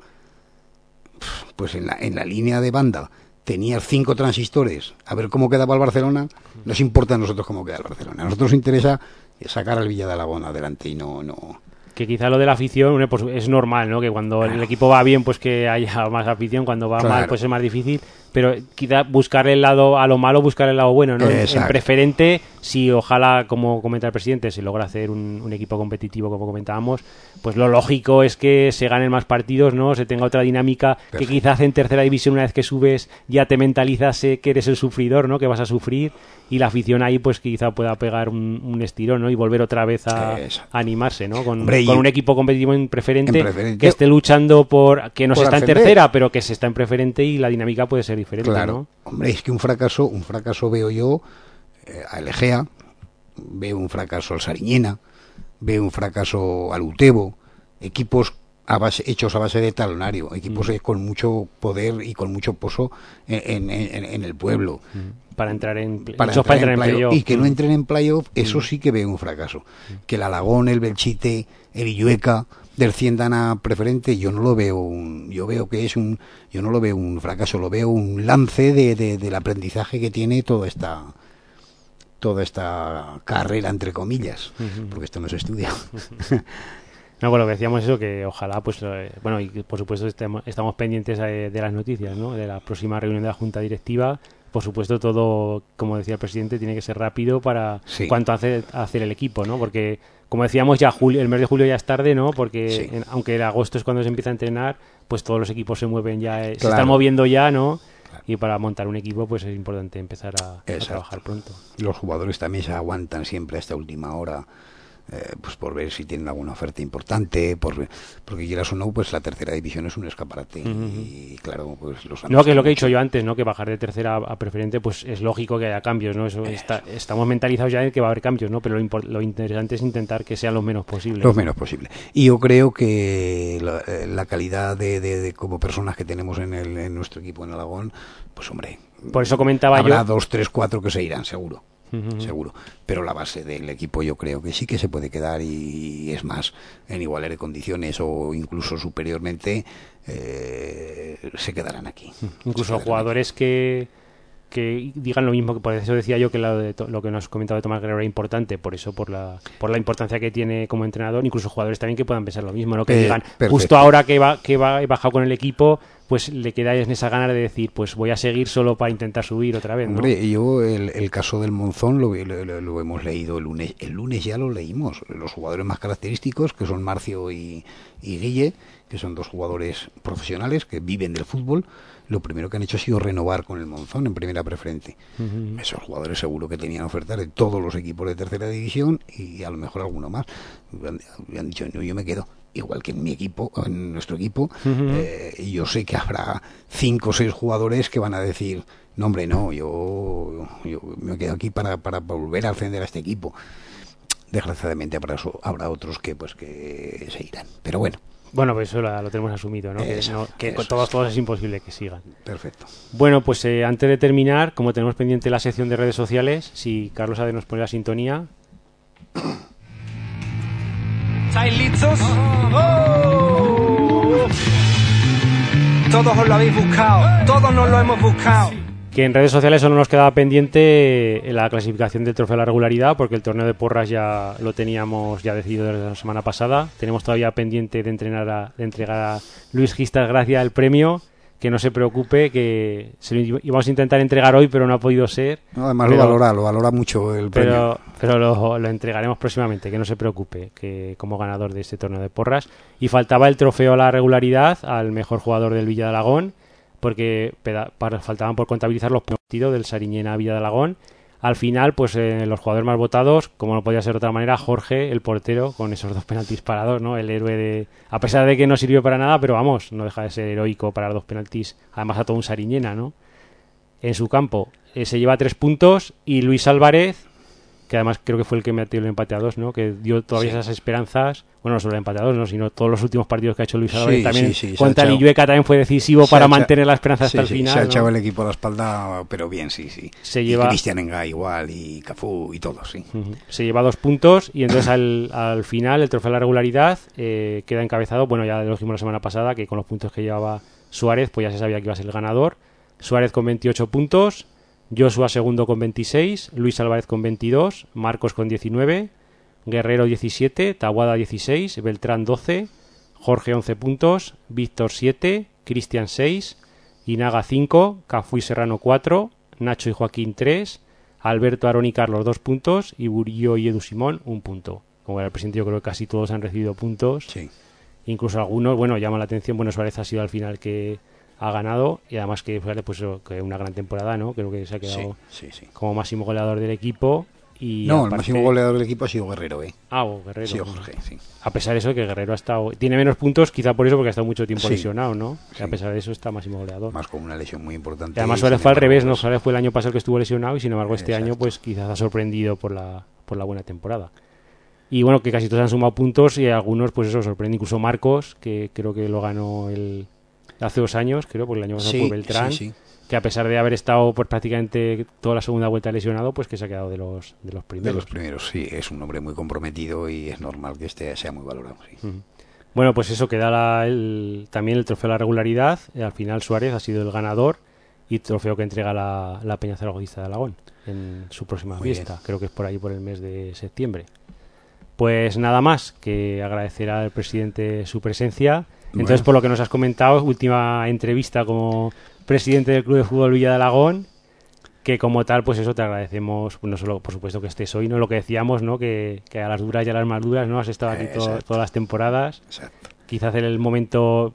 [SPEAKER 3] pues en la, en la línea de banda tenías cinco transistores, a ver cómo quedaba el Barcelona, nos importa a nosotros cómo queda el Barcelona. A nosotros nos interesa sacar al Villa de Alagón adelante y no... no
[SPEAKER 2] que quizá lo de la afición pues es normal, ¿no? Que cuando el equipo va bien, pues que haya <laughs> más afición, cuando va mal, pues es más difícil, pero quizá buscar el lado a lo malo, buscar el lado bueno, ¿no? En- preferente, si ojalá, como comenta el presidente, se logra hacer un, un equipo competitivo, como comentábamos, pues lo lógico es que se ganen más partidos, ¿no? Se tenga otra dinámica, que quizás en tercera división, una vez que subes, ya te mentalizas eh, que eres el sufridor, ¿no? Que vas a sufrir, y la afición ahí, pues quizá pueda pegar un, un estirón, ¿no? Y volver otra vez a, animarse, ¿no? Con,
[SPEAKER 3] Hombre, y-
[SPEAKER 2] con un equipo competitivo en preferente,
[SPEAKER 3] En preferente.
[SPEAKER 2] que esté luchando por que no se está en tercera, pero que se está en preferente y la dinámica puede ser diferente,
[SPEAKER 3] Claro,
[SPEAKER 2] ¿no?
[SPEAKER 3] hombre, es que un fracaso, un fracaso veo yo eh, al Egea, veo un fracaso al Sariñena, veo un fracaso al Utebo, equipos a base- hechos a base de talonario, equipos eh, con mucho poder y con mucho pozo en, en- en- en el pueblo.
[SPEAKER 2] Para entrar en,
[SPEAKER 3] Para entrar
[SPEAKER 2] para
[SPEAKER 3] en
[SPEAKER 2] entrar en
[SPEAKER 3] playoff.
[SPEAKER 2] playoff.
[SPEAKER 3] y que no
[SPEAKER 2] Mm.
[SPEAKER 3] entren en playoff, eso sí que veo un fracaso. Que el Alagón, el Belchite, el Illueca desciendan a preferente, yo no lo veo un, yo veo que es un, yo no lo veo un fracaso, lo veo un lance de, de- del aprendizaje que tiene toda esta toda esta carrera entre comillas, porque esto no se estudia.
[SPEAKER 2] No, bueno, lo que decíamos eso, que ojalá, pues, eh, bueno, y por supuesto estemos, estamos pendientes eh, de las noticias, ¿no? De la próxima reunión de la Junta Directiva. Por supuesto, todo, como decía el presidente, tiene que ser rápido para
[SPEAKER 3] Sí.
[SPEAKER 2] cuanto hace a hacer el equipo, ¿no? Porque, como decíamos, ya julio, el mes de julio ya es tarde, ¿no? Porque
[SPEAKER 3] Sí.
[SPEAKER 2] en- aunque en agosto es cuando se empieza a entrenar, pues todos los equipos se mueven ya, eh, se están moviendo ya, ¿no? Y para montar un equipo, pues es importante empezar a, a trabajar pronto.
[SPEAKER 3] Los jugadores también se aguantan siempre hasta última hora eh, pues por ver si tienen alguna oferta importante, por ver- porque quieras o no, pues la tercera división es un escaparate y claro, pues los
[SPEAKER 2] No, que lo que he dicho yo antes, ¿no? Que bajar de tercera a preferente, pues es lógico que haya cambios, ¿no? Eso está- estamos mentalizados ya de que va a haber cambios, ¿no? Pero lo, lo interesante es intentar que sean los menos posibles.
[SPEAKER 3] Lo menos posible. Y yo creo que la, eh, la calidad de, de- de como personas que tenemos en, el, en nuestro equipo en Aragón, pues hombre,
[SPEAKER 2] Por eso comentaba
[SPEAKER 3] habrá
[SPEAKER 2] yo.
[SPEAKER 3] dos, tres, cuatro que se irán, seguro. Seguro. Pero la base del equipo yo creo que sí que se puede quedar y, es más, en iguales de condiciones o incluso superiormente, eh, se quedarán aquí.
[SPEAKER 2] Incluso
[SPEAKER 3] quedarán
[SPEAKER 2] jugadores que, que digan lo mismo, que por eso decía yo que lo, de lo que nos has comentado de Tomás Guerrero era importante, por eso, por la, por la importancia que tiene como entrenador, incluso jugadores también que puedan pensar lo mismo, ¿no? Que
[SPEAKER 3] Eh,
[SPEAKER 2] digan,
[SPEAKER 3] perfecto.
[SPEAKER 2] justo ahora que va, que va, he bajado con el equipo, pues le queda en esa gana de decir, pues voy a seguir solo para intentar subir otra vez, ¿no?
[SPEAKER 3] Hombre, yo el, el caso del Monzón lo, lo- lo- lo hemos leído el lunes. El lunes ya lo leímos. Los jugadores más característicos, que son Marcio y, y Guille, que son dos jugadores profesionales que viven del fútbol, lo primero que han hecho ha sido renovar con el Monzón en primera preferente. Esos jugadores seguro que tenían ofertas de todos los equipos de tercera división y a lo mejor alguno más. Han, han dicho, no, yo me quedo. Igual que en mi equipo, en nuestro equipo, eh, y yo sé que habrá cinco o seis jugadores que van a decir, no hombre, no, yo, yo me quedo aquí para, para volver a ascender a este equipo. Desgraciadamente habrá, habrá otros que pues que se irán. Pero bueno,
[SPEAKER 2] Bueno, pues eso lo tenemos asumido, ¿no? que no- que
[SPEAKER 3] eso
[SPEAKER 2] con todos,
[SPEAKER 3] es.
[SPEAKER 2] todos es imposible que sigan.
[SPEAKER 3] perfecto.
[SPEAKER 2] Bueno, pues eh, antes de terminar, como tenemos pendiente la sección de redes sociales, si Carlos Ade nos pone la sintonía,
[SPEAKER 5] ¿Estáis listos? Todos os lo habéis buscado, todos nos lo hemos buscado.
[SPEAKER 2] Que en redes sociales solo nos quedaba pendiente eh, la clasificación del trofeo de la regularidad, porque el torneo de porras ya lo teníamos ya decidido desde la semana pasada. Tenemos todavía pendiente de, entrenar a- de entregar a Luis Gistas Gracia el premio, que no se preocupe, que se lo íbamos a intentar entregar hoy, pero no ha podido ser.
[SPEAKER 3] No, además
[SPEAKER 2] Pero-
[SPEAKER 3] lo valora, lo valora mucho el premio.
[SPEAKER 2] Pero, pero lo, lo entregaremos próximamente, que no se preocupe, que como ganador de este torneo de porras. Y faltaba el trofeo a la regularidad al mejor jugador del Villa de Alagón, porque faltaban por contabilizar los partidos del Sariñena Villa de Alagón. Al final, pues eh, los jugadores más votados, como no podía ser de otra manera, Jorge, el portero, con esos dos penaltis parados, ¿no? El héroe de... A pesar de que no sirvió para nada, pero vamos, no deja de ser heroico parar dos penaltis, además a todo un Sariñena, ¿no? en su campo. Eh, se lleva tres puntos y Luis Álvarez, que además creo que fue el que metió el empate a dos, ¿no? Que dio todavía
[SPEAKER 3] Sí.
[SPEAKER 2] esas esperanzas. Bueno, no solo el empate a dos, ¿no? Sino todos los últimos partidos que ha hecho Luis
[SPEAKER 3] Sí,
[SPEAKER 2] Álvarez también.
[SPEAKER 3] sí, sí, se ha
[SPEAKER 2] contra Lillueca también fue decisivo para mantener la esperanza
[SPEAKER 3] Sí,
[SPEAKER 2] hasta
[SPEAKER 3] sí,
[SPEAKER 2] el final.
[SPEAKER 3] Se ha
[SPEAKER 2] ¿no?
[SPEAKER 3] echado el equipo a la espalda, pero bien, sí, sí.
[SPEAKER 2] Se
[SPEAKER 3] Y
[SPEAKER 2] lleva-
[SPEAKER 3] Cristian Enga igual, y Cafú y todos, sí.
[SPEAKER 2] Se lleva dos puntos y entonces al, al final el trofeo de la regularidad eh, queda encabezado, bueno ya lo dijimos la semana pasada, que con los puntos que llevaba Suárez pues ya se sabía que iba a ser el ganador. Suárez con 28 puntos, Joshua segundo con 26, Luis Álvarez con 22, Marcos con 19, Guerrero 17, Taguada 16, Beltrán 12, Jorge 11 puntos, Víctor 7, Cristian 6, Inaga 5, Cafú y Serrano 4, Nacho y Joaquín 3, Alberto, Aaron y Carlos 2 puntos y Burillo y Edu Simón 1 punto. Como era el presidente, yo creo que casi todos han recibido puntos.
[SPEAKER 3] Sí.
[SPEAKER 2] Incluso algunos, bueno, llama la atención. Bueno, Suárez ha sido al final que ha ganado y además que Suárez, pues eso, que una gran temporada, ¿no? Creo que se ha quedado
[SPEAKER 3] sí, sí.
[SPEAKER 2] como máximo goleador del equipo. Y
[SPEAKER 3] No, el máximo goleador del equipo ha sido Guerrero, ¿eh?
[SPEAKER 2] Ah, o Guerrero.
[SPEAKER 3] Sí, Jorge, sí.
[SPEAKER 2] A pesar de eso, que Guerrero ha estado. Tiene menos puntos, quizá por eso, porque ha estado mucho tiempo
[SPEAKER 3] Sí.
[SPEAKER 2] lesionado, ¿no? A pesar de eso, está máximo goleador.
[SPEAKER 3] Más con una lesión muy importante.
[SPEAKER 2] Y además fue al revés, ¿no?
[SPEAKER 3] pues,
[SPEAKER 2] Suárez fue el año pasado que estuvo lesionado y sin embargo este
[SPEAKER 3] Exacto.
[SPEAKER 2] año pues quizás ha sorprendido por la, por la buena temporada. Y bueno, que casi todos han sumado puntos y algunos pues eso sorprende. Incluso Marcos, que creo que lo ganó el hace dos años, creo, porque el año pasado
[SPEAKER 3] Sí,
[SPEAKER 2] fue Beltrán,
[SPEAKER 3] sí, sí.
[SPEAKER 2] que a pesar de haber estado pues prácticamente toda la segunda vuelta lesionado, pues que se ha quedado de los, de los
[SPEAKER 3] De
[SPEAKER 2] primeros.
[SPEAKER 3] los primeros, sí. Es un hombre muy comprometido y es normal que este sea muy valorado.
[SPEAKER 2] Bueno, pues eso queda la- el- también el trofeo de la regularidad. Eh, Al final Suárez ha sido el ganador y trofeo que entrega la, la Peña Zaragozista de Alagón en su próxima
[SPEAKER 3] Muy
[SPEAKER 2] fiesta. Creo que es por ahí por el mes de septiembre. Pues nada más que agradecer al presidente su presencia. Entonces, por lo que nos has comentado, última entrevista como presidente del Club de Fútbol Villa de Alagón, que como tal, pues eso te agradecemos, pues no solo por supuesto que estés hoy, no lo que decíamos, ¿no? Que, que a las duras y a las más duras, ¿no? Has estado aquí to- todas las temporadas
[SPEAKER 3] Exacto.
[SPEAKER 2] quizás en el momento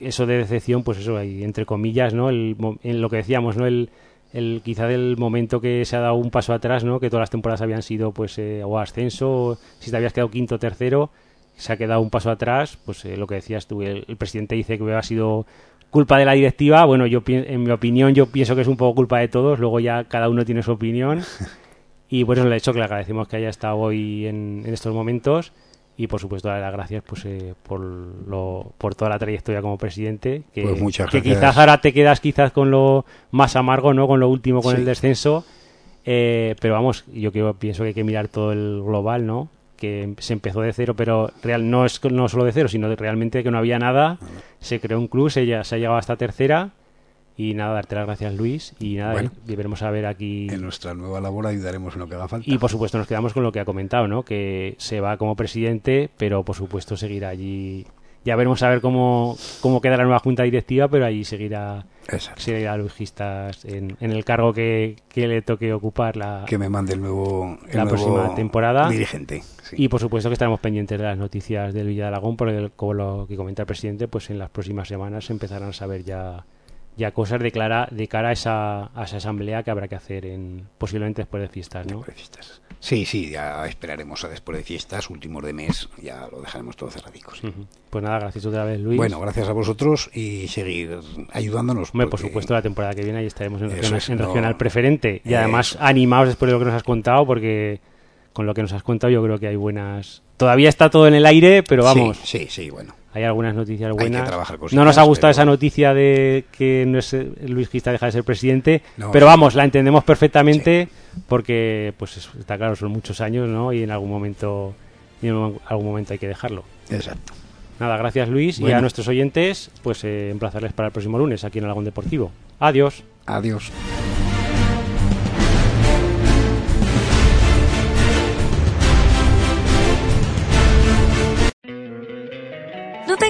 [SPEAKER 2] eso de decepción pues eso ahí entre comillas no el, en lo que decíamos no el, el quizá del momento que se ha dado un paso atrás, ¿no? Que todas las temporadas habían sido pues eh, o ascenso, o si te habías quedado quinto o tercero, se ha quedado un paso atrás, pues eh, lo que decías tú, el, el presidente dice que ha sido culpa de la directiva, bueno, yo en mi opinión yo pienso que es un poco culpa de todos, luego ya cada uno tiene su opinión. <laughs> Y bueno, le he hecho que le agradecemos que haya estado hoy en, en estos momentos. Y por supuesto darle las gracias pues eh, por lo, por toda la trayectoria como presidente que,
[SPEAKER 3] Pues muchas
[SPEAKER 2] que quizás ahora te quedas quizás con lo más amargo no con lo último con
[SPEAKER 3] Sí.
[SPEAKER 2] el descenso. Eh, pero vamos yo creo, pienso que hay que mirar todo el global no que se empezó de cero pero real no es no solo de cero sino de realmente que no había nada se creó un club se, ya, se ha llegado hasta tercera y nada darte las gracias Luis y nada
[SPEAKER 3] Bueno.
[SPEAKER 2] eh, veremos a ver aquí
[SPEAKER 3] En nuestra nueva labor ayudaremos en lo que haga falta.
[SPEAKER 2] y por supuesto nos quedamos con lo que ha comentado, ¿no? Que se va como presidente, pero por supuesto seguirá allí. Ya veremos a ver cómo, cómo queda la nueva junta directiva, pero allí seguirá,
[SPEAKER 3] Exacto.
[SPEAKER 2] seguirá Luis Gistas en, en el cargo que, que le toque ocupar la,
[SPEAKER 3] Que me mande el nuevo, el
[SPEAKER 2] La
[SPEAKER 3] nuevo
[SPEAKER 2] próxima temporada.
[SPEAKER 3] dirigente. sí.
[SPEAKER 2] y por supuesto que estaremos pendientes de las noticias del Villa de Aragón, porque como lo que comenta el presidente, pues en las próximas semanas se empezarán a saber ya ya cosas de, cara, de cara a esa, a esa asamblea que habrá que hacer en posiblemente después de fiestas, ¿no?
[SPEAKER 3] Después de fiestas. Sí, sí, ya esperaremos a después de fiestas, últimos de mes, ya lo dejaremos todo cerradicos.
[SPEAKER 2] Ujú. Pues nada, gracias otra vez, Luis.
[SPEAKER 3] Bueno, gracias a vosotros y seguir ayudándonos.
[SPEAKER 2] Hombre, por supuesto, la temporada que viene ahí estaremos en regional,
[SPEAKER 3] es,
[SPEAKER 2] en
[SPEAKER 3] no-
[SPEAKER 2] regional preferente. Y además animados después de lo que nos has contado, porque con lo que nos has contado yo creo que hay buenas... Todavía está todo en el aire, pero vamos,
[SPEAKER 3] Sí, sí, sí, bueno.
[SPEAKER 2] hay algunas noticias
[SPEAKER 3] que
[SPEAKER 2] buenas.
[SPEAKER 3] trabajar
[SPEAKER 2] no
[SPEAKER 3] cositas,
[SPEAKER 2] nos ha gustado
[SPEAKER 3] pero-
[SPEAKER 2] esa noticia de que no es, eh, Luis Gista deja de ser presidente,
[SPEAKER 3] No,
[SPEAKER 2] pero vamos, la entendemos perfectamente porque, pues es- está claro, son muchos años, ¿no? Y en algún momento, y en algún momento hay que dejarlo.
[SPEAKER 3] Exacto.
[SPEAKER 2] Nada, gracias Luis y a nuestros oyentes, pues eh, emplazarles para el próximo lunes aquí en Alagón Deportivo. Adiós.
[SPEAKER 3] Adiós.